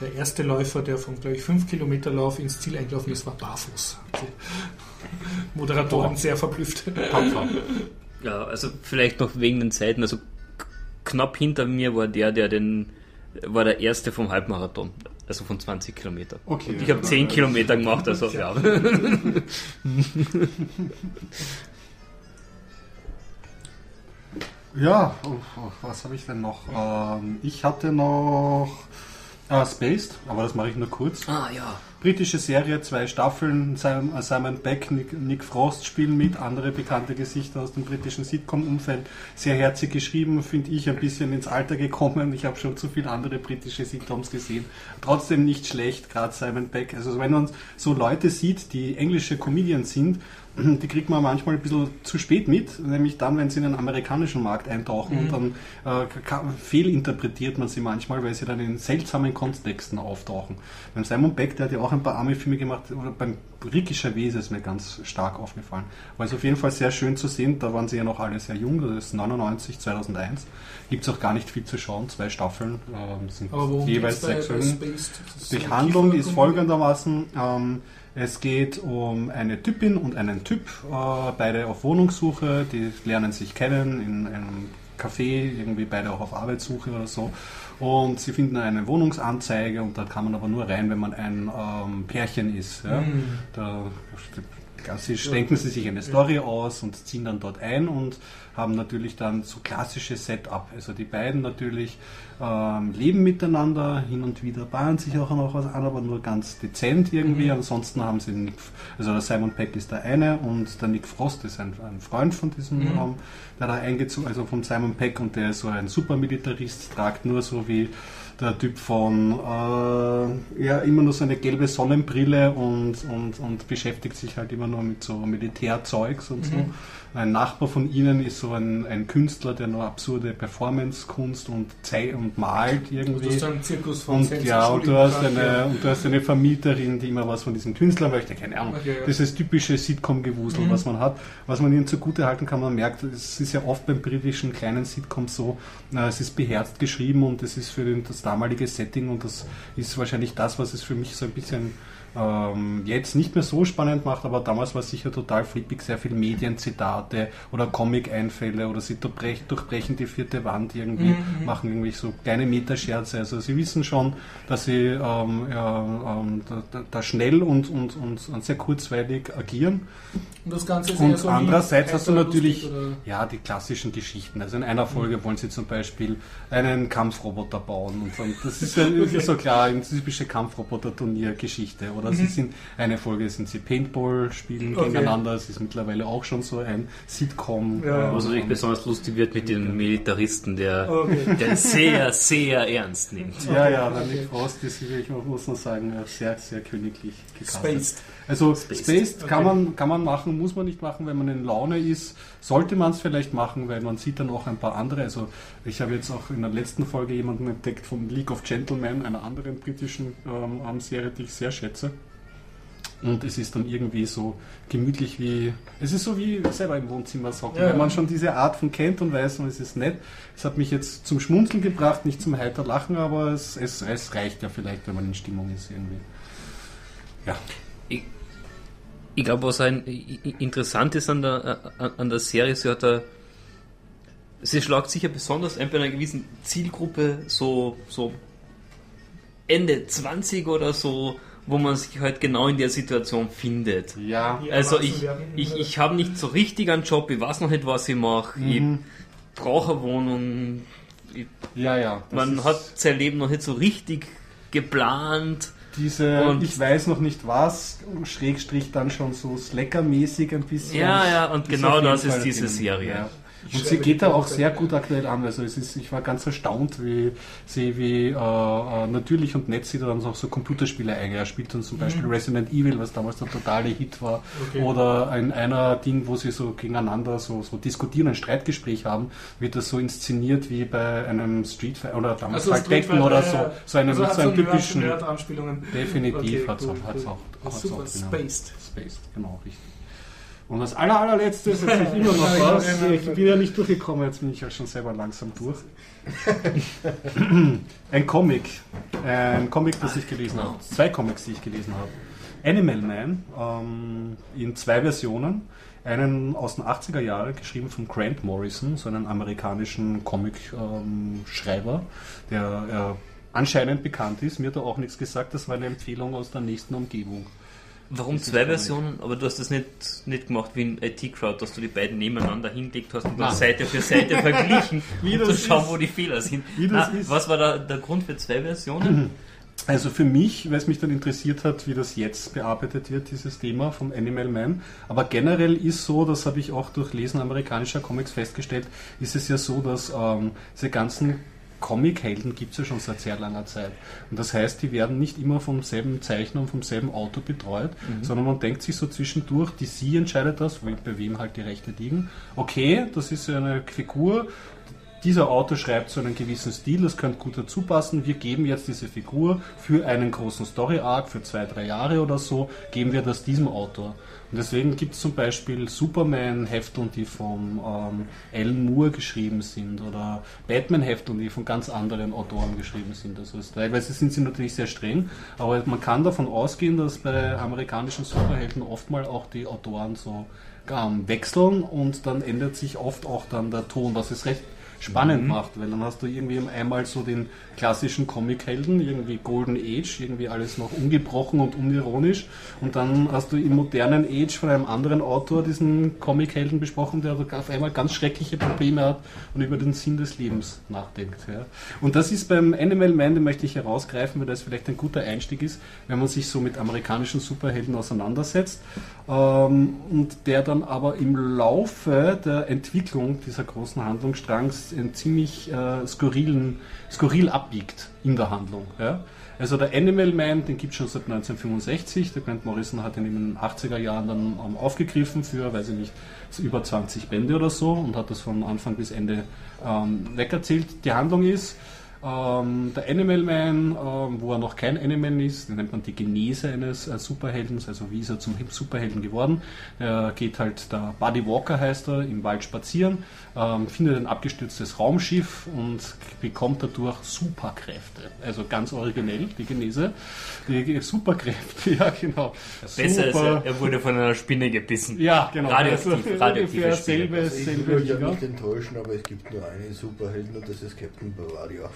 der erste Läufer, der vom, glaube ich, 5 Kilometer Lauf ins Ziel eingelaufen ist, war barfuß. Also, Moderatoren Boah. sehr verblüfft. Ja, also vielleicht noch wegen den Zeiten. Also knapp hinter mir war der, der den war der erste vom Halbmarathon. Also von 20 Kilometer. Okay. Und ich habe 10 Kilometer gemacht, also ja. Ja, was habe ich denn noch? Ähm, ich hatte noch äh, Spaced, aber das mache ich nur kurz. Ah ja. Britische Serie, zwei Staffeln. Simon, Simon Beck, Nick, Nick Frost spielen mit, andere bekannte Gesichter aus dem britischen Sitcom-Umfeld. Sehr herzig geschrieben, finde ich ein bisschen ins Alter gekommen. Ich habe schon zu viele andere britische Sitcoms gesehen. Trotzdem nicht schlecht, gerade Simon Beck. Also wenn man so Leute sieht, die englische Comedians sind, die kriegt man manchmal ein bisschen zu spät mit, nämlich dann, wenn sie in den amerikanischen Markt eintauchen und dann äh, fehlinterpretiert man sie manchmal, weil sie dann in seltsamen Kontexten auftauchen. Beim Simon Beck, der hat ja auch ein paar Army-Filme gemacht, oder beim Ricky Gervais ist mir ganz stark aufgefallen. War es auf jeden Fall sehr schön zu sehen, da waren sie ja noch alle sehr jung, das ist 99, 2001. Gibt es auch gar nicht viel zu schauen, zwei Staffeln ähm, sind jeweils sechs Die Handlung ist folgendermaßen, ähm, es geht um eine Typin und einen Typ, äh, beide auf Wohnungssuche, die lernen sich kennen in einem Café, irgendwie beide auch auf Arbeitssuche oder so. Und sie finden eine Wohnungsanzeige und da kann man aber nur rein, wenn man ein ähm, Pärchen ist. Ja? Mhm. Da klassisch denken sie sich eine Story aus und ziehen dann dort ein und haben natürlich dann so klassische Setup. Also die beiden natürlich ähm, leben miteinander, hin und wieder bahnen sich auch noch was an, aber nur ganz dezent irgendwie. Mhm. Ansonsten haben sie Nick, also der Simon Peck ist der eine und der Nick Frost ist ein, ein Freund von diesem, mhm. ähm, der da eingezogen, also von Simon Peck und der ist so ein Supermilitarist, tragt nur so wie der Typ von äh, ja immer nur so eine gelbe Sonnenbrille und, und, und beschäftigt sich halt immer nur mit so Militärzeugs und mhm. so. Ein Nachbar von ihnen ist so ein, ein Künstler, der nur absurde Performance-Kunst und, und malt irgendwie. Du hast einen Zirkus von und, ja, und du, hast eine, und du hast eine Vermieterin, die immer was von diesem Künstler möchte, keine Ahnung. Okay, ja. Das ist typische Sitcom-Gewusel, mhm. was man hat. Was man ihnen zugute halten kann, man merkt, es ist ja oft beim britischen kleinen Sitcoms so, es ist beherzt geschrieben und es ist für das damalige Setting und das ist wahrscheinlich das, was es für mich so ein bisschen ähm, jetzt nicht mehr so spannend macht, aber damals war es sicher total flippig, sehr viel Medienzitate oder Comic-Einfälle oder sie durchbrechen die vierte Wand irgendwie, mhm. machen irgendwie so kleine Meterscherze. Also sie wissen schon, dass sie ähm, ja, ähm, da, da, schnell und, und, und, sehr kurzweilig agieren. Und das Ganze ist Und so andererseits hast du natürlich ja die klassischen Geschichten. Also in einer Folge mhm. wollen sie zum Beispiel einen Kampfroboter bauen und, das ist ja okay. so klar, eine typische Kampfroboter-Turnier-Geschichte oder mhm. sie sind, eine Folge sind sie Paintball spielen okay. gegeneinander, es ist mittlerweile auch schon so ein Sitcom. Ja. Was natürlich besonders lustig wird mit dem Militaristen, der, okay. der sehr, sehr ernst nimmt. Ja, ja, der Nick Frost ist, ich muss noch sagen, sehr, sehr königlich gecastet. Spaced. Also Spaced, Spaced okay. kann, man, kann man machen, muss man nicht machen, wenn man in Laune ist. Sollte man es vielleicht machen, weil man sieht dann auch ein paar andere. Also ich habe jetzt auch in der letzten Folge jemanden entdeckt von League of Gentlemen, einer anderen britischen ähm, Serie, die ich sehr schätze. Und es ist dann irgendwie so gemütlich wie, es ist so wie selber im Wohnzimmer socken, ja, wenn man schon diese Art von kennt und weiß, und es ist nett. Es hat mich jetzt zum Schmunzeln gebracht, nicht zum heiter Lachen, aber es, es, es reicht ja vielleicht, wenn man in Stimmung ist irgendwie. Ja. Ich, glaube, was ein interessant ist an der, an der Serie, sie hat da sie schlagt sicher besonders ein bei einer gewissen Zielgruppe, so, so Ende 20 oder so, wo man sich halt genau in der Situation findet. Ja. Also ich, ich, ich habe nicht so richtig einen Job, ich weiß noch nicht, was ich mache, mhm. ich brauche eine Wohnung. Ich, ja, ja. Man hat sein Leben noch nicht so richtig geplant. Diese, und ich weiß noch nicht was, Schrägstrich dann schon so Slacker-mäßig ein bisschen. Ja, ja, und genau das ist diese Serie. Ja. Und sie geht da auch sehr gut aktuell an. Also es ist, ich war ganz erstaunt, wie sie wie äh, äh natürlich und nett sie dann auch so Computerspiele ein. Er spielt dann zum Beispiel mhm. Resident Evil, was damals der totale Hit war. Okay. Oder ein einer Ding, wo sie so gegeneinander so, so diskutieren, ein Streitgespräch haben, wird das so inszeniert wie bei einem Street Fighter oder damals also Becken oder so, so einem, also so einen typischen. Definitiv okay, hat es cool, auch. Hat's auch, hat's Super, auch genau. Spaced. Spaced, genau, richtig. Und das aller, allerletzte, ist jetzt immer noch was, ich bin ja nicht durchgekommen, jetzt bin ich ja schon selber langsam durch. ein Comic, ein Comic, das ich gelesen habe, zwei Comics, die ich gelesen habe. Animal Man ähm, in zwei Versionen. Einen aus den 80er Jahren, geschrieben von Grant Morrison, so einen amerikanischen Comic-Schreiber, ähm, der äh, anscheinend bekannt ist. Mir hat er auch nichts gesagt, das war eine Empfehlung aus der nächsten Umgebung. Warum zwei Versionen? Aber du hast das nicht, nicht gemacht wie in IT-Crowd, dass du die beiden nebeneinander hingelegt hast und dann Seite für Seite verglichen, um zu schauen, wo die Fehler sind. Ah, was war da der Grund für zwei Versionen? Also für mich, weil es mich dann interessiert hat, wie das jetzt bearbeitet wird, dieses Thema vom Animal Man. Aber generell ist so, das habe ich auch durch Lesen amerikanischer Comics festgestellt, ist es ja so, dass ähm, diese ganzen Comic-Helden gibt es ja schon seit sehr langer Zeit. Und das heißt, die werden nicht immer vom selben Zeichner und vom selben Autor betreut, mhm. sondern man denkt sich so zwischendurch, die sie entscheidet das, bei wem halt die Rechte liegen. Okay, das ist eine Figur, dieser Autor schreibt so einen gewissen Stil, das könnte gut dazu passen. Wir geben jetzt diese Figur für einen großen Story-Arc, für zwei, drei Jahre oder so, geben wir das diesem Autor. Und deswegen gibt es zum Beispiel Superman-Hefteln, die von ähm, Alan Moore geschrieben sind oder Batman-Hefteln, die von ganz anderen Autoren geschrieben sind. Also teilweise sind sie natürlich sehr streng, aber man kann davon ausgehen, dass bei amerikanischen Superhelden oftmal auch die Autoren so ähm, wechseln und dann ändert sich oft auch dann der Ton, was es recht spannend macht, weil dann hast du irgendwie einmal so den klassischen Comic-Helden, irgendwie Golden Age, irgendwie alles noch ungebrochen und unironisch und dann hast du im modernen Age von einem anderen Autor diesen Comic-Helden besprochen, der auf einmal ganz schreckliche Probleme hat und über den Sinn des Lebens nachdenkt. Ja. Und das ist beim Animal Man, den möchte ich herausgreifen, weil das vielleicht ein guter Einstieg ist, wenn man sich so mit amerikanischen Superhelden auseinandersetzt ähm, und der dann aber im Laufe der Entwicklung dieser großen Handlungsstrangs einen ziemlich äh, skurrilen, skurril abbiegt in der Handlung. Ja. Also der Animal Man, den gibt es schon seit 1965. Der Grant Morrison hat ihn in den 80er Jahren dann ähm, aufgegriffen für, weiß ich nicht, über 20 Bände oder so und hat das von Anfang bis Ende ähm, wegerzählt. Die Handlung ist, ähm, der Animal Man, ähm, wo er noch kein Animal ist, den nennt man die Genese eines äh, Superheldens, also wie ist er zum Superhelden geworden. Er geht halt, der Buddy Walker heißt er, im Wald spazieren, ähm, findet ein abgestürztes Raumschiff und bekommt dadurch Superkräfte. Also ganz originell, die Genese. Die Superkräfte, ja genau. Besser ist, er, er wurde von einer Spinne gebissen. Ja, genau. Radioaktiv, Also, radioaktive ungefähr Spinne. selbe, Also ich selbe will euch ja nicht enttäuschen, aber es gibt nur einen Superhelden und das ist Captain Bavaria.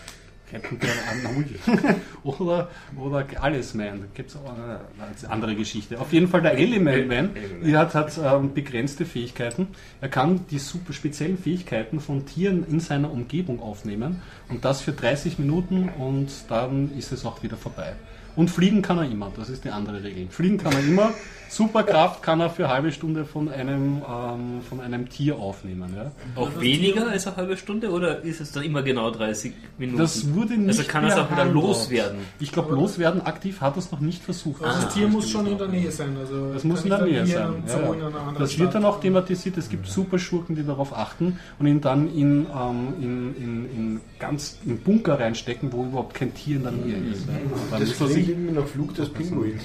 Captain Anui. oder, oder Alles Man. Da gibt es auch eine, eine andere Geschichte. Auf jeden Fall der Element Man, der hat, hat ähm, begrenzte Fähigkeiten. Er kann die super speziellen Fähigkeiten von Tieren in seiner Umgebung aufnehmen und das für 30 Minuten und dann ist es auch wieder vorbei. Und fliegen kann er immer, das ist die andere Regel. Fliegen kann er immer, Superkraft kann er für eine halbe Stunde von einem, ähm, von einem Tier aufnehmen. Ja. Auch weniger als eine halbe Stunde oder ist es dann immer genau 30 Minuten? Das wurde nicht Also kann er es auch wieder loswerden. Ich glaube, loswerden aktiv hat er es noch nicht versucht. Also das Tier muss schon in der Nähe sein. Also Das muss in der Nähe sein. Ja, ja. Das wird dann Stadt. auch thematisiert. Es gibt Superschurken, die darauf achten und ihn dann in, ähm, in, in, in ganz in Bunker reinstecken, wo überhaupt kein Tier in der Nähe ist. Ja. Dann Das muss er klingt irgendwie nach Flug des Pinguins.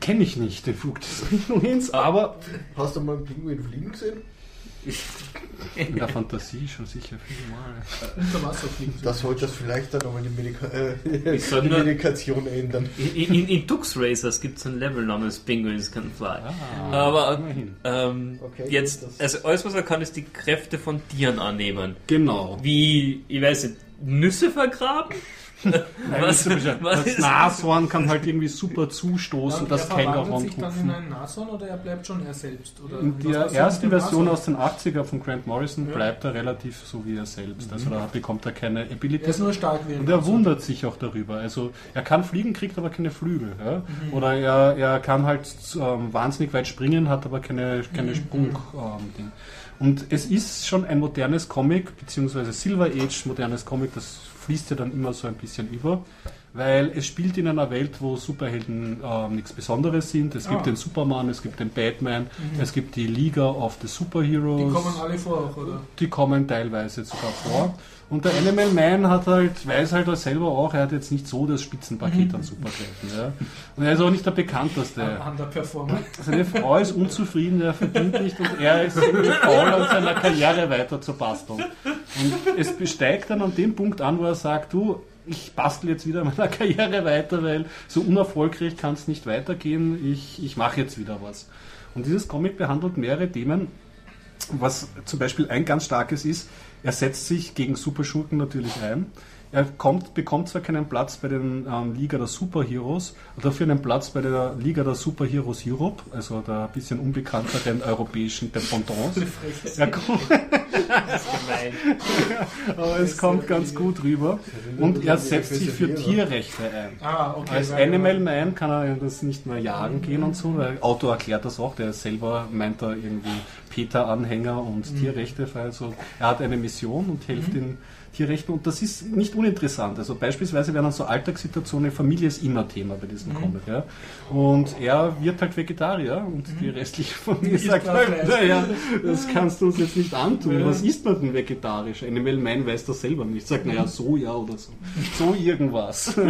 kenne ich nicht, den Flug des Pinguins, aber Hast du mal einen Pinguin fliegen gesehen? in der Fantasie schon sicher viele Mal. Unter Wasser fliegen. Das sollte das vielleicht dann nochmal die, Medika äh, die Medikation ändern. In, in, in Tux Racers gibt es ein Level namens Penguins Can Fly. Ah, Aber ähm, Okay, jetzt, also alles was er kann, ist die Kräfte von Tieren annehmen. Genau. Wie, ich weiß nicht, Nüsse vergraben? Was, was Das ist Nashorn kann halt irgendwie super zustoßen, Und das er sich dann in einen Nashorn oder er bleibt schon er selbst? Oder In was der ersten Version Nashorn? aus den 80er von Grant Morrison Ja. bleibt er relativ so wie er selbst. Also da bekommt er keine Er ist Abilities. nur stark wie Und er wundert sich auch darüber. Also er kann fliegen, kriegt aber keine Flügel. Ja? Oder er, er kann halt ähm, wahnsinnig weit springen, hat aber keine, keine Sprung. Ähm, Ding. Und es ist schon ein modernes Comic, beziehungsweise Silver Age modernes Comic, das fließt ja dann immer so ein bisschen über. Weil es spielt in einer Welt, wo Superhelden ähm, nichts Besonderes sind. Es gibt Ah. den Superman, es gibt den Batman, es gibt die Liga of the Superheroes. Die kommen alle vor auch, oder? Die kommen teilweise sogar vor. Und der Animal Man hat halt, weiß halt er selber auch, er hat jetzt nicht so das Spitzenpaket an Superkräften. Ja. Und er ist auch nicht der bekannteste. Seine Frau ist unzufrieden, er verdient nicht und er ist faul an seiner Karriere weiter zu basteln. Und es besteigt dann an dem Punkt an, wo er sagt, du, ich bastel jetzt wieder an meiner Karriere weiter, weil so unerfolgreich kann es nicht weitergehen, ich, ich mache jetzt wieder was. Und dieses Comic behandelt mehrere Themen, was zum Beispiel ein ganz starkes ist, er setzt sich gegen Superschurken natürlich ein. Er kommt, bekommt zwar keinen Platz bei den ähm, Liga der Superheroes, dafür einen Platz bei der Liga der Superheroes Europe, also der ein bisschen unbekannteren europäischen Dependance. Er kommt, aber es kommt ganz gut rüber. Und er setzt sich für Tierrechte ein. Ah, okay. Als weil- Animal Man kann er das nicht mehr jagen gehen und so. Der Autor erklärt das auch. Der ist selber meint er irgendwie Peter-Anhänger und Tierrechte. Also er hat eine Mission und hilft den Tierrechten. Und das ist nicht uninteressant. Also beispielsweise werden dann so Alltagssituationen, Familie ist immer Thema bei diesem Comic. Ja. Und er wird halt Vegetarier und die restliche Familie Isst sagt naja, das kannst du uns jetzt nicht antun. Was isst man denn vegetarisch? Animal Man weiß das selber nicht. Sagt, naja, Soja oder so. So irgendwas.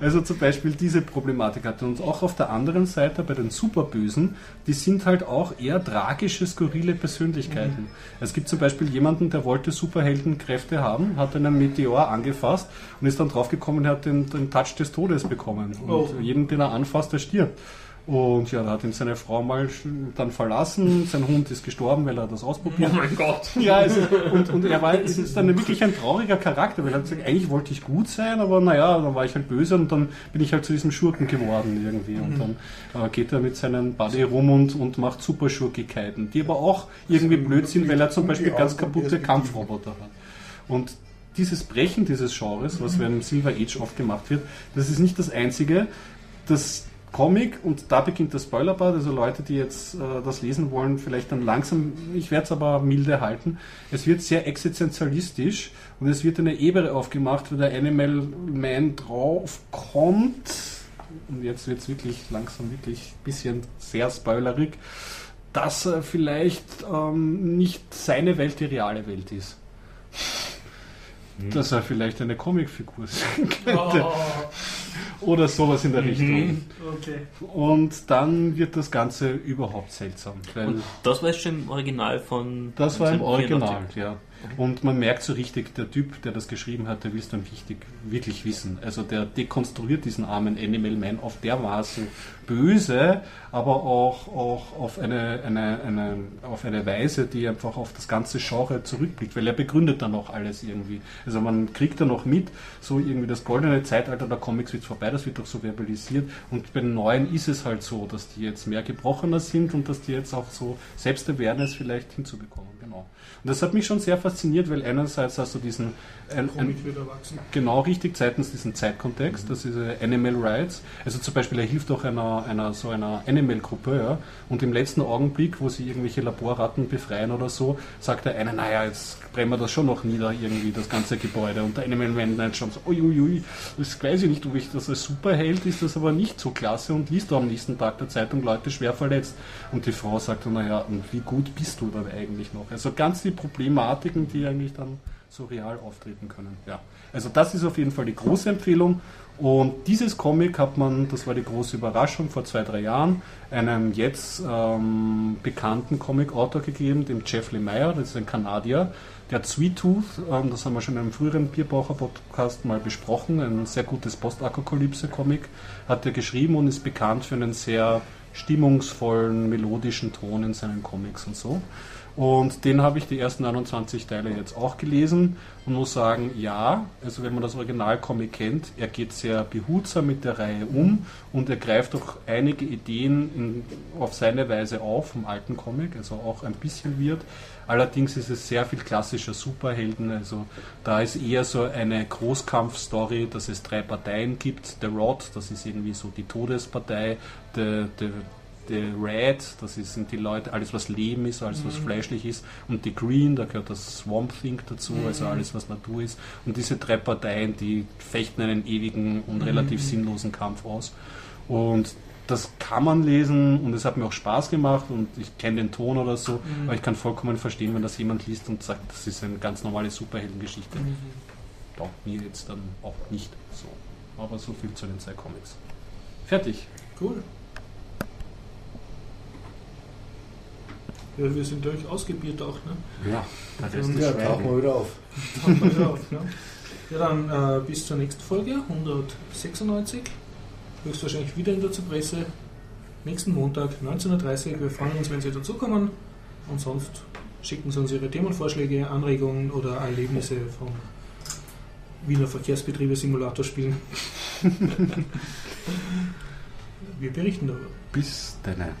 Also zum Beispiel diese Problematik hat er. Und auch auf der anderen Seite bei den Superbösen, die sind halt auch eher tragische, skurrile Persönlichkeiten. Es gibt zum Beispiel jemanden, der wollte Superheldenkräfte haben, hat einen Meteor angefasst und ist dann draufgekommen, er hat den, den Touch des Todes bekommen. Und Oh. jeden, den er anfasst, der stirbt. Und ja, da hat ihn seine Frau mal dann verlassen. Sein Hund ist gestorben, weil er das ausprobiert Oh mein Gott. Ja, ist, und, und er war, es ist dann wirklich ein trauriger Charakter, weil er hat gesagt, eigentlich wollte ich gut sein, aber naja, dann war ich halt böse und dann bin ich halt zu diesem Schurken geworden irgendwie. Und dann äh, geht er mit seinem Buddy rum und, und macht Superschurkigkeiten, die aber auch irgendwie blöd sind, weil er zum Beispiel ganz kaputte Kampfroboter hat. Und dieses Brechen dieses Genres, was während dem Silver Age oft gemacht wird, das ist nicht das einzige. Das Comic, und da beginnt der Spoilerbad, also Leute, die jetzt äh, das lesen wollen, vielleicht dann langsam, ich werde es aber milde halten, es wird sehr existenzialistisch und es wird eine Ebene aufgemacht, wo der Animal Man draufkommt, und jetzt wird es wirklich langsam wirklich ein bisschen sehr spoilerig, dass er vielleicht ähm, nicht seine Welt die reale Welt ist. Dass er vielleicht eine Comicfigur sein könnte. Oder sowas in der Richtung. Okay. Und dann wird das Ganze überhaupt seltsam. Und das war jetzt schon im Original von. das war im 1984. Original, ja. Und man merkt so richtig, der Typ, der das geschrieben hat, der will es dann wichtig, wirklich wissen. Also der dekonstruiert diesen armen Animal Man auf dermaßen böse, aber auch, auch auf, eine, eine, eine, auf eine Weise, die einfach auf das ganze Genre zurückblickt, weil er begründet dann auch alles irgendwie. Also man kriegt dann noch mit, so irgendwie das goldene Zeitalter der Comics wird vorbei, das wird doch so verbalisiert und bei den neuen ist es halt so, dass die jetzt mehr gebrochener sind und dass die jetzt auch so Selbstawareness vielleicht hinzubekommen, genau. Und das hat mich schon sehr fasziniert, weil einerseits hast du diesen ein, ein. Genau richtig, zweitens diesen Zeitkontext, das ist äh, Animal Rights. Also zum Beispiel, er hilft auch einer, einer so einer Animal-Gruppe, ja, und im letzten Augenblick, wo sie irgendwelche Laborratten befreien oder so, sagt der eine, naja, jetzt brennen wir das schon noch nieder, irgendwie, das ganze Gebäude. Und der Animal Man dann schon so, uiuiui, das weiß ich nicht, ob ich das als Superheld ist, das aber nicht so klasse und liest du am nächsten Tag der Zeitung Leute schwer verletzt. Und die Frau sagt dann, naja, und wie gut bist du dann eigentlich noch? Also ganz die Problematiken, die eigentlich dann so real auftreten können. Ja. Also das ist auf jeden Fall die große Empfehlung. Und dieses Comic hat man, das war die große Überraschung, vor zwei, drei Jahren, einem jetzt ähm, bekannten Comic-Autor gegeben, dem Jeff Lemire, das ist ein Kanadier. Der Sweet Tooth, ähm, das haben wir schon in einem früheren Bierbaucher-Podcast mal besprochen, ein sehr gutes Postapokalypse-Comic, hat er geschrieben und ist bekannt für einen sehr stimmungsvollen, melodischen Ton in seinen Comics und so. Und den habe ich die ersten 29 Teile jetzt auch gelesen und muss sagen, ja, also wenn man das Originalcomic kennt, er geht sehr behutsam mit der Reihe um und er greift auch einige Ideen in, auf seine Weise auf vom alten Comic, also auch ein bisschen wird. Allerdings ist es sehr viel klassischer Superhelden, also da ist eher so eine Großkampfstory, dass es drei Parteien gibt. The Rod, das ist irgendwie so die Todespartei, the, the, The Red, das ist, sind die Leute, alles was Leben ist, alles was fleischlich ist. Und die Green, da gehört das Swamp Thing dazu, also alles was Natur ist. Und diese drei Parteien, die fechten einen ewigen und relativ sinnlosen Kampf aus. Und das kann man lesen und es hat mir auch Spaß gemacht und ich kenne den Ton oder so, aber ich kann vollkommen verstehen, wenn das jemand liest und sagt, das ist eine ganz normale Superheldengeschichte. Taugt mir jetzt dann auch nicht so. Aber so viel zu den zwei Comics. Fertig. Cool. Ja, wir sind durch ausgebiert auch, ne? Ja, der Rest Und ist Ja, tauchen wir wieder auf. Tauchen wir wieder auf, ne? Ja, dann äh, bis zur nächsten Folge, 196. Höchstwahrscheinlich wieder in der Zypresse. Nächsten Montag, 19.30 Uhr. Wir freuen uns, wenn Sie dazukommen. Und sonst schicken Sie uns Ihre Themenvorschläge, Anregungen oder Erlebnisse vom Wiener Verkehrsbetriebe Simulator spielen. Wir berichten darüber. Bis dann.